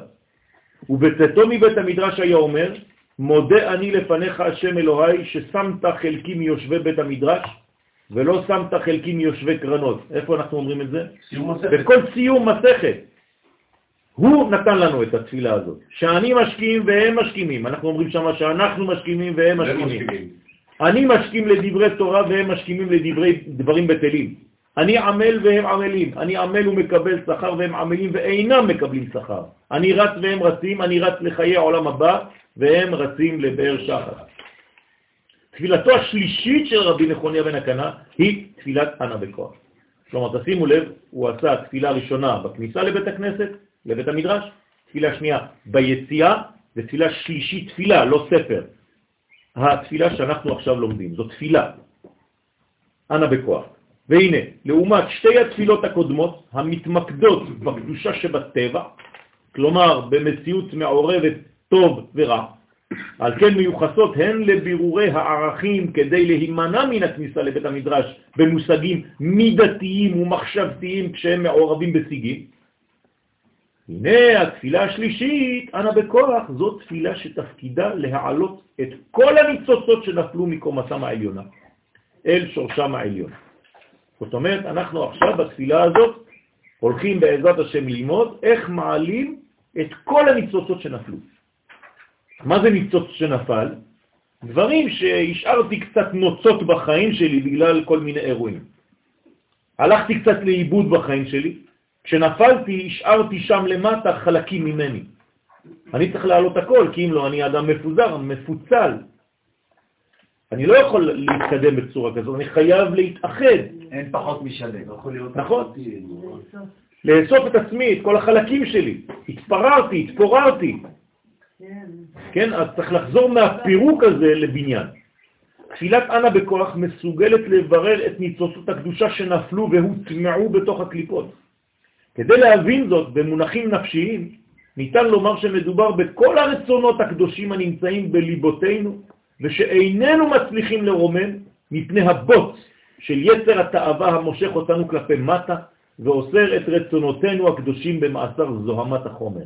ובצאתו מבית המדרש היה אומר, מודה אני לפניך השם אלוהי ששמת חלקי מיושבי בית המדרש ולא שמת חלקי מיושבי קרנות. איפה אנחנו אומרים את זה? בכל סיום מסכת. הוא נתן לנו את התפילה הזאת, שאני משקיעים והם משכימים. אנחנו אומרים שם שאנחנו משכימים והם משכימים. אני משכים לדברי תורה והם משכימים לדברי דברים בטלים. אני עמל והם עמלים, אני עמל ומקבל שכר והם עמלים ואינם מקבלים שכר. אני רץ והם רצים, אני רץ לחיי העולם הבא והם רצים לבאר שחר. תפילתו השלישית של רבי נכוניה בן הקנה היא תפילת אנה בכוח. כלומר, תשימו לב, הוא עשה תפילה ראשונה בכניסה לבית הכנסת, לבית המדרש, תפילה שנייה ביציאה, ותפילה שלישית, תפילה, לא ספר. התפילה שאנחנו עכשיו לומדים, זו תפילה, אנה בכוח. והנה, לעומת שתי התפילות הקודמות, המתמקדות בקדושה שבטבע, כלומר במציאות מעורבת טוב ורע, על כן מיוחסות הן לבירורי הערכים כדי להימנע מן הכניסה לבית המדרש במושגים מידתיים ומחשבתיים כשהם מעורבים בשיגים. הנה התפילה השלישית, אנא בכוח, זאת תפילה שתפקידה להעלות את כל הניצוצות שנפלו מקומתם העליונה אל שורשם העליון. זאת אומרת, אנחנו עכשיו בתפילה הזאת הולכים בעזרת השם ללמוד איך מעלים את כל הניצוצות שנפלו. מה זה ניצוץ שנפל? דברים שהשארתי קצת נוצות בחיים שלי בגלל כל מיני אירועים. הלכתי קצת לאיבוד בחיים שלי, כשנפלתי השארתי שם למטה חלקים ממני. אני צריך להעלות הכל, כי אם לא, אני אדם מפוזר, מפוצל. אני לא יכול להתקדם בצורה כזאת, אני חייב להתאחד. אין פחות משלם. נכון. לאסוף את עצמי, את כל החלקים שלי. התפררתי, התפוררתי. כן, אז צריך לחזור מהפירוק הזה לבניין. תפילת אנה בכוח מסוגלת לברר את ניצוצות הקדושה שנפלו והוטמעו בתוך הקליפות. כדי להבין זאת במונחים נפשיים, ניתן לומר שמדובר בכל הרצונות הקדושים הנמצאים בליבותינו, ושאיננו מצליחים לרומם מפני הבוץ של יצר התאווה המושך אותנו כלפי מטה, ואוסר את רצונותינו הקדושים במאסר זוהמת החומר.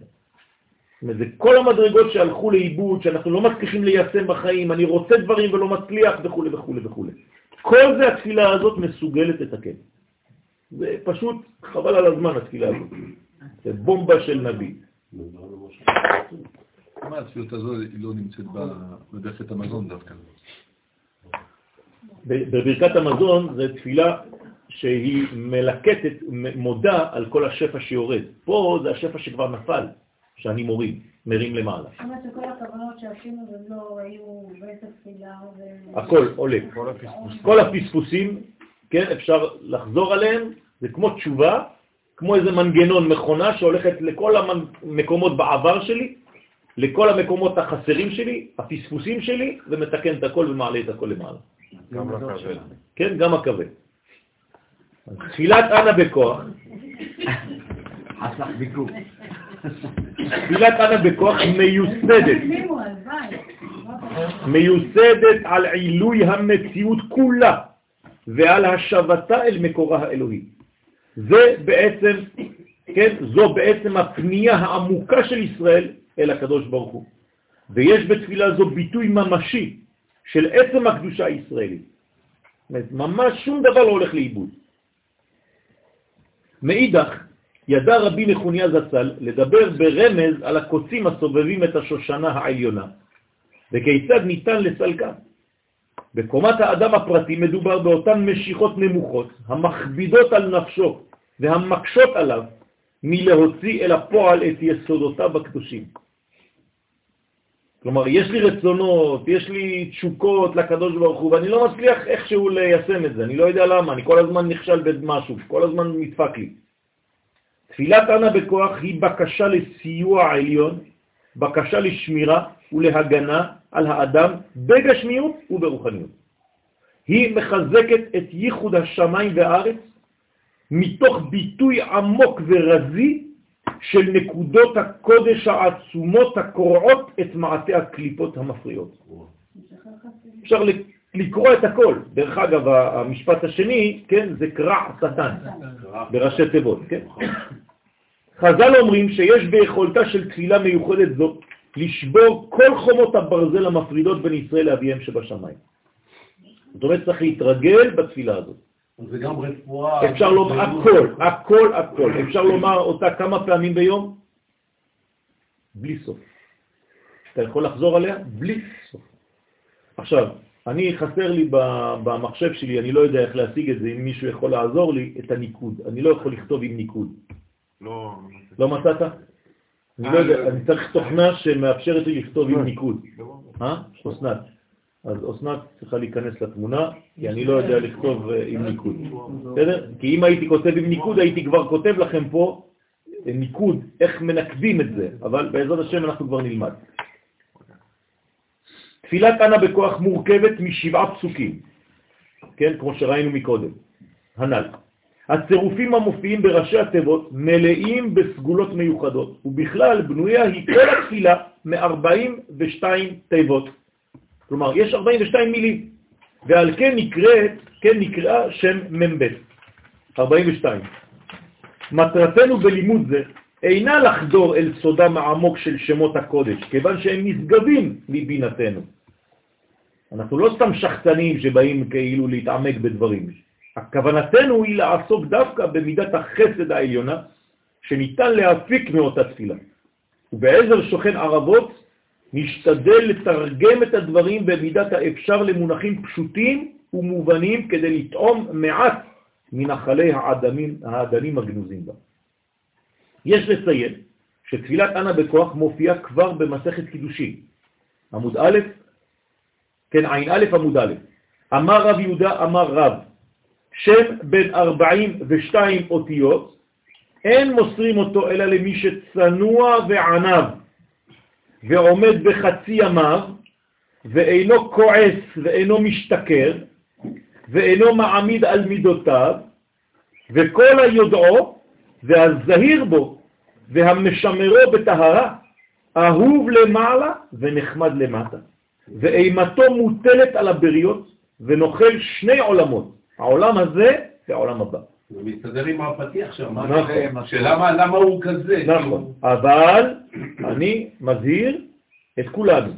זה כל המדרגות שהלכו לאיבוד, שאנחנו לא מצליחים ליישם בחיים, אני רוצה דברים ולא מצליח וכו' וכו' וכו'. כל זה התפילה הזאת מסוגלת לתקן. זה פשוט חבל על הזמן התפילה הזאת. זה בומבה של נביא. מה התפילות הזו היא לא נמצאת בברכת המזון דווקא? בברכת המזון זה תפילה שהיא מלקטת, מודה על כל השפע שיורד. פה זה השפע שכבר נפל, שאני מוריד, מרים למעלה. זאת אומרת שכל הכוונות שעשינו והם לא היו בעת התפילה ו... הכל עולה. כל הפספוסים, כן, אפשר לחזור עליהם, זה כמו תשובה, כמו איזה מנגנון, מכונה שהולכת לכל המקומות בעבר שלי, לכל המקומות החסרים שלי, הפספוסים שלי, ומתקן את הכל ומעלה את הכל למעלה. גם הכבד. כן, גם הכבד. תפילת אנה בכוח, חסך ביקור. תפילת אנה בכוח מיוסדת, מיוסדת על עילוי המציאות כולה ועל השבתה אל מקורה האלוהי. זה בעצם, כן, זו בעצם הפנייה העמוקה של ישראל אל הקדוש ברוך הוא. ויש בתפילה זו ביטוי ממשי של עצם הקדושה הישראלית. ממש שום דבר לא הולך לאיבוד. מאידך, ידע רבי נחוניה זצ"ל לדבר ברמז על הקוצים הסובבים את השושנה העליונה, וכיצד ניתן לסלקם. בקומת האדם הפרטי מדובר באותן משיכות נמוכות המכבידות על נפשו והמקשות עליו מלהוציא אל הפועל את יסודותיו הקדושים. כלומר, יש לי רצונות, יש לי תשוקות לקדוש ברוך הוא, ואני לא מצליח איכשהו ליישם את זה, אני לא יודע למה, אני כל הזמן נכשל במשהו, כל הזמן מתפק לי. תפילת אנה בכוח היא בקשה לסיוע העליון, בקשה לשמירה ולהגנה על האדם בגשמיות וברוחניות. היא מחזקת את ייחוד השמיים והארץ מתוך ביטוי עמוק ורזי של נקודות הקודש העצומות הקורעות את מעטי הקליפות המפריעות. אפשר לקרוא את הכל. דרך אגב, המשפט השני, כן, זה קרע שטן, בראשי תיבות, כן? חז"ל אומרים שיש ביכולתה של תפילה מיוחדת זו לשבור כל חומות הברזל המפרידות בין ישראל לאביהם שבשמיים. זאת אומרת, צריך להתרגל בתפילה הזאת. זה גם רפואה. אפשר לומר הכל, הכל, הכל. אפשר לומר אותה כמה פעמים ביום? בלי סוף. אתה יכול לחזור עליה? בלי סוף. עכשיו, אני חסר לי במחשב שלי, אני לא יודע איך להשיג את זה, אם מישהו יכול לעזור לי, את הניקוד. אני לא יכול לכתוב עם ניקוד. לא... לא מצאת? אני לא יודע, אני צריך תוכנה שמאפשרת לי לכתוב עם ניקוד. אה? אסנת. אז אסנת צריכה להיכנס לתמונה, כי אני לא יודע לכתוב אה, עם ניקוד. בסדר? כי אם הייתי כותב עם ניקוד, הייתי כבר כותב לכם פה אה, ניקוד, איך מנקדים את זה, אבל בעזרת השם אנחנו כבר נלמד. תפילת אנה בכוח מורכבת משבעה פסוקים, כן, כמו שראינו מקודם, הנ"ל. הצירופים המופיעים בראשי התיבות מלאים בסגולות מיוחדות, ובכלל בנויה היא כל התפילה מ-42 תיבות. כלומר, יש 42 מילים, ועל כן נקראת, כן נקרא שם מ"ב, 42. מטרתנו בלימוד זה אינה לחדור אל סודם העמוק של שמות הקודש, כיוון שהם נשגבים מבינתנו. אנחנו לא סתם שחצנים שבאים כאילו להתעמק בדברים. הכוונתנו היא לעסוק דווקא במידת החסד העליונה שניתן להפיק מאותה תפילה. ובעזר שוכן ערבות נשתדל לתרגם את הדברים במידת האפשר למונחים פשוטים ומובנים כדי לטעום מעט מנחלי האדמים, האדנים הגנוזים בה. יש לציין שתפילת אנה בכוח מופיעה כבר במסכת קידושין, עמוד א', כן, עין א' עמוד א', אמר רב יהודה, אמר רב, שם בין 42 אותיות, אין מוסרים אותו אלא למי שצנוע וענב, ועומד בחצי ימיו, ואינו כועס ואינו משתכר, ואינו מעמיד על מידותיו, וכל היודעו והזהיר בו והמשמרו בטהרה, אהוב למעלה ונחמד למטה, ואימתו מוטלת על הבריות ונוכל שני עולמות, העולם הזה והעולם הבא. זה מסתדר עם הפתיח שם, נכון. שלמה הוא כזה? נכון, אבל אני מזהיר את כולנו,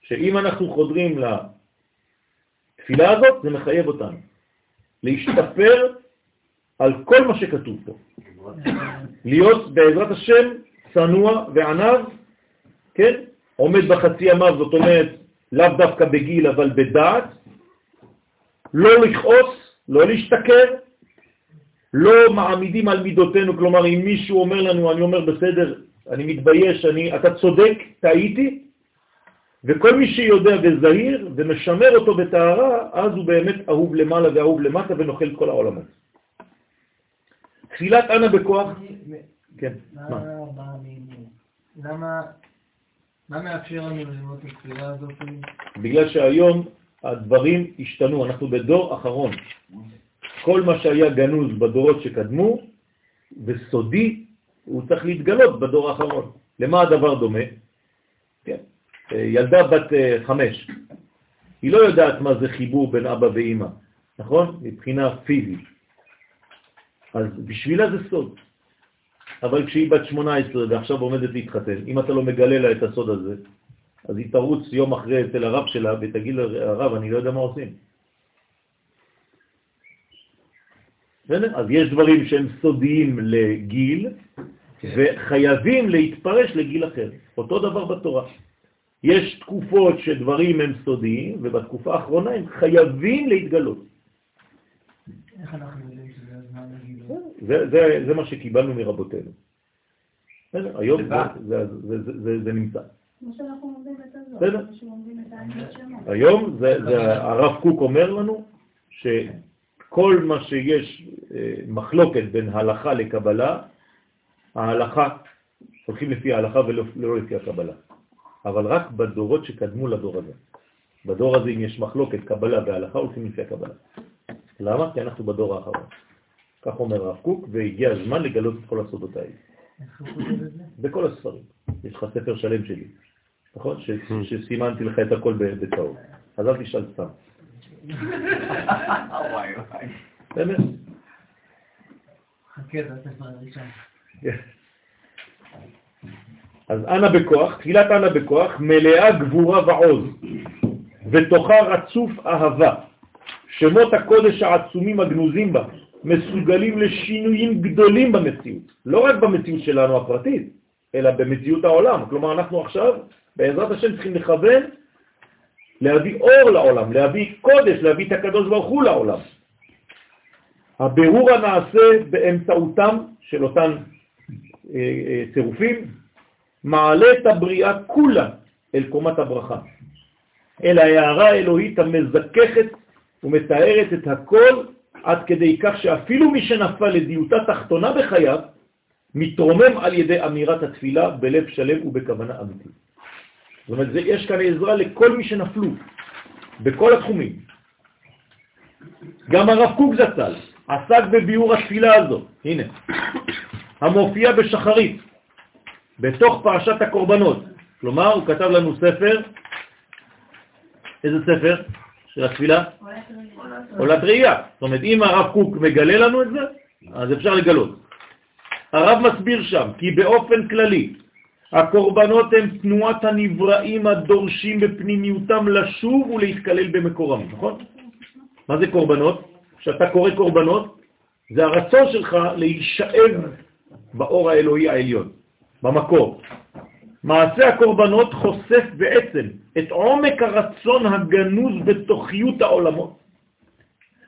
שאם אנחנו חודרים לתפילה הזאת, זה מחייב אותנו להשתפר על כל מה שכתוב פה. להיות בעזרת השם צנוע וענב, כן? עומד בחצי ימיו, זאת אומרת, לאו דווקא בגיל, אבל בדעת, לא לכעוס, לא להשתכר, לא מעמידים על מידותינו, כלומר אם מישהו אומר לנו, אני אומר בסדר, אני מתבייש, אני, אתה צודק, טעיתי, וכל מי שיודע וזהיר ומשמר אותו בטהרה, אז הוא באמת אהוב למעלה ואהוב למטה ונוכל את כל העולמות. תפילת אנה בכוח, כן, מה? למה, מה מאפשר לנו ללמוד את התפילה הזאת? בגלל שהיום הדברים השתנו, אנחנו בדור אחרון. כל מה שהיה גנוז בדורות שקדמו וסודי, הוא צריך להתגלות בדור האחרון. למה הדבר דומה? כן. ילדה בת אה, חמש, היא לא יודעת מה זה חיבור בין אבא ואימא, נכון? מבחינה פיזית. אז בשבילה זה סוד. אבל כשהיא בת 18 ועכשיו עומדת להתחתן, אם אתה לא מגלה לה את הסוד הזה, אז היא תרוץ יום אחרי אצל הרב שלה ותגיד לרב, אני לא יודע מה עושים. אז יש דברים שהם סודיים לגיל, וחייבים להתפרש לגיל אחר. אותו דבר בתורה. יש תקופות שדברים הם סודיים, ובתקופה האחרונה הם חייבים להתגלות. איך אנחנו יודעים שזה הזמן לגילוי? זה, זה, זה מה שקיבלנו מרבותינו. היום זה, זה, זה, זה, זה נמצא. בסדר? היום זה, זה, הרב קוק אומר לנו שכל מה שיש אה, מחלוקת בין הלכה לקבלה, ההלכה, הולכים לפי ההלכה ולא לא לפי הקבלה. אבל רק בדורות שקדמו לדור הזה. בדור הזה, אם יש מחלוקת, קבלה והלכה, הולכים לפי הקבלה. למה? כי אנחנו בדור האחרון. כך אומר הרב קוק, והגיע הזמן לגלות את כל הסודות האלה. בכל הספרים. יש לך ספר שלם שלי, נכון? שסימנתי לך את הכל בצהוב. אז אל תשאל סתם. חכה, זה הראשון. אז אנה בכוח, תפילת אנה בכוח, מלאה גבורה ועוז, ותוכה רצוף אהבה. שמות הקודש העצומים הגנוזים בה מסוגלים לשינויים גדולים במציאות, לא רק במציאות שלנו הפרטית, אלא במציאות העולם. כלומר, אנחנו עכשיו, בעזרת השם, צריכים לכוון להביא אור לעולם, להביא קודש, להביא את הקדוש ברוך הוא לעולם. הבירור הנעשה באמצעותם של אותם אה, אה, צירופים, מעלה את הבריאה כולה אל קומת הברכה, אל ההערה האלוהית המזככת ומתארת את הכל עד כדי כך שאפילו מי שנפל לדיוטה תחתונה בחייו, מתרומם על ידי אמירת התפילה בלב שלם ובכוונה אמיתית. זאת אומרת, יש כאן עזרה לכל מי שנפלו, בכל התחומים. גם הרב קוק זצ"ל עסק בביאור התפילה הזו, הנה, המופיע בשחרית, בתוך פרשת הקורבנות. כלומר, הוא כתב לנו ספר, איזה ספר של התפילה? עולת ראייה. זאת אומרת, אם הרב קוק מגלה לנו את זה, אז אפשר לגלות. הרב מסביר שם כי באופן כללי הקורבנות הם תנועת הנבראים הדורשים בפנימיותם לשוב ולהתקלל במקורם, נכון? מה זה קורבנות? כשאתה קורא קורבנות, זה הרצון שלך להישאב באור האלוהי העליון, במקור. מעשה הקורבנות חושף בעצם את עומק הרצון הגנוז בתוכיות העולמות,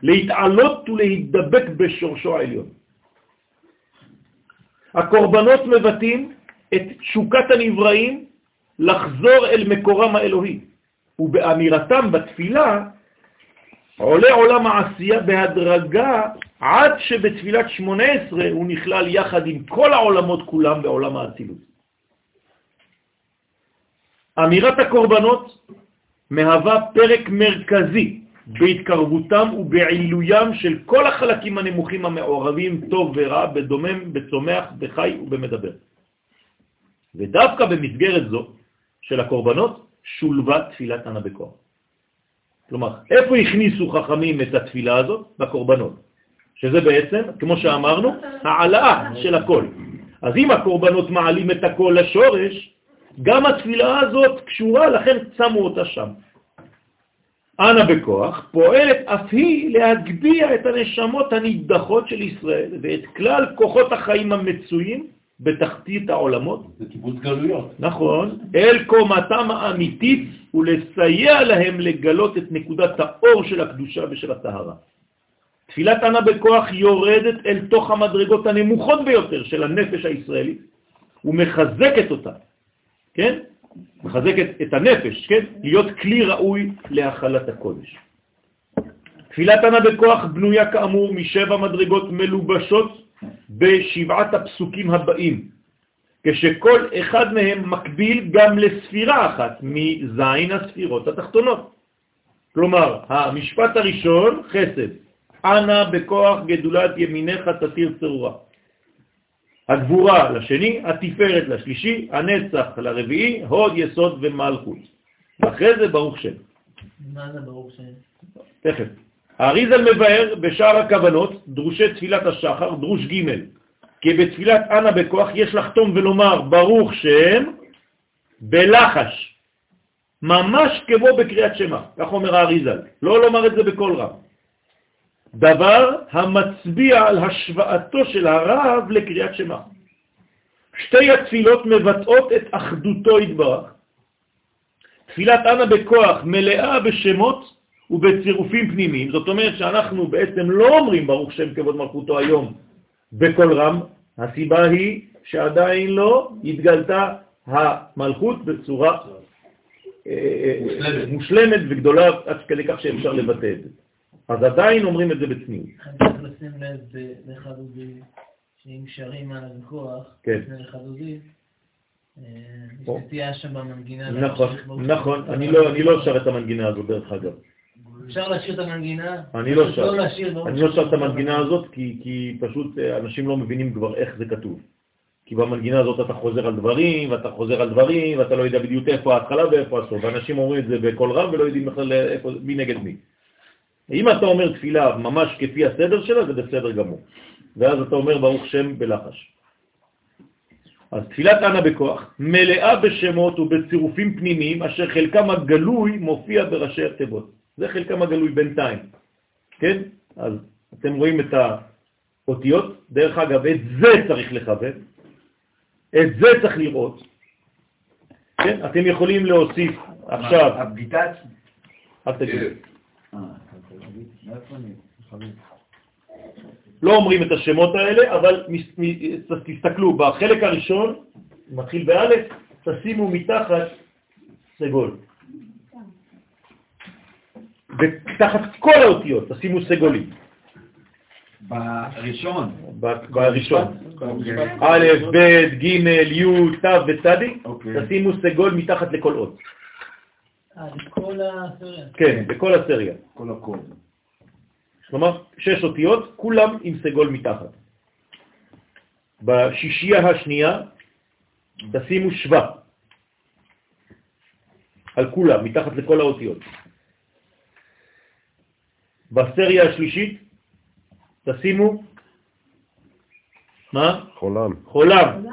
להתעלות ולהתדבק בשורשו העליון. הקורבנות מבטאים את תשוקת הנבראים לחזור אל מקורם האלוהי, ובאמירתם בתפילה עולה עולם העשייה בהדרגה עד שבתפילת 18 הוא נכלל יחד עם כל העולמות כולם בעולם האצילות. אמירת הקורבנות מהווה פרק מרכזי בהתקרבותם ובעילוים של כל החלקים הנמוכים המעורבים, טוב ורע, בדומם, בצומח, בחי ובמדבר. ודווקא במסגרת זו של הקורבנות שולבה תפילת ענה בכוח. כלומר, איפה הכניסו חכמים את התפילה הזאת? בקורבנות. שזה בעצם, כמו שאמרנו, העלאה של הכל. אז אם הקורבנות מעלים את הכל לשורש, גם התפילה הזאת קשורה, לכן שמו אותה שם. אנה בכוח פועלת אף היא להגביה את הנשמות הנידחות של ישראל ואת כלל כוחות החיים המצויים בתחתית העולמות. זה קיבוץ גלויות. נכון, אל קומתם האמיתית ולסייע להם לגלות את נקודת האור של הקדושה ושל הטהרה. תפילת ענה בכוח יורדת אל תוך המדרגות הנמוכות ביותר של הנפש הישראלית ומחזקת אותה, כן? מחזקת את הנפש, כן? להיות כלי ראוי להכלת הקודש. תפילת ענה בכוח בנויה כאמור משבע מדרגות מלובשות בשבעת הפסוקים הבאים, כשכל אחד מהם מקביל גם לספירה אחת מזין הספירות התחתונות. כלומר, המשפט הראשון, חסד, אנא בכוח גדולת ימיניך תתיר צרורה. הגבורה לשני, התפארת לשלישי, הנצח לרביעי, הוד, יסוד ומלכות. אחרי זה ברוך שם. מה זה ברוך שם? תכף. האריזל מבאר בשאר הכוונות, דרושי תפילת השחר, דרוש ג' כי בתפילת אנה בכוח יש לחתום ולומר ברוך שם בלחש, ממש כמו בקריאת שמה, כך אומר האריזל, לא לומר את זה בקול רב. דבר המצביע על השוואתו של הרב לקריאת שמה. שתי התפילות מבטאות את אחדותו התברך. תפילת אנה בכוח מלאה בשמות ובצירופים פנימיים, זאת אומרת שאנחנו בעצם לא אומרים ברוך שם כבוד מלכותו היום בכל רם, הסיבה היא שעדיין לא התגלתה המלכות בצורה אה, אה, מושלמת וגדולה עד כדי כך שאפשר לבטא את זה. אז עדיין אומרים את זה בצניעות. צריך לשים לב לחדודי, שאם שרים על הכוח, כן. לפני לחדודי, אה, יש נטייה שם במנגינה. נכון, נכון, אני לא, אני לא שר את המנגינה הזאת דרך אגב. אפשר להשאיר את המנגינה? אני לא שר, אני לא שר את המנגינה הזאת כי, כי פשוט אה, אנשים לא מבינים כבר איך זה כתוב. כי במנגינה הזאת אתה חוזר על דברים, ואתה חוזר על דברים, ואתה לא יודע בדיוק איפה ההתחלה ואיפה הסוף. ואנשים אומרים את זה בקול רב ולא יודעים בכלל איפה, מי נגד מי. אם אתה אומר תפילה ממש כפי הסדר שלה, זה בסדר גמור. ואז אתה אומר ברוך שם בלחש. אז תפילת אנה בכוח מלאה בשמות ובצירופים פנימיים אשר חלקם הגלוי מופיע בראשי התיבות. זה חלקם הגלוי בינתיים, כן? אז אתם רואים את האותיות, דרך אגב, את זה צריך לכוון, את זה צריך לראות. כן? אתם יכולים להוסיף עכשיו... הבגיטת? אל תגיד. לא אומרים את השמות האלה, אבל תסתכלו, בחלק הראשון, מתחיל באלף, תשימו מתחת סגול. ותחת כל האותיות תשימו סגולים. בראשון. בראשון. א', ב', ג', י', ת' וצדיק, תשימו סגול מתחת לכל אות. אה, בכל הסריה. כן, בכל הסריה. כל הקוד. כלומר, שש אותיות, כולם עם סגול מתחת. בשישייה השנייה תשימו שווה על כולם, מתחת לכל האותיות. בסריה השלישית תשימו, מה? חולם. חולם.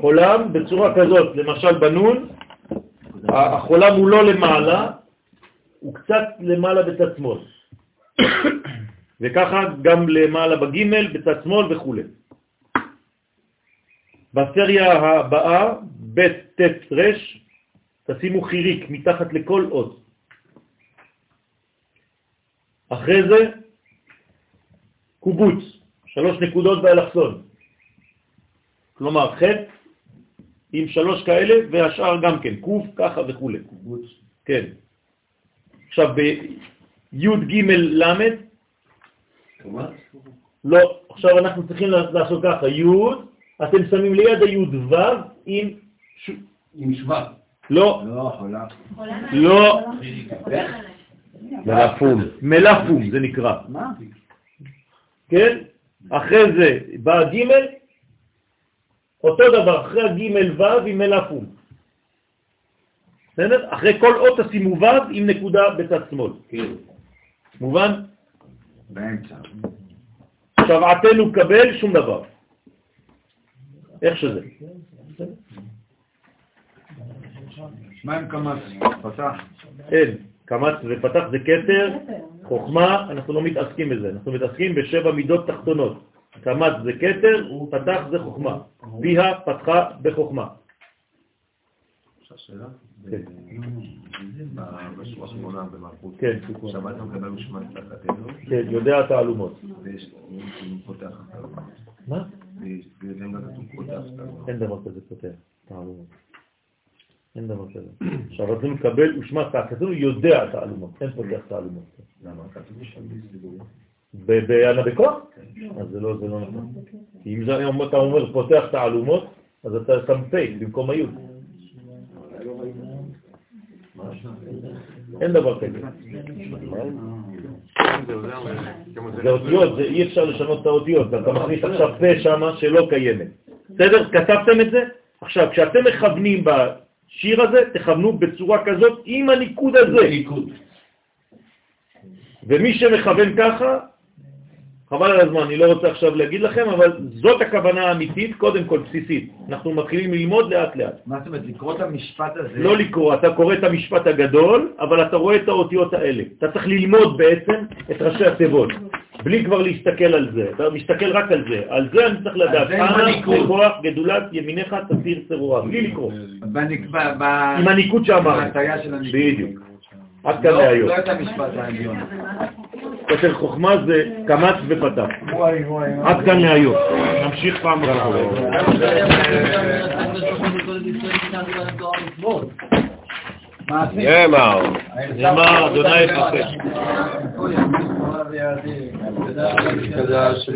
חולם בצורה כזאת, למשל בנון, החולם הוא לא למעלה, הוא קצת למעלה בצד שמאל. וככה גם למעלה בגימל, בצד שמאל וכו'. בסריה הבאה, ב' ט' ר', תשימו חיריק מתחת לכל אות. אחרי זה, קובוץ, שלוש נקודות באלכסון. כלומר, ח' עם שלוש כאלה, והשאר גם כן, קוף, ככה וכו'. קובוץ. כן. עכשיו, בי' ג' ל', לא, עכשיו אנחנו צריכים לעשות ככה, י', אתם שמים ליד הי' ו' עם... עם שווה. לא. לא, חולה. לא. מלאפום. מלאפום זה נקרא. מה? כן? אחרי זה בא ג' אותו דבר, אחרי הג' ו' עם מלאפום. בסדר? אחרי כל אות תשימו ו' עם נקודה בצד שמאל. כן. מובן? באמצע. עכשיו עתנו קבל שום דבר. איך שזה. מה עם? פתח? אין. קמץ ופתח זה כתר, חוכמה, אנחנו לא מתעסקים בזה, אנחנו מתעסקים בשבע מידות תחתונות. קמץ זה כתר, פתח זה חוכמה. ביה פתחה בחוכמה. שאלה? כן. בשורה במלכות. כן, מקבל תחתנו. כן, יודע תעלומות. פותח את התעלומות. מה? וזה גם כתוב פותח. אין דבר כזה פותח תעלומות. אין דבר כזה. עכשיו רצינו לקבל ושמע כתוב יודע תעלומות, אין פותח תעלומות. למה? כתוב שם בסידורים. בענה? אז זה לא זה לא נכון. כי אם אתה אומר פותח תעלומות, אז אתה שם פ' במקום היוד. אין דבר כזה. זה אותיות, אי אפשר לשנות את האותיות, אתה מכניס עכשיו פה שמה שלא קיימת. בסדר? כתבתם את זה? עכשיו, כשאתם מכוונים בשיר הזה, תכוונו בצורה כזאת עם הניקוד הזה. ומי שמכוון ככה, חבל על הזמן, אני לא רוצה עכשיו להגיד לכם, אבל זאת הכוונה האמיתית, קודם כל בסיסית. אנחנו מתחילים ללמוד לאט לאט. מה זאת אומרת, לקרוא את המשפט הזה? לא לקרוא, אתה קורא את המשפט הגדול, אבל אתה רואה את האותיות האלה. אתה צריך ללמוד בעצם את ראשי התיבות, בלי כבר להסתכל על זה. אתה מסתכל רק על זה. על זה אני צריך לדעת. אנא. בכוח גדולת ימינך תסיר צרורה, בלי לקרוא. עם הניקוד שאמרנו. הניקוד. בדיוק. עד כאן לא, להיום. לא את המשפט העליון. כתר חוכמה זה קמץ ופתח. עד כאן להיום. נמשיך פעם אחת. נאמר. נאמר, אדוני יפחד. קדש